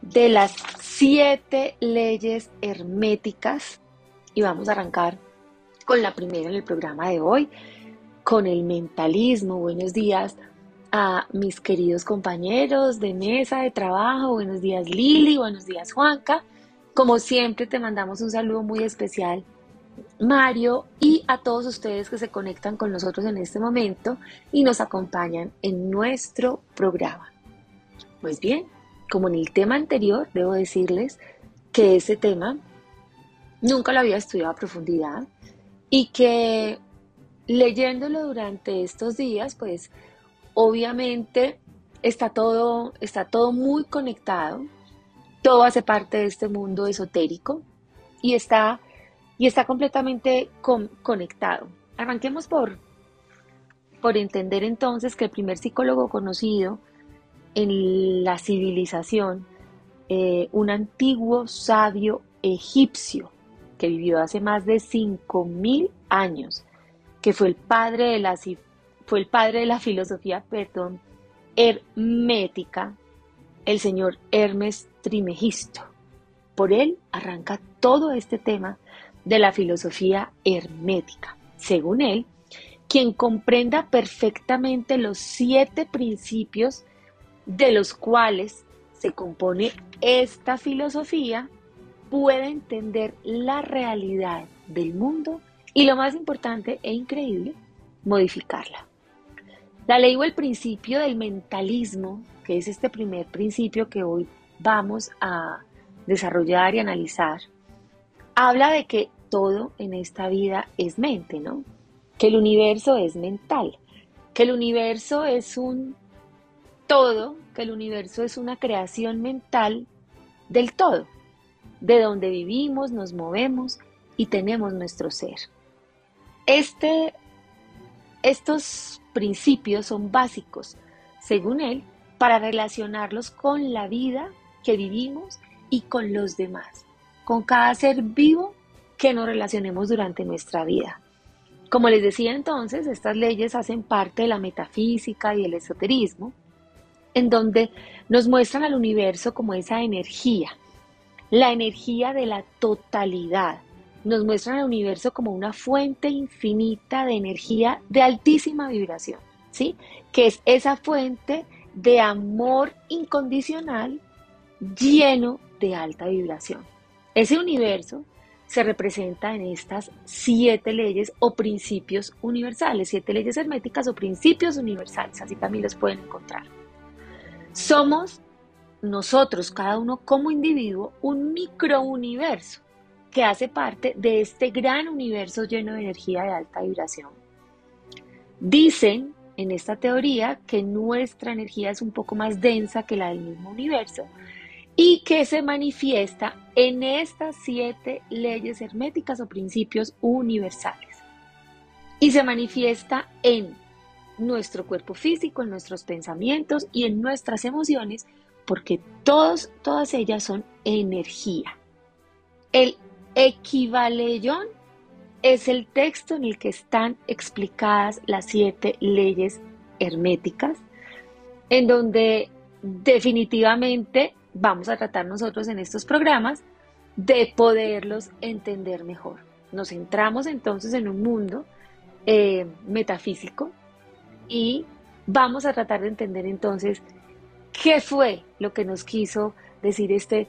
H: de las siete leyes herméticas y vamos a arrancar con la primera en el programa de hoy, con el mentalismo. Buenos días a mis queridos compañeros de mesa de trabajo. Buenos días Lili, buenos días Juanca. Como siempre te mandamos un saludo muy especial Mario y a todos ustedes que se conectan con nosotros en este momento y nos acompañan en nuestro programa. Pues bien, como en el tema anterior, debo decirles que ese tema nunca lo había estudiado a profundidad y que leyéndolo durante estos días, pues obviamente está todo, está todo muy conectado, todo hace parte de este mundo esotérico y está y está completamente conectado. Arranquemos por, por entender entonces que el primer psicólogo conocido en la civilización, eh, un antiguo sabio egipcio que vivió hace más de 5.000 años, que fue el padre de la, fue el padre de la filosofía perdón, hermética, el señor Hermes Trimegisto. Por él arranca todo este tema de la filosofía hermética. Según él, quien comprenda perfectamente los siete principios de los cuales se compone esta filosofía, puede entender la realidad del mundo y lo más importante e increíble, modificarla. La ley o el principio del mentalismo, que es este primer principio que hoy vamos a desarrollar y analizar, habla de que todo en esta vida es mente, ¿no? Que el universo es mental, que el universo es un todo, que el universo es una creación mental del todo, de donde vivimos, nos movemos y tenemos nuestro ser. Este, estos principios son básicos, según él, para relacionarlos con la vida que vivimos y con los demás con cada ser vivo que nos relacionemos durante nuestra vida. Como les decía entonces, estas leyes hacen parte de la metafísica y el esoterismo, en donde nos muestran al universo como esa energía, la energía de la totalidad. Nos muestran al universo como una fuente infinita de energía de altísima vibración, ¿sí? Que es esa fuente de amor incondicional lleno de alta vibración. Ese universo se representa en estas siete leyes o principios universales, siete leyes herméticas o principios universales, así también los pueden encontrar. Somos nosotros, cada uno como individuo, un microuniverso que hace parte de este gran universo lleno de energía de alta vibración. Dicen en esta teoría que nuestra energía es un poco más densa que la del mismo universo y que se manifiesta en estas siete leyes herméticas o principios universales. Y se manifiesta en nuestro cuerpo físico, en nuestros pensamientos y en nuestras emociones, porque todos, todas ellas son energía. El equivaleyón es el texto en el que están explicadas las siete leyes herméticas, en donde definitivamente vamos a tratar nosotros en estos programas de poderlos entender mejor. Nos centramos entonces en un mundo eh, metafísico y vamos a tratar de entender entonces qué fue lo que nos quiso decir este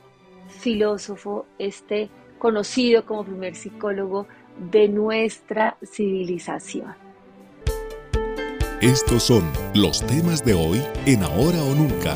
H: filósofo, este conocido como primer psicólogo de nuestra civilización.
A: Estos son los temas de hoy en Ahora o Nunca.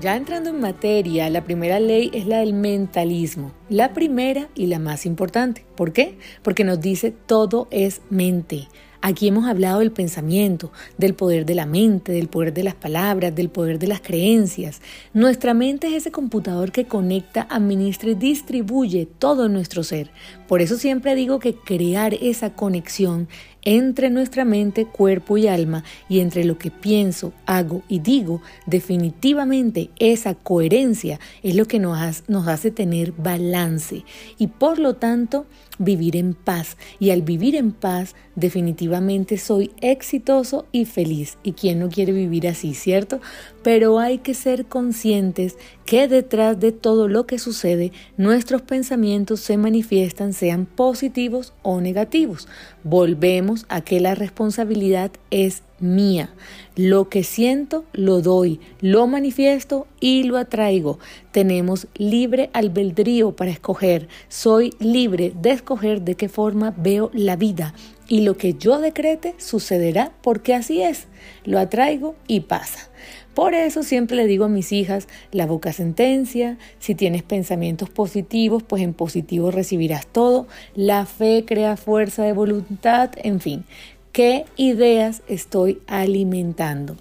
F: Ya entrando en materia, la primera ley es la del mentalismo, la primera y la más importante. ¿Por qué? Porque nos dice todo es mente. Aquí hemos hablado del pensamiento, del poder de la mente, del poder de las palabras, del poder de las creencias. Nuestra mente es ese computador que conecta, administra y distribuye todo nuestro ser. Por eso siempre digo que crear esa conexión entre nuestra mente, cuerpo y alma y entre lo que pienso, hago y digo, definitivamente esa coherencia es lo que nos, hace tener balance y por lo tanto vivir en paz. Y al vivir en paz, definitivamente soy exitoso y feliz. ¿Y quién no quiere vivir así, cierto? Pero hay que ser conscientes que detrás de todo lo que sucede, nuestros pensamientos se manifiestan, sean positivos o negativos. Volvemos a que la responsabilidad es mía. Lo que siento, lo doy, lo manifiesto y lo atraigo. Tenemos libre albedrío para escoger. Soy libre de escoger de qué forma veo la vida. Y lo que yo decrete sucederá porque así es. Lo atraigo y pasa. Por eso siempre le digo a mis hijas, la boca sentencia, si tienes pensamientos positivos, pues en positivo recibirás todo, la fe crea fuerza de voluntad, en fin, ¿Qué ideas estoy alimentando?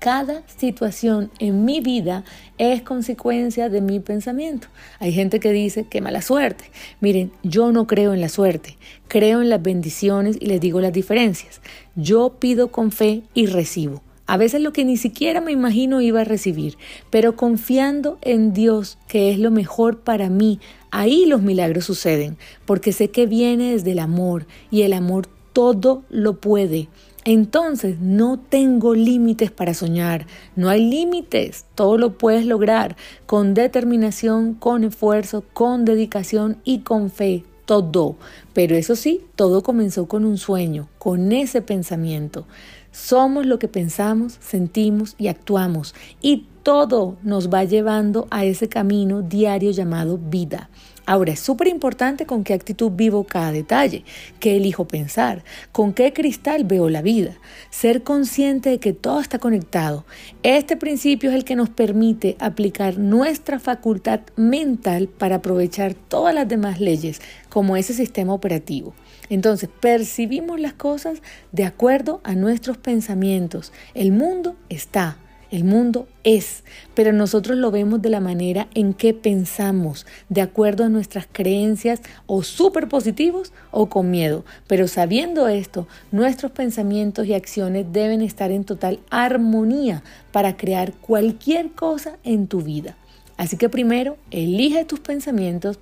F: Cada situación en mi vida es consecuencia de mi pensamiento. Hay gente que dice que mala suerte. Miren, yo no creo en la suerte, creo en las bendiciones y les digo las diferencias. Yo pido con fe y recibo. A veces lo que ni siquiera me imagino iba a recibir, pero confiando en Dios, que es lo mejor para mí, ahí los milagros suceden, porque sé que viene desde el amor y el amor todo lo puede. Entonces no tengo límites para soñar, no hay límites, todo lo puedes lograr con determinación, con esfuerzo, con dedicación y con fe, todo. Pero eso sí, todo comenzó con un sueño, con ese pensamiento. Somos lo que pensamos, sentimos y actuamos y todo nos va llevando a ese camino diario llamado vida. Ahora, es súper importante con qué actitud vivo cada detalle, qué elijo pensar, con qué cristal veo la vida, ser consciente de que todo está conectado. Este principio es el que nos permite aplicar nuestra facultad mental para aprovechar todas las demás leyes, como ese sistema operativo. Entonces, percibimos las cosas de acuerdo a nuestros pensamientos. El mundo está, el mundo es, pero nosotros lo vemos de la manera en que pensamos, de acuerdo a nuestras creencias o súper positivos o con miedo. Pero sabiendo esto, nuestros pensamientos y acciones deben estar en total armonía para crear cualquier cosa en tu vida. Así que primero, elige tus pensamientos,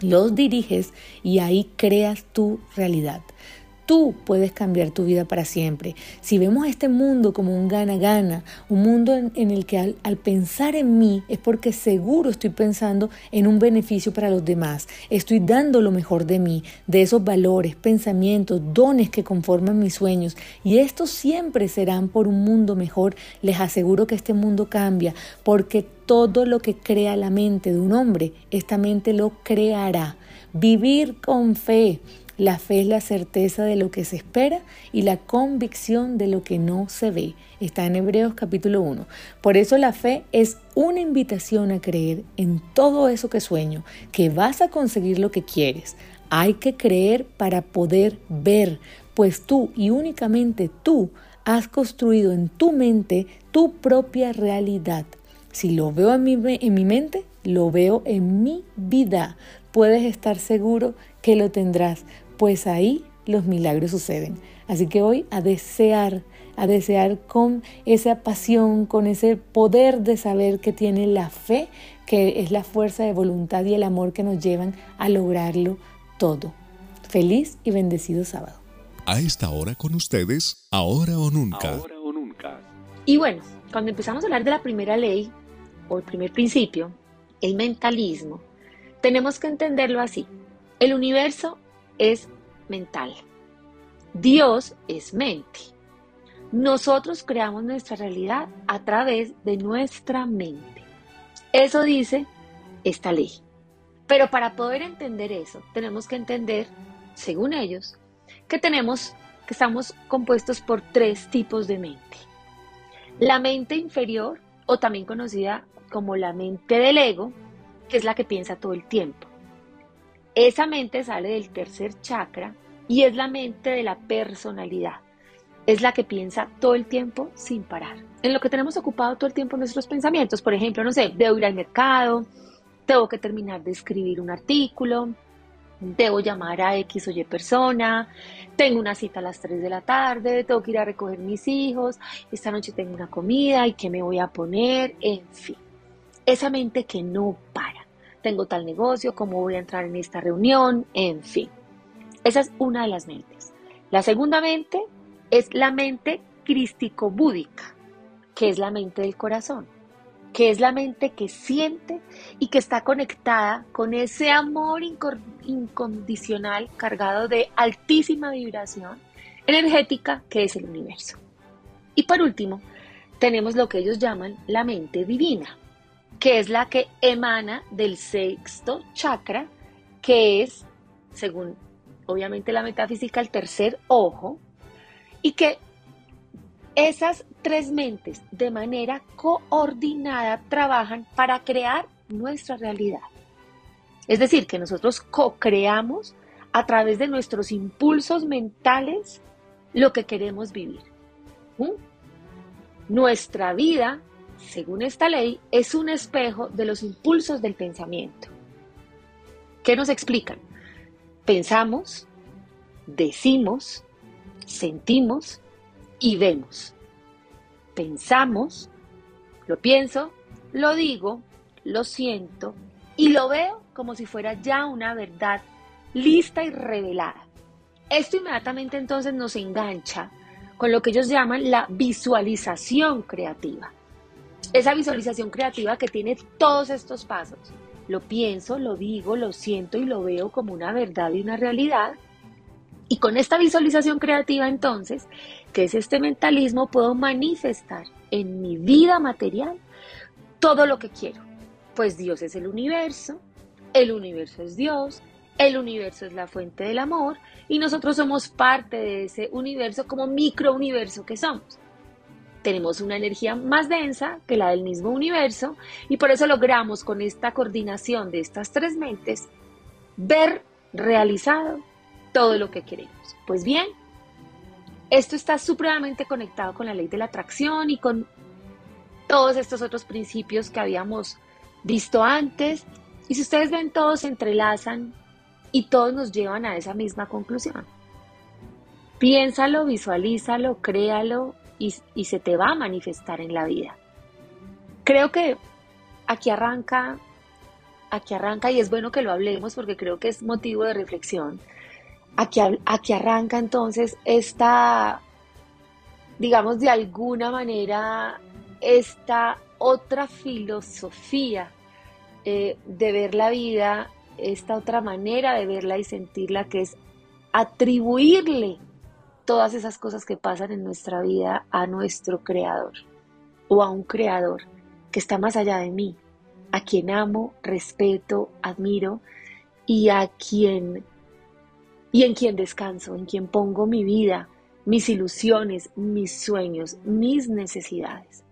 F: los diriges y ahí creas tu realidad. Tú puedes cambiar tu vida para siempre. Si vemos este mundo como un gana-gana, un mundo en, el que al, pensar en mí es porque seguro estoy pensando en un beneficio para los demás. Estoy dando lo mejor de mí, de esos valores, pensamientos, dones que conforman mis sueños. Y estos siempre serán por un mundo mejor. Les aseguro que este mundo cambia porque todo lo que crea la mente de un hombre, esta mente lo creará. Vivir con fe La fe es la certeza de lo que se espera y la convicción de lo que no se ve. Está en Hebreos capítulo 1. Por eso la fe es una invitación a creer en todo eso que sueño, que vas a conseguir lo que quieres. Hay que creer para poder ver, pues tú y únicamente tú has construido en tu mente tu propia realidad. Si lo veo en mi, en mi mente, lo veo en mi vida. Puedes estar seguro que lo tendrás, pues ahí los milagros suceden. Así que hoy a desear, a desear con esa pasión, con ese poder de saber que tiene la fe, que es la fuerza de voluntad y el amor que nos llevan a lograrlo todo. Feliz y bendecido sábado.
A: A esta hora con ustedes, ahora o nunca.
H: Ahora o nunca. Y bueno, cuando empezamos a hablar de la primera ley o el primer principio, el mentalismo, tenemos que entenderlo así. El universo es mental. Dios es mente. Nosotros creamos nuestra realidad a través de nuestra mente. Eso dice esta ley. Pero para poder entender eso, tenemos que entender, según ellos, que tenemos que estamos compuestos por tres tipos de mente. La mente inferior, o también conocida como la mente del ego, que es la que piensa todo el tiempo. Esa mente sale del tercer chakra y es la mente de la personalidad. Es la que piensa todo el tiempo sin parar. En lo que tenemos ocupado todo el tiempo nuestros pensamientos. Por ejemplo, no sé, debo ir al mercado, tengo que terminar de escribir un artículo, debo llamar a X o Y persona, tengo una cita a las 3 de la tarde, tengo que ir a recoger mis hijos, esta noche tengo una comida y qué me voy a poner, en fin. Esa mente que no para tengo tal negocio, cómo voy a entrar en esta reunión, en fin. Esa es una de las mentes. La segunda mente es la mente crístico-búdica, que es la mente del corazón, que es la mente que siente y que está conectada con ese amor incondicional cargado de altísima vibración energética que es el universo. Y por último, tenemos lo que ellos llaman la mente divina, que es la que emana del sexto chakra, que es, según obviamente la metafísica, el tercer ojo, y que esas tres mentes de manera coordinada trabajan para crear nuestra realidad. Es decir, que nosotros co-creamos a través de nuestros impulsos mentales lo que queremos vivir. Nuestra vida según esta ley, es un espejo de los impulsos del pensamiento. ¿Qué nos explican? Pensamos, decimos, sentimos y vemos. Pensamos, lo pienso, lo digo, lo siento y lo veo como si fuera ya una verdad lista y revelada. Esto inmediatamente entonces nos engancha con lo que ellos llaman la visualización creativa esa visualización creativa que tiene todos estos pasos. Lo pienso, lo digo, lo siento y lo veo como una verdad y una realidad. Y con esta visualización creativa entonces, que es este mentalismo, puedo manifestar en mi vida material todo lo que quiero. Pues Dios es el universo, el universo es Dios, el universo es la fuente del amor y nosotros somos parte de ese universo como microuniverso que somos tenemos una energía más densa que la del mismo universo y por eso logramos con esta coordinación de estas tres mentes ver realizado todo lo que queremos. Pues bien, esto está supremamente conectado con la ley de la atracción y con todos estos otros principios que habíamos visto antes. Y si ustedes ven, todos se entrelazan y todos nos llevan a esa misma conclusión. Piénsalo, visualízalo, créalo y, se te va a manifestar en la vida. Creo que aquí arranca, aquí arranca y es bueno que lo hablemos porque creo que es motivo de reflexión. Aquí, aquí arranca entonces esta, digamos de alguna manera, esta otra filosofía eh, de ver la vida, esta otra manera de verla y sentirla que es atribuirle todas esas cosas que pasan en nuestra vida a nuestro creador o a un creador que está más allá de mí, a quien amo, respeto, admiro y a quien y en quien descanso, en quien pongo mi vida, mis ilusiones, mis sueños, mis necesidades.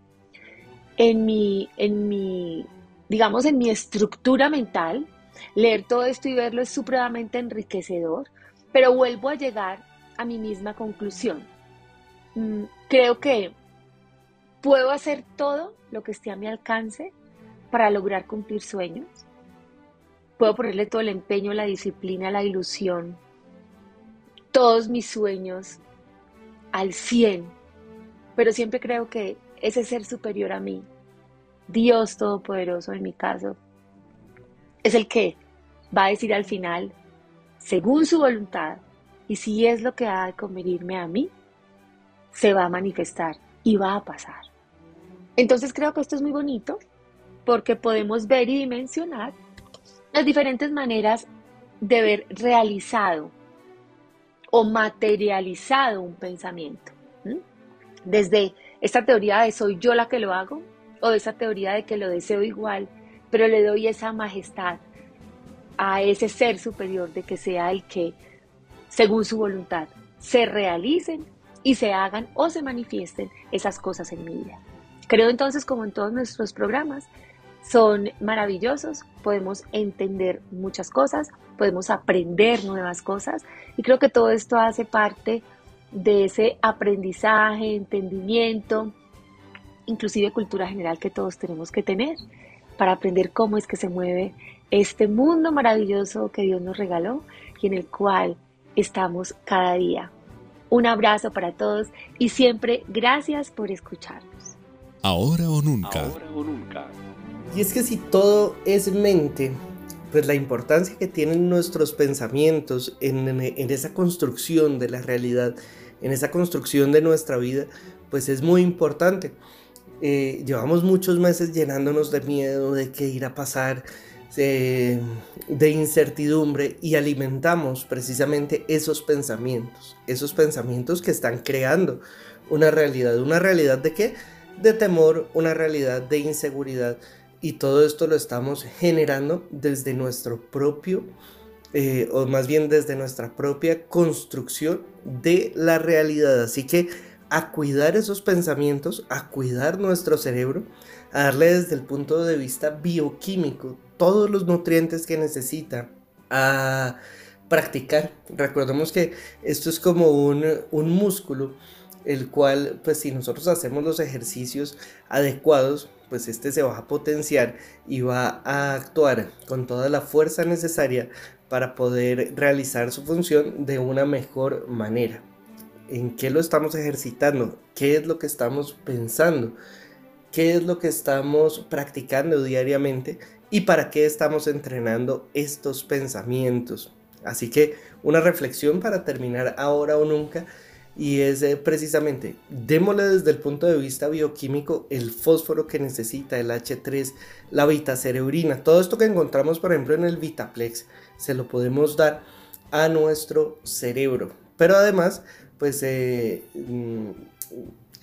H: En mi, en mi, digamos, en mi estructura mental, leer todo esto y verlo es supremamente enriquecedor, pero vuelvo a llegar a mi misma conclusión. Mm, creo que puedo hacer todo lo que esté a mi alcance para lograr cumplir sueños. Puedo ponerle todo el empeño, la disciplina, la ilusión, todos mis sueños al 100, pero siempre creo que ese ser superior a mí, Dios Todopoderoso en mi caso, es el que va a decir al final, según su voluntad, y si es lo que ha de convenirme a mí, se va a manifestar y va a pasar. Entonces creo que esto es muy bonito porque podemos ver y dimensionar las diferentes maneras de ver realizado o materializado un pensamiento. Desde esta teoría de soy yo la que lo hago, o de esa teoría de que lo deseo igual, pero le doy esa majestad a ese ser superior de que sea el que, según su voluntad, se realicen y se hagan o se manifiesten esas cosas en mi vida. Creo entonces, como en todos nuestros programas, son maravillosos, podemos entender muchas cosas, podemos aprender nuevas cosas y creo que todo esto hace parte de ese aprendizaje, entendimiento, inclusive cultura general que todos tenemos que tener para aprender cómo es que se mueve este mundo maravilloso que Dios nos regaló y en el cual estamos cada día. Un abrazo para todos y siempre gracias por escucharnos.
A: Ahora o nunca. Ahora o
C: nunca. Y es que si todo es mente, pues la importancia que tienen nuestros pensamientos en, esa construcción de la realidad, en esa construcción de nuestra vida, pues es muy importante. Eh, llevamos muchos meses llenándonos de miedo, de qué irá a pasar, de, de, incertidumbre y alimentamos precisamente esos pensamientos, esos pensamientos que están creando una realidad, una realidad de qué? De temor, una realidad de inseguridad, y todo esto lo estamos generando desde nuestro propio, eh, o más bien desde nuestra propia construcción de la realidad. Así que a cuidar esos pensamientos, a cuidar nuestro cerebro, a darle desde el punto de vista bioquímico todos los nutrientes que necesita, a practicar. Recordemos que esto es como un, un músculo, el cual, pues si nosotros hacemos los ejercicios adecuados, pues este se va a potenciar y va a actuar con toda la fuerza necesaria para poder realizar su función de una mejor manera. ¿En qué lo estamos ejercitando? ¿Qué es lo que estamos pensando? ¿Qué es lo que estamos practicando diariamente? ¿Y para qué estamos entrenando estos pensamientos? Así que una reflexión para terminar ahora o nunca y es precisamente, démosle desde el punto de vista bioquímico el fósforo que necesita, el H3, la vitacerebrina, todo esto que encontramos por ejemplo en el Vitaplex, se lo podemos dar a nuestro cerebro. Pero además, pues eh, mm,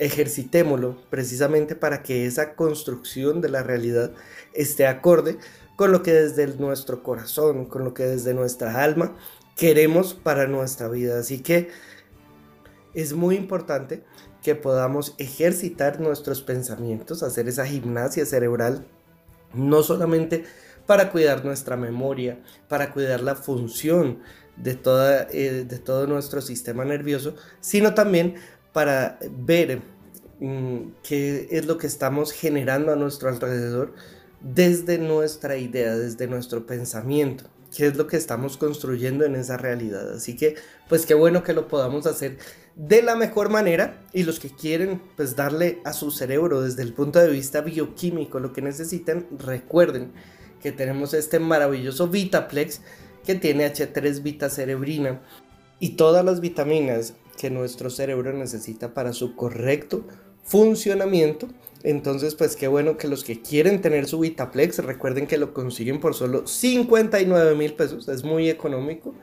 C: ejercitémoslo precisamente para que esa construcción de la realidad esté acorde con lo que desde nuestro corazón, con lo que desde nuestra alma queremos para nuestra vida. Así que es muy importante que podamos ejercitar nuestros pensamientos, hacer esa gimnasia cerebral, no solamente para cuidar nuestra memoria, para cuidar la función de, toda, eh, de todo nuestro sistema nervioso, sino también para ver qué es lo que estamos generando a nuestro alrededor desde nuestra idea, desde nuestro pensamiento qué es lo que estamos construyendo en esa realidad. Así que, pues qué bueno que lo podamos hacer de la mejor manera y los que quieren pues darle a su cerebro desde el punto de vista bioquímico lo que necesitan, recuerden que tenemos este maravilloso Vitaplex que tiene H3 vitacerebrina y todas las vitaminas que nuestro cerebro necesita para su correcto funcionamiento. Entonces, pues qué bueno que los que quieren tener su Vitaplex, recuerden que lo consiguen por solo 59 mil pesos, es muy económico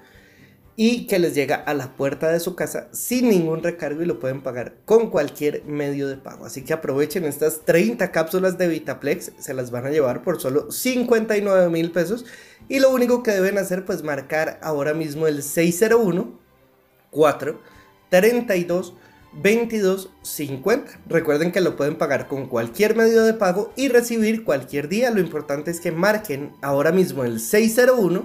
C: y que les llega a la puerta de su casa sin ningún recargo y lo pueden pagar con cualquier medio de pago. Así que aprovechen estas 30 cápsulas de Vitaplex, se las van a llevar por solo 59 mil pesos y lo único que deben hacer pues marcar ahora mismo el 601 4 32 22 50. Recuerden que lo pueden pagar con cualquier medio de pago y recibir cualquier día. Lo importante es que marquen ahora mismo el 601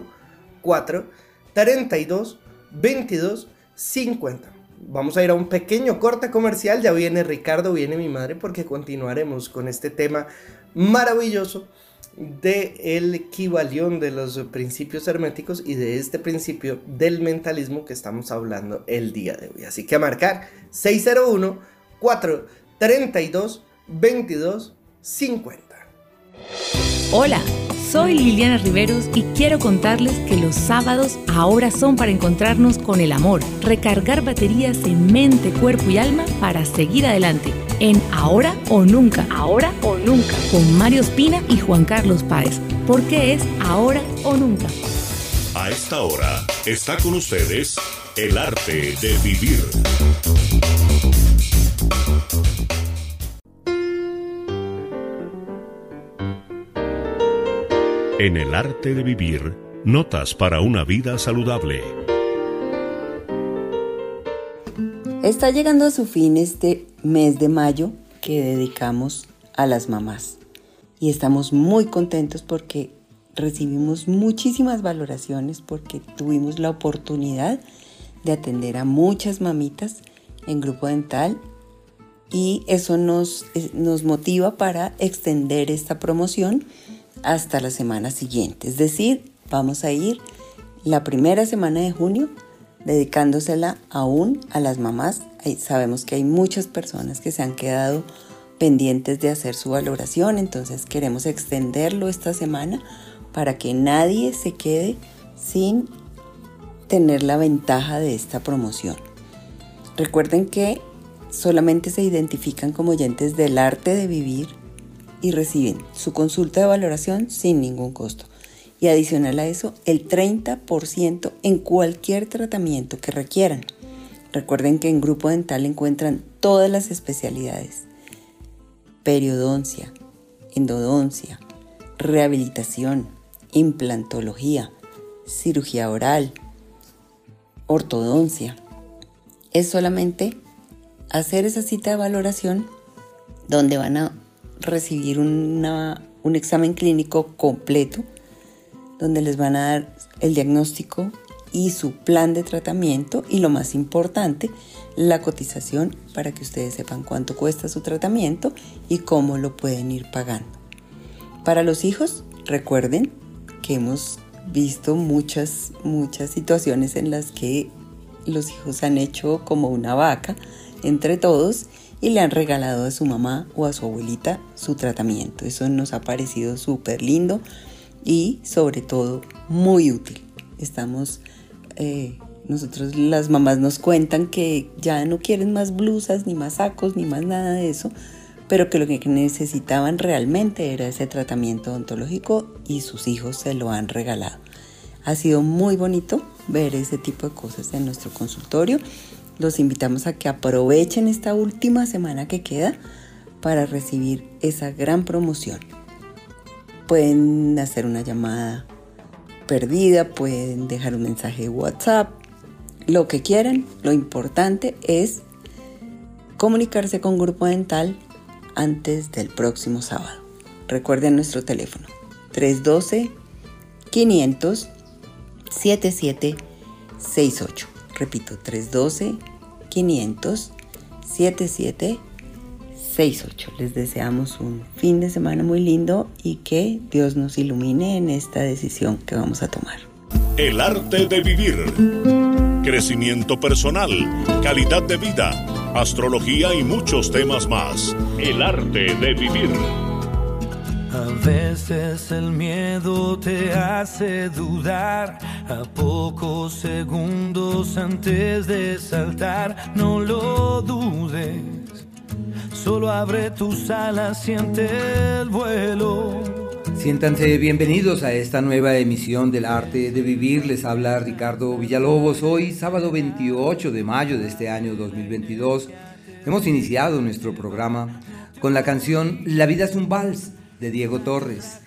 C: 4 32 22 50. Vamos a ir a un pequeño corte comercial. Ya viene Ricardo, viene mi madre, porque continuaremos con este tema maravilloso de el equivalión de los principios herméticos y de este principio del mentalismo que estamos hablando el día de hoy. Así que a marcar 601 432 22 50.
F: Hola. Soy Liliana Riveros y quiero contarles que los sábados ahora son para encontrarnos con el amor, recargar baterías en mente, cuerpo y alma para seguir adelante en Ahora o Nunca. Ahora o Nunca. Con Mario Espina y Juan Carlos Páez. Porque es Ahora o Nunca.
I: A esta hora está con ustedes el arte de vivir. En el arte de vivir, notas para una vida saludable.
J: Está llegando a su fin este mes de mayo que dedicamos a las mamás. Y estamos muy contentos porque recibimos muchísimas valoraciones porque tuvimos la oportunidad de atender a muchas mamitas en grupo dental y eso nos, eh, nos motiva para extender esta promoción hasta la semana siguiente. Es decir, vamos a ir la primera semana de junio dedicándosela aún a las mamás. sabemos que hay muchas personas que se han quedado pendientes de hacer su valoración, entonces queremos extenderlo esta semana para que nadie se quede sin tener la ventaja de esta promoción. Recuerden que solamente se identifican como oyentes del arte de vivir y reciben su consulta de valoración sin ningún costo. Y adicional a eso, el 30% en cualquier tratamiento que requieran. Recuerden que en Grupo Dental encuentran todas las especialidades. Periodoncia, endodoncia, rehabilitación, implantología, cirugía oral, ortodoncia. Es solamente hacer esa cita de valoración donde van a recibir un examen clínico completo donde les van a dar el diagnóstico y su plan de tratamiento y lo más importante, la cotización para que ustedes sepan cuánto cuesta su tratamiento y cómo lo pueden ir pagando. Para los hijos, recuerden que hemos visto muchas, muchas situaciones en las que los hijos han hecho como una vaca entre todos y le han regalado a su mamá o a su abuelita su tratamiento. Eso nos ha parecido súper lindo y sobre todo muy útil. Estamos, eh, nosotros las mamás nos cuentan que ya no quieren más blusas, ni más sacos, ni más nada de eso, pero que lo que necesitaban realmente era ese tratamiento odontológico y sus hijos se lo han regalado. Ha sido muy bonito ver ese tipo de cosas en nuestro consultorio los invitamos a que aprovechen esta última semana que queda para recibir esa gran promoción. Pueden hacer una llamada perdida, pueden dejar un mensaje de WhatsApp, lo que quieran. Lo importante es comunicarse con Grupo Dental antes del próximo sábado. Recuerden nuestro teléfono 312 500 7768. Repito, 312-500-7768. Les deseamos un fin de semana muy lindo y que Dios nos ilumine en esta decisión que vamos a tomar.
I: El arte de vivir. Crecimiento personal, calidad de vida, astrología y muchos temas más. El arte de vivir.
K: A veces el miedo te hace dudar, a pocos segundos antes de saltar, no lo dudes. Solo abre tus alas, siente el vuelo
B: Siéntanse bienvenidos a esta nueva emisión del arte de vivir. Les habla Ricardo Villalobos. Hoy, sábado 28 de mayo de este año 2022, hemos iniciado nuestro programa con la canción La vida es un vals de Diego Torres.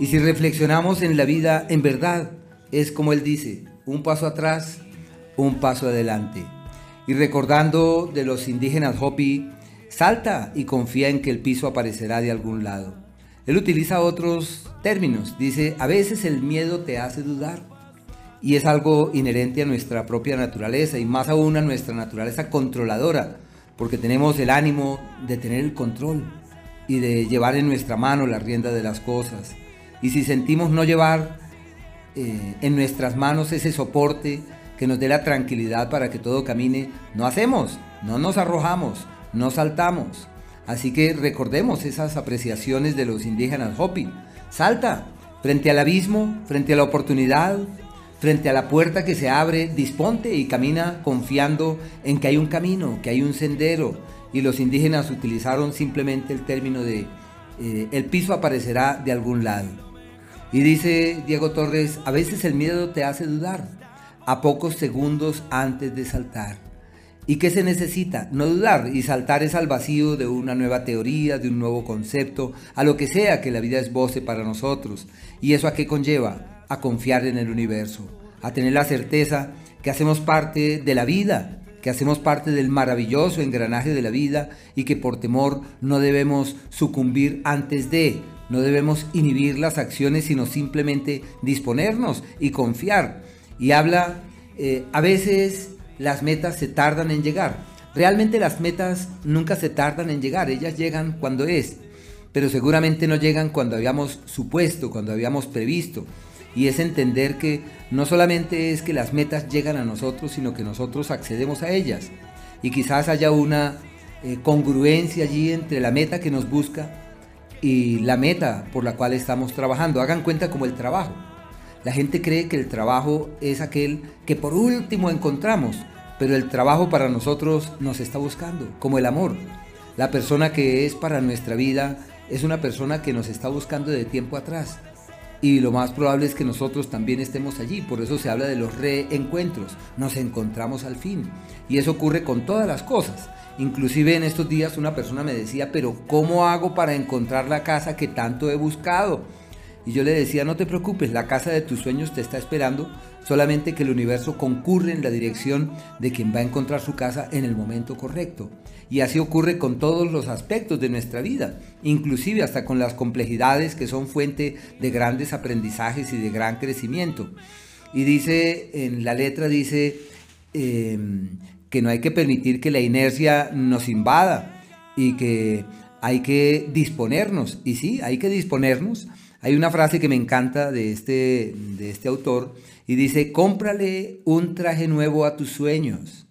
B: Y si reflexionamos en la vida, en verdad, es como él dice, un paso atrás, un paso adelante. Y recordando de los indígenas Hopi, salta y confía en que el piso aparecerá de algún lado. Él utiliza otros términos. Dice, a veces el miedo te hace dudar. Y es algo inherente a nuestra propia naturaleza y más aún a nuestra naturaleza controladora, porque tenemos el ánimo de tener el control y de llevar en nuestra mano la rienda de las cosas. Y si sentimos no llevar eh, en nuestras manos ese soporte que nos dé la tranquilidad para que todo camine, no hacemos, no nos arrojamos, no saltamos, Así que recordemos esas apreciaciones de los indígenas Hopi. Salta frente al abismo, frente a la oportunidad, frente a la puerta que se abre, disponte y camina confiando en que hay un camino, que hay un sendero. Y los indígenas utilizaron simplemente el término de eh, el piso aparecerá de algún lado. Y dice Diego Torres, a veces el miedo te hace dudar, a pocos segundos antes de saltar. ¿Y qué se necesita? No dudar y saltar es al vacío de una nueva teoría, de un nuevo concepto, a lo que sea que la vida esboce para nosotros. ¿Y eso a qué conlleva? A confiar en el universo, a tener la certeza que hacemos parte de la vida, que hacemos parte del maravilloso engranaje de la vida y que por temor no debemos sucumbir antes de, no debemos inhibir las acciones, sino simplemente disponernos y confiar. Y habla eh, a veces las metas se tardan en llegar. Realmente las metas nunca se tardan en llegar, ellas llegan cuando es, pero seguramente no llegan cuando habíamos supuesto, cuando habíamos previsto. Y es entender que no solamente es que las metas llegan a nosotros, sino que nosotros accedemos a ellas. Y quizás haya una eh, congruencia allí entre la meta que nos busca y la meta por la cual estamos trabajando. Hagan cuenta como el trabajo. La gente cree que el trabajo es aquel que por último encontramos, pero el trabajo para nosotros nos está buscando, como el amor. La persona que es para nuestra vida es una persona que nos está buscando de tiempo atrás. Y lo más probable es que nosotros también estemos allí. Por eso se habla de los reencuentros. Nos encontramos al fin. Y eso ocurre con todas las cosas. Inclusive en estos días una persona me decía, pero ¿cómo hago para encontrar la casa que tanto he buscado? Y yo le decía, no te preocupes, la casa de tus sueños te está esperando, solamente que el universo concurre en la dirección de quien va a encontrar su casa en el momento correcto. Y así ocurre con todos los aspectos de nuestra vida, inclusive hasta con las complejidades que son fuente de grandes aprendizajes y de gran crecimiento. Y dice, en la letra dice em, que no hay que permitir que la inercia nos invada y que hay que disponernos. Y sí, hay que disponernos hay una frase que me encanta de este, de este autor y dice, cómprale un traje nuevo a tus sueños.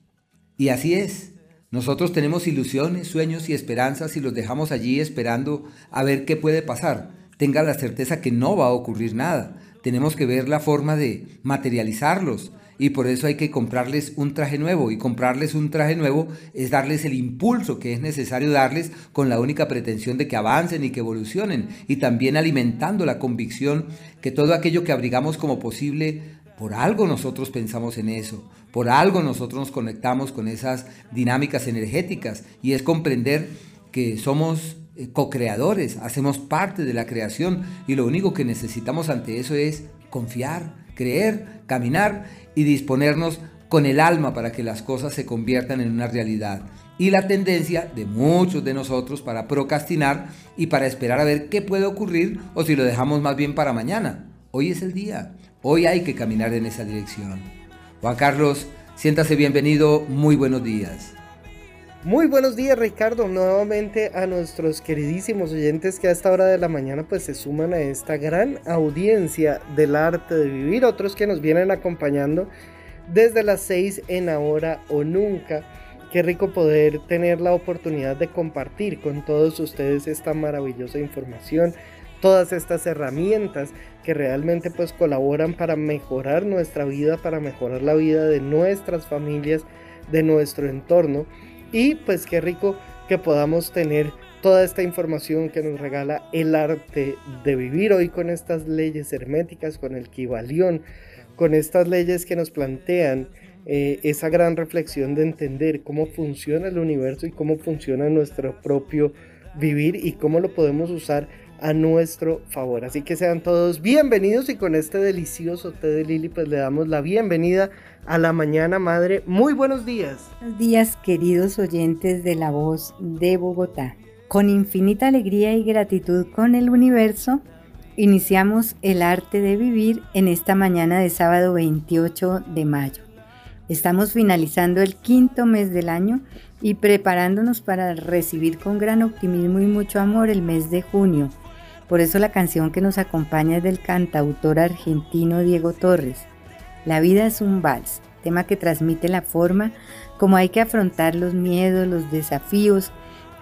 B: Y así es. Nosotros tenemos ilusiones, sueños y esperanzas y los dejamos allí esperando a ver qué puede pasar. Tenga la certeza que no va a ocurrir nada. Tenemos que ver la forma de materializarlos, y por eso hay que comprarles un traje nuevo. Y comprarles un traje nuevo es darles el impulso que es necesario darles con la única pretensión de que avancen y que evolucionen. Y también alimentando la convicción que todo aquello que abrigamos como posible por algo nosotros pensamos en eso, por algo nosotros nos conectamos con esas dinámicas energéticas. Y es comprender que somos eh, co-creadores, hacemos parte de la creación. Y lo único que necesitamos ante eso es confiar, creer, caminar y disponernos con el alma para que las cosas se conviertan en una realidad. Y la tendencia de muchos de nosotros para procrastinar y para esperar a ver qué puede ocurrir o si lo dejamos más bien para mañana. Hoy es el día, hoy hay que caminar en esa dirección. Juan Carlos, siéntase bienvenido, muy buenos días.
C: Muy buenos días Ricardo, nuevamente a nuestros queridísimos oyentes que a esta hora de la mañana pues se suman a esta gran audiencia del arte de vivir, otros que nos vienen acompañando desde las 6 en ahora o nunca. Qué rico poder tener la oportunidad de compartir con todos ustedes esta maravillosa información, todas estas herramientas que realmente pues colaboran para mejorar nuestra vida, para mejorar la vida de nuestras familias, de nuestro entorno y pues qué rico que podamos tener toda esta información que nos regala el arte de vivir hoy con estas leyes herméticas, con el Kibalión, con estas leyes que nos plantean eh, esa gran reflexión de entender cómo funciona el universo y cómo funciona nuestro propio vivir y cómo lo podemos usar a nuestro favor. Así que sean todos bienvenidos y con este delicioso té de Lili pues le damos la bienvenida a la mañana madre. Muy buenos días.
E: Buenos días queridos oyentes de la voz de Bogotá. Con infinita alegría y gratitud con el universo, iniciamos el arte de vivir en esta mañana de sábado 28 de mayo. Estamos finalizando el quinto mes del año y preparándonos para recibir con gran optimismo y mucho amor el mes de junio. Por eso la canción que nos acompaña es del cantautor argentino Diego Torres. La vida es un vals, tema que transmite la forma como hay que afrontar los miedos, los desafíos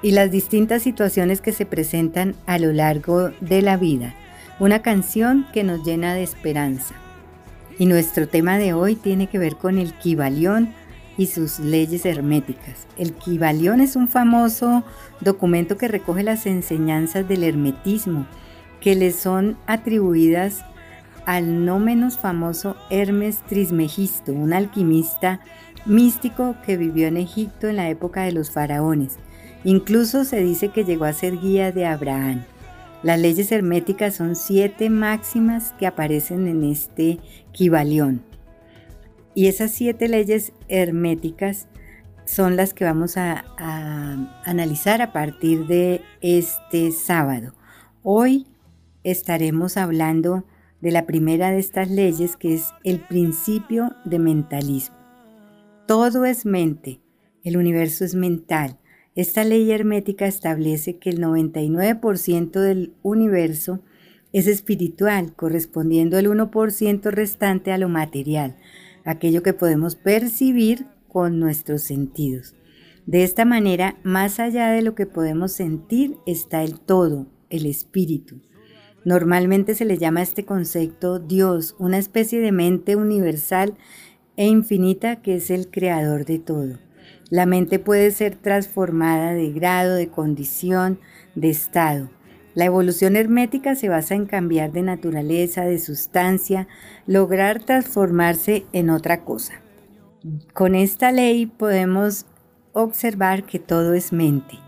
E: y las distintas situaciones que se presentan a lo largo de la vida. Una canción que nos llena de esperanza. Y nuestro tema de hoy tiene que ver con el Kibalión y sus leyes herméticas. El Kibalión es un famoso documento que recoge las enseñanzas del hermetismo que le son atribuidas al no menos famoso Hermes Trismegisto, un alquimista místico que vivió en Egipto en la época de los faraones. Incluso se dice que llegó a ser guía de Abraham. Las leyes herméticas son siete máximas que aparecen en este Kibalión. Y esas siete leyes herméticas son las que vamos a, a, analizar a partir de este sábado. Hoy estaremos hablando de la primera de estas leyes que es el principio de mentalismo. Todo es mente, el universo es mental, esta ley hermética establece que el 99% del universo es espiritual, correspondiendo el 1% restante a lo material, aquello que podemos percibir con nuestros sentidos. De esta manera, más allá de lo que podemos sentir está el todo, el espíritu. Normalmente se le llama a este concepto Dios, una especie de mente universal e infinita que es el creador de todo. La mente puede ser transformada de grado, de condición, de estado. La evolución hermética se basa en cambiar de naturaleza, de sustancia, lograr transformarse en otra cosa. Con esta ley podemos observar que todo es mente.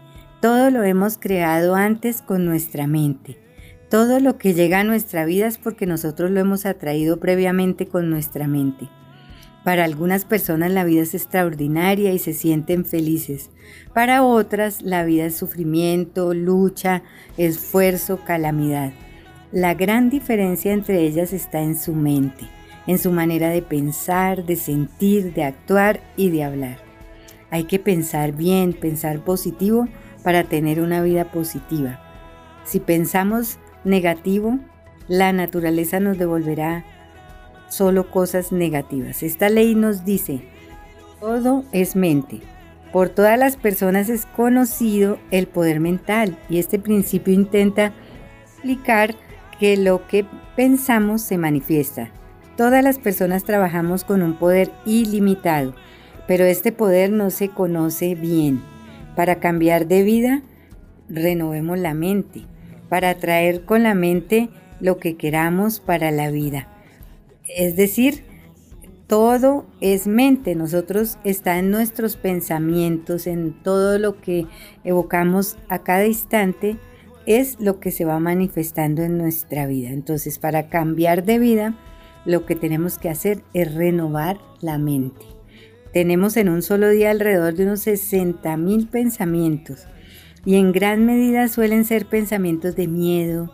E: Todo lo hemos creado antes con nuestra mente. Todo lo que llega a nuestra vida es porque nosotros lo hemos atraído previamente con nuestra mente. Para algunas personas la vida es extraordinaria y se sienten felices. Para otras la vida es sufrimiento, lucha, esfuerzo, calamidad. La gran diferencia entre ellas está en su mente, en su manera de pensar, de sentir, de actuar y de hablar. Hay que pensar bien, pensar positivo para tener una vida positiva. Si pensamos negativo, la naturaleza nos devolverá solo cosas negativas. Esta ley nos dice, todo es mente. Por todas las personas es conocido el poder mental y este principio intenta explicar que lo que pensamos se manifiesta. Todas las personas trabajamos con un poder ilimitado, pero este poder no se conoce bien. Para cambiar de vida, renovemos la mente, para atraer con la mente lo que queramos para la vida. Es decir, todo es mente, nosotros está en nuestros pensamientos, en todo lo que evocamos a cada instante, es lo que se va manifestando en nuestra vida. Entonces, para cambiar de vida, lo que tenemos que hacer es renovar la mente. Tenemos en un solo día alrededor de unos 60 mil pensamientos y en gran medida suelen ser pensamientos de miedo,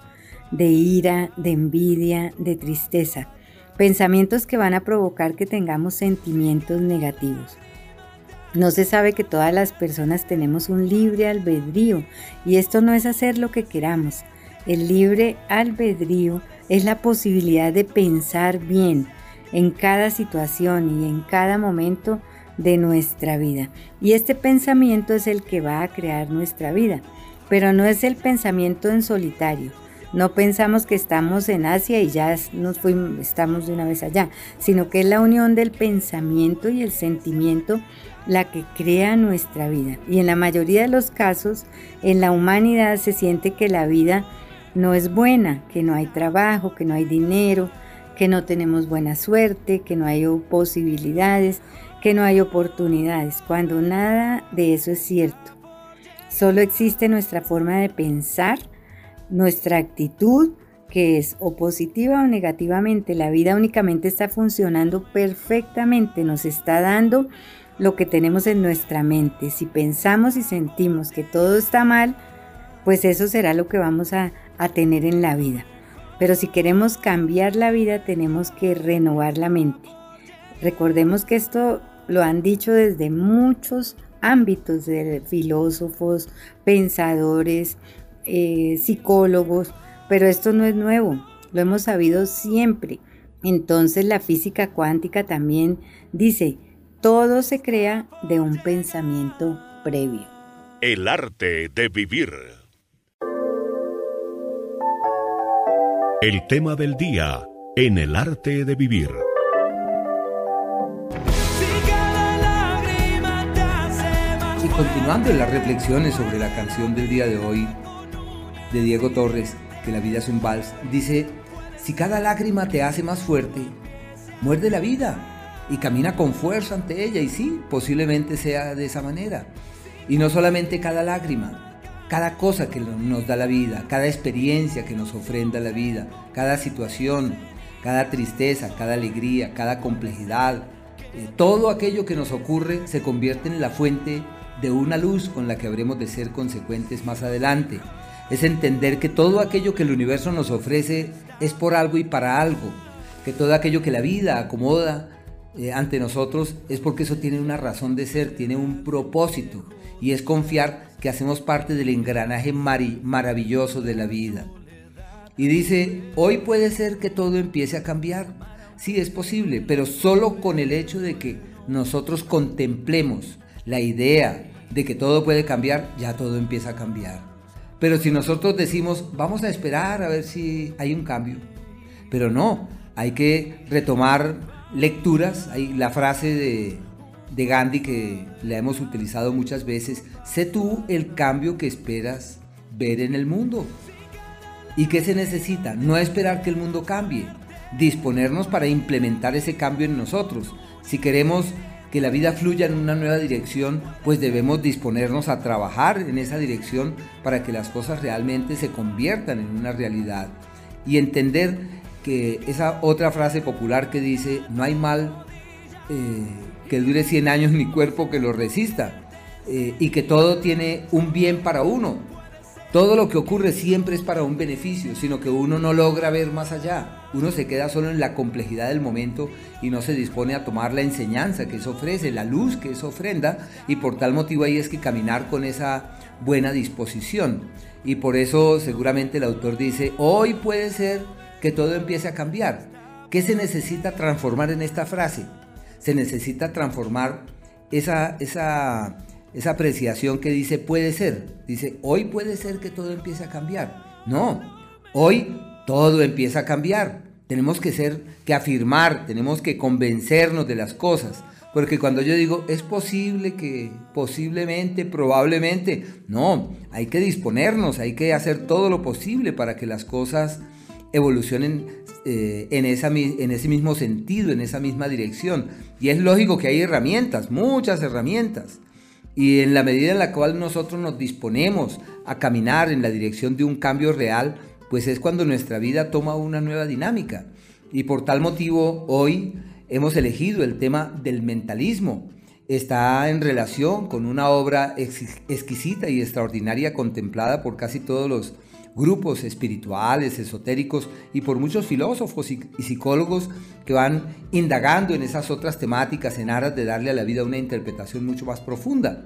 E: de ira, de envidia, de tristeza pensamientos que van a provocar que tengamos sentimientos negativos. No se sabe que todas las personas tenemos un libre albedrío y esto no es hacer lo que queramos. El libre albedrío es la posibilidad de pensar bien en cada situación y en cada momento de nuestra vida. Y este pensamiento es el que va a crear nuestra vida, pero no es el pensamiento en solitario. No pensamos que estamos en Asia y ya nos fuimos, estamos de una vez allá, sino que es la unión del pensamiento y el sentimiento la que crea nuestra vida. Y en la mayoría de los casos, en la humanidad se siente que la vida no es buena, que no hay trabajo, que no hay dinero, que no tenemos buena suerte, que no hay posibilidades, que no hay oportunidades, cuando nada de eso es cierto. Solo existe nuestra forma de pensar, nuestra actitud, que es o positiva o negativamente. La vida únicamente está funcionando perfectamente, nos está dando lo que tenemos en nuestra mente. Si pensamos y sentimos que todo está mal, pues eso será lo que vamos a, a tener en la vida. Pero si queremos cambiar la vida, tenemos que renovar la mente. Recordemos que esto lo han dicho desde muchos ámbitos de filósofos, pensadores, eh, psicólogos, pero esto no es nuevo, lo hemos sabido siempre. Entonces la física cuántica también dice, todo se crea de un pensamiento previo.
A: El arte de vivir. El tema del día en el arte de vivir.
B: Continuando en las reflexiones sobre la canción del día de hoy de Diego Torres, que la vida es un vals, dice, si cada lágrima te hace más fuerte, muerde la vida y camina con fuerza ante ella. Y sí, posiblemente sea de esa manera. Y no solamente cada lágrima, cada cosa que nos da la vida, cada experiencia que nos ofrenda la vida, cada situación, cada tristeza, cada alegría, cada complejidad, eh, todo aquello que nos ocurre se convierte en la fuente de una luz con la que habremos de ser consecuentes más adelante. Es entender que todo aquello que el universo nos ofrece es por algo y para algo, que todo aquello que la vida acomoda eh, ante nosotros es porque eso tiene una razón de ser, tiene un propósito y es confiar que hacemos parte del engranaje maravilloso de la vida. Y dice, hoy puede ser que todo empiece a cambiar. Sí, es posible, pero solo con el hecho de que nosotros contemplemos la idea de que todo puede cambiar, ya todo empieza a cambiar. Pero si nosotros decimos, vamos a esperar a ver si hay un cambio, pero no, hay que retomar lecturas, hay la frase de, Gandhi que la hemos utilizado muchas veces, sé tú el cambio que esperas ver en el mundo. ¿Y qué se necesita? No esperar que el mundo cambie, disponernos para implementar ese cambio en nosotros. Si queremos que la vida fluya en una nueva dirección, pues debemos disponernos a trabajar en esa dirección para que las cosas realmente se conviertan en una realidad. Y entender que esa otra frase popular que dice, no hay mal eh, que dure 100 años ni cuerpo que lo resista, eh, y que todo tiene un bien para uno. Todo lo que ocurre siempre es para un beneficio, sino que uno no logra ver más allá. Uno se queda solo en la complejidad del momento y no se dispone a tomar la enseñanza que eso ofrece, la luz que eso ofrenda, y por tal motivo ahí es que caminar con esa buena disposición. Y por eso seguramente el autor dice, hoy puede ser que todo empiece a cambiar. ¿Qué se necesita transformar en esta frase? Se necesita transformar esa, esa, esa apreciación que dice puede ser. Dice, hoy puede ser que todo empiece a cambiar. No, hoy todo empieza a cambiar. Tenemos que ser, que afirmar, tenemos que convencernos de las cosas. Porque cuando yo digo, es posible que, posiblemente, probablemente, no, hay que disponernos, hay que hacer todo lo posible para que las cosas evolucionen eh, en, ese mismo sentido, en esa misma dirección. Y es lógico que hay herramientas, muchas herramientas. Y en la medida en la cual nosotros nos disponemos a caminar en la dirección de un cambio real, pues es cuando nuestra vida toma una nueva dinámica. Y por tal motivo hoy hemos elegido el tema del mentalismo. Está en relación con una obra exquisita y extraordinaria contemplada por casi todos los grupos espirituales, esotéricos y por muchos filósofos y, psicólogos que van indagando en esas otras temáticas en aras de darle a la vida una interpretación mucho más profunda,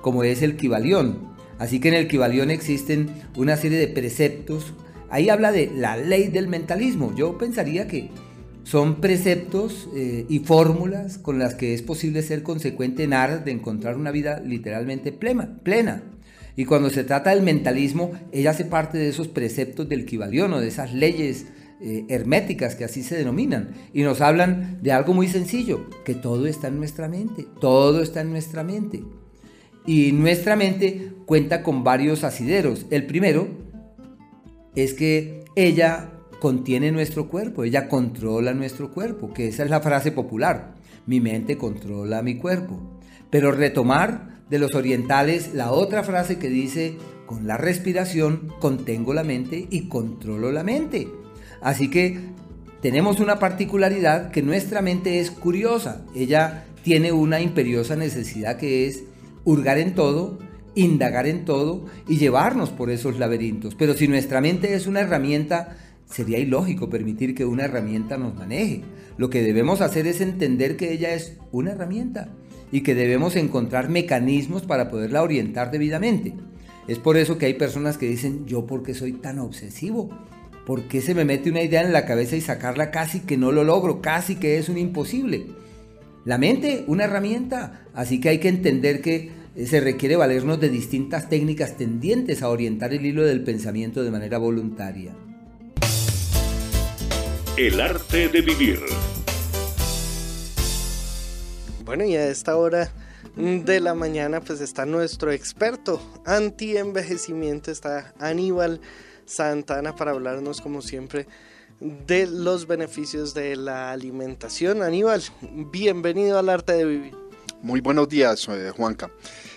B: como es el Kibalión. Así que en el Kibalión existen una serie de preceptos Ahí habla de la ley del mentalismo. Yo pensaría que son preceptos eh, y fórmulas con las que es posible ser consecuente en aras de encontrar una vida literalmente plena. Y cuando se trata del mentalismo, ella hace parte de esos preceptos del Kibalión de esas leyes eh, herméticas, que así se denominan, y nos hablan de algo muy sencillo, que todo está en nuestra mente, todo está en nuestra mente. Y nuestra mente cuenta con varios asideros. El primero es que ella contiene nuestro cuerpo, ella controla nuestro cuerpo, que esa es la frase popular, mi mente controla mi cuerpo. Pero retomar de los orientales la otra frase que dice, con la respiración contengo la mente y controlo la mente. Así que tenemos una particularidad que nuestra mente es curiosa. Ella tiene una imperiosa necesidad que es hurgar en todo, indagar en todo y llevarnos por esos laberintos. Pero si nuestra mente es una herramienta, sería ilógico permitir que una herramienta nos maneje. Lo que debemos hacer es entender que ella es una herramienta y que debemos encontrar mecanismos para poderla orientar debidamente. Es por eso que hay personas que dicen, yo por qué soy tan obsesivo, ¿Por qué se me mete una idea en la cabeza y sacarla casi que no lo logro? Casi que es un imposible. La mente, una herramienta, así que hay que entender que se requiere valernos de distintas técnicas tendientes a orientar el hilo del pensamiento de manera voluntaria.
A: El arte de vivir.
C: Bueno, y a esta hora de la mañana pues está nuestro experto anti-envejecimiento, está Aníbal Santana para hablarnos como siempre de los beneficios de la alimentación. Aníbal, bienvenido al arte de vivir.
L: Muy buenos días, eh, Juanca.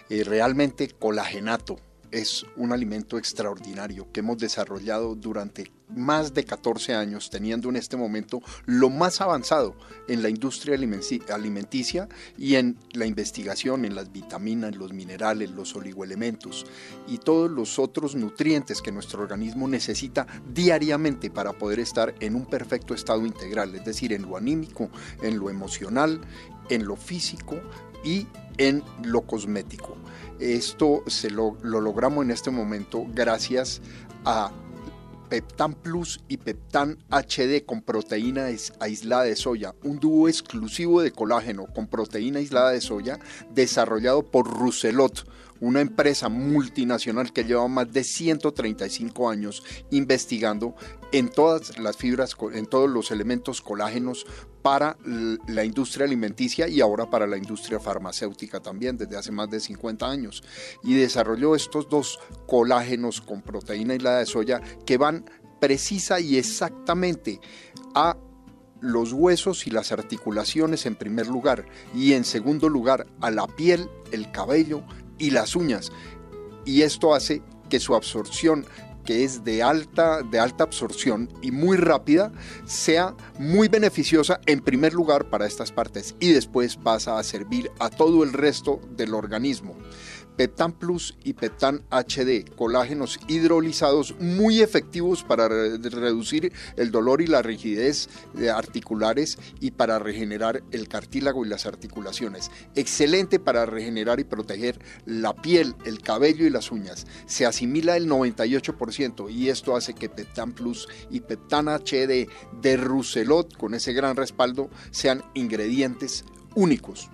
L: Eh, realmente colagenato. Es un alimento extraordinario que hemos desarrollado durante más de 14 años, teniendo en este momento lo más avanzado en la industria alimenticia y en la investigación en las vitaminas, los minerales, los oligoelementos y todos los otros nutrientes que nuestro organismo necesita diariamente para poder estar en un perfecto estado integral, es decir, en lo anímico, en lo emocional, en lo físico y en lo cosmético. Esto se lo, logramos en este momento gracias a Peptan Plus y Peptan HD con proteína aislada de soya, un dúo exclusivo de colágeno con proteína aislada de soya desarrollado por Rousselot, una empresa multinacional que lleva más de 135 años investigando en todas las fibras, en todos los elementos colágenos para la industria alimenticia y ahora para la industria farmacéutica también desde hace más de 50 años. Y desarrolló estos dos colágenos con proteína aislada de soya que van precisa y exactamente a los huesos y las articulaciones en primer lugar y en segundo lugar a la piel, el cabello, y las uñas. Y esto hace que su absorción que es de alta, de alta absorción y muy rápida, sea muy beneficiosa en primer lugar para estas partes y después pasa a servir a todo el resto del organismo. Peptan Plus y Peptan HD, colágenos hidrolizados muy efectivos para reducir el dolor y la rigidez articulares y para regenerar el cartílago y las articulaciones. Excelente para regenerar y proteger la piel, el cabello y las uñas. Se asimila el 98% y esto hace que Peptan Plus y Peptan HD de Rousselot, con ese gran respaldo, sean ingredientes únicos.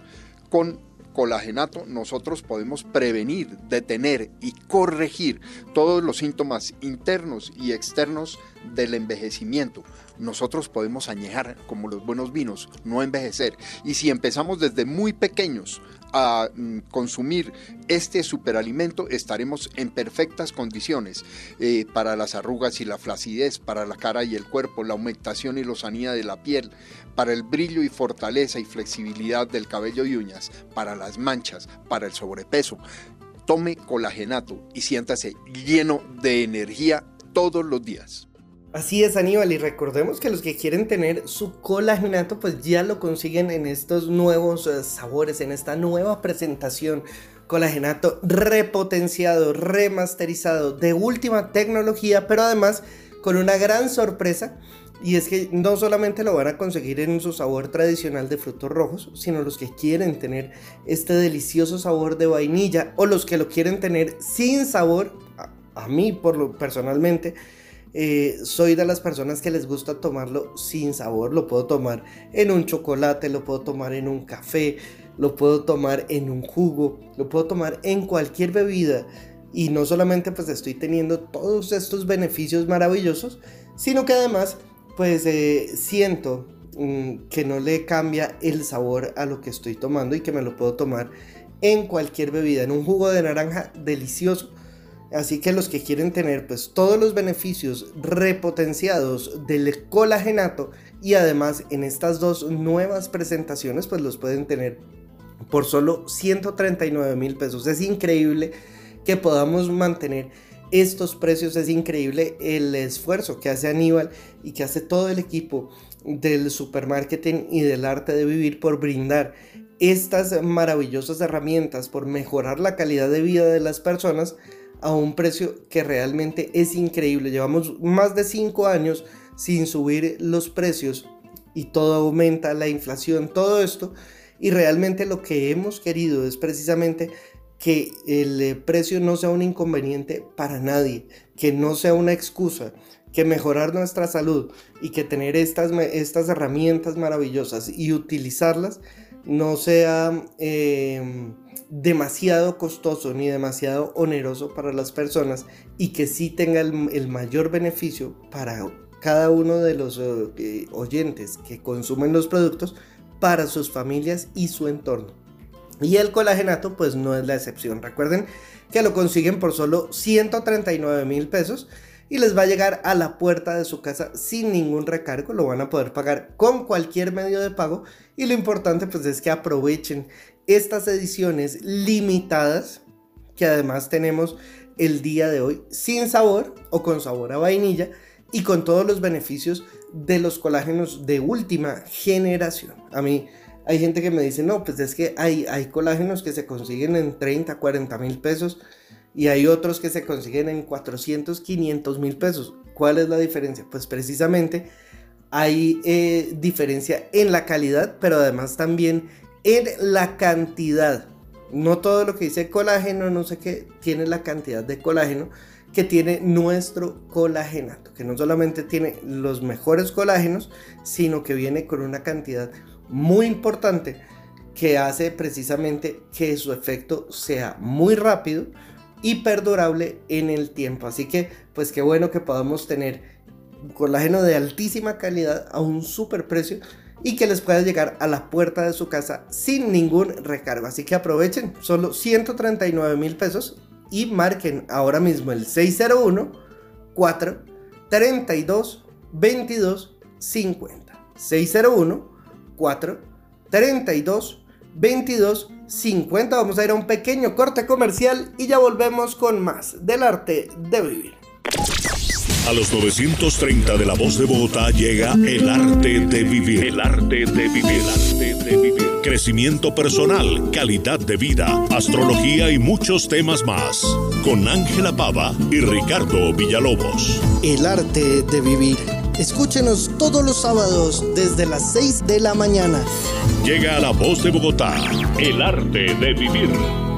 L: Con colagenato nosotros podemos prevenir, detener y corregir todos los síntomas internos y externos del envejecimiento. Nosotros podemos añejar como los buenos vinos, no envejecer. Y si empezamos desde muy pequeños a mm, consumir este superalimento, estaremos en perfectas condiciones eh, para las arrugas y la flacidez, para la cara y el cuerpo, la aumentación y lozanía de la piel, para el brillo y fortaleza y flexibilidad del cabello y uñas, para las manchas, para el sobrepeso. Tome colagenato y siéntase lleno de energía todos los días.
C: Así es, Aníbal, y recordemos que los que quieren tener su colagenato, pues ya lo consiguen en estos nuevos eh, sabores, en esta nueva presentación. Colagenato repotenciado, remasterizado, de última tecnología, pero además con una gran sorpresa. Y es que no solamente lo van a conseguir en su sabor tradicional de frutos rojos, sino los que quieren tener este delicioso sabor de vainilla o los que lo quieren tener sin sabor, a, mí por lo personalmente, eh, soy de las personas que les gusta tomarlo sin sabor. Lo puedo tomar en un chocolate, lo puedo tomar en un café, lo puedo tomar en un jugo, lo puedo tomar en cualquier bebida. Y no solamente pues estoy teniendo todos estos beneficios maravillosos, sino que además pues eh, siento mm, que no le cambia el sabor a lo que estoy tomando y que me lo puedo tomar en cualquier bebida, en un jugo de naranja delicioso. Así que los que quieren tener pues todos los beneficios repotenciados del colagenato y además en estas dos nuevas presentaciones pues los pueden tener por solo 139 mil pesos. Es increíble que podamos mantener estos precios, es increíble el esfuerzo que hace Aníbal y que hace todo el equipo del supermarketing y del arte de vivir por brindar estas maravillosas herramientas, por mejorar la calidad de vida de las personas a un precio que realmente es increíble. Llevamos más de 5 años sin subir los precios y todo aumenta, la inflación, todo esto. Y realmente lo que hemos querido es precisamente que el eh, precio no sea un inconveniente para nadie, que no sea una excusa, que mejorar nuestra salud y que tener estas, estas herramientas maravillosas y utilizarlas no sea em, demasiado costoso ni demasiado oneroso para las personas y que sí tenga el, mayor beneficio para cada uno de los eh, oyentes que consumen los productos para sus familias y su entorno. Y el colagenato pues no es la excepción. Recuerden que lo consiguen por solo 139 mil pesos y les va a llegar a la puerta de su casa sin ningún recargo. Lo van a poder pagar con cualquier medio de pago y lo importante pues es que aprovechen estas ediciones limitadas que además tenemos el día de hoy sin sabor o con sabor a vainilla y con todos los beneficios de los colágenos de última generación. A mí hay gente que me dice, no, pues es que hay, hay colágenos que se consiguen en 30, 40 mil pesos y hay otros que se consiguen en 400, 500 mil pesos. ¿Cuál es la diferencia? Pues precisamente hay eh, diferencia en la calidad, pero además también en la cantidad. No todo lo que dice colágeno, no sé qué, tiene la cantidad de colágeno que tiene nuestro colagenato, que no solamente tiene los mejores colágenos, sino que viene con una cantidad muy importante que hace precisamente que su efecto sea muy rápido y perdurable en el tiempo. Así que, pues qué bueno que podamos tener colágeno de altísima calidad a un super precio y que les pueda llegar a la puerta de su casa sin ningún recargo. Así que aprovechen, solo 139 mil pesos y marquen ahora mismo el 601 4 32 22 50. 601 4 32 22 50. Vamos a ir a un pequeño corte comercial y ya volvemos con más del arte de vivir.
A: A los 930 de la voz de Bogotá llega el arte de vivir. El arte de vivir. El arte de vivir. Crecimiento personal, calidad de vida, astrología y muchos temas más. Con Ángela Pava y Ricardo Villalobos.
C: El arte de vivir Escúchenos todos los sábados desde las 6 de la mañana.
A: Llega a la voz de Bogotá, el arte de vivir.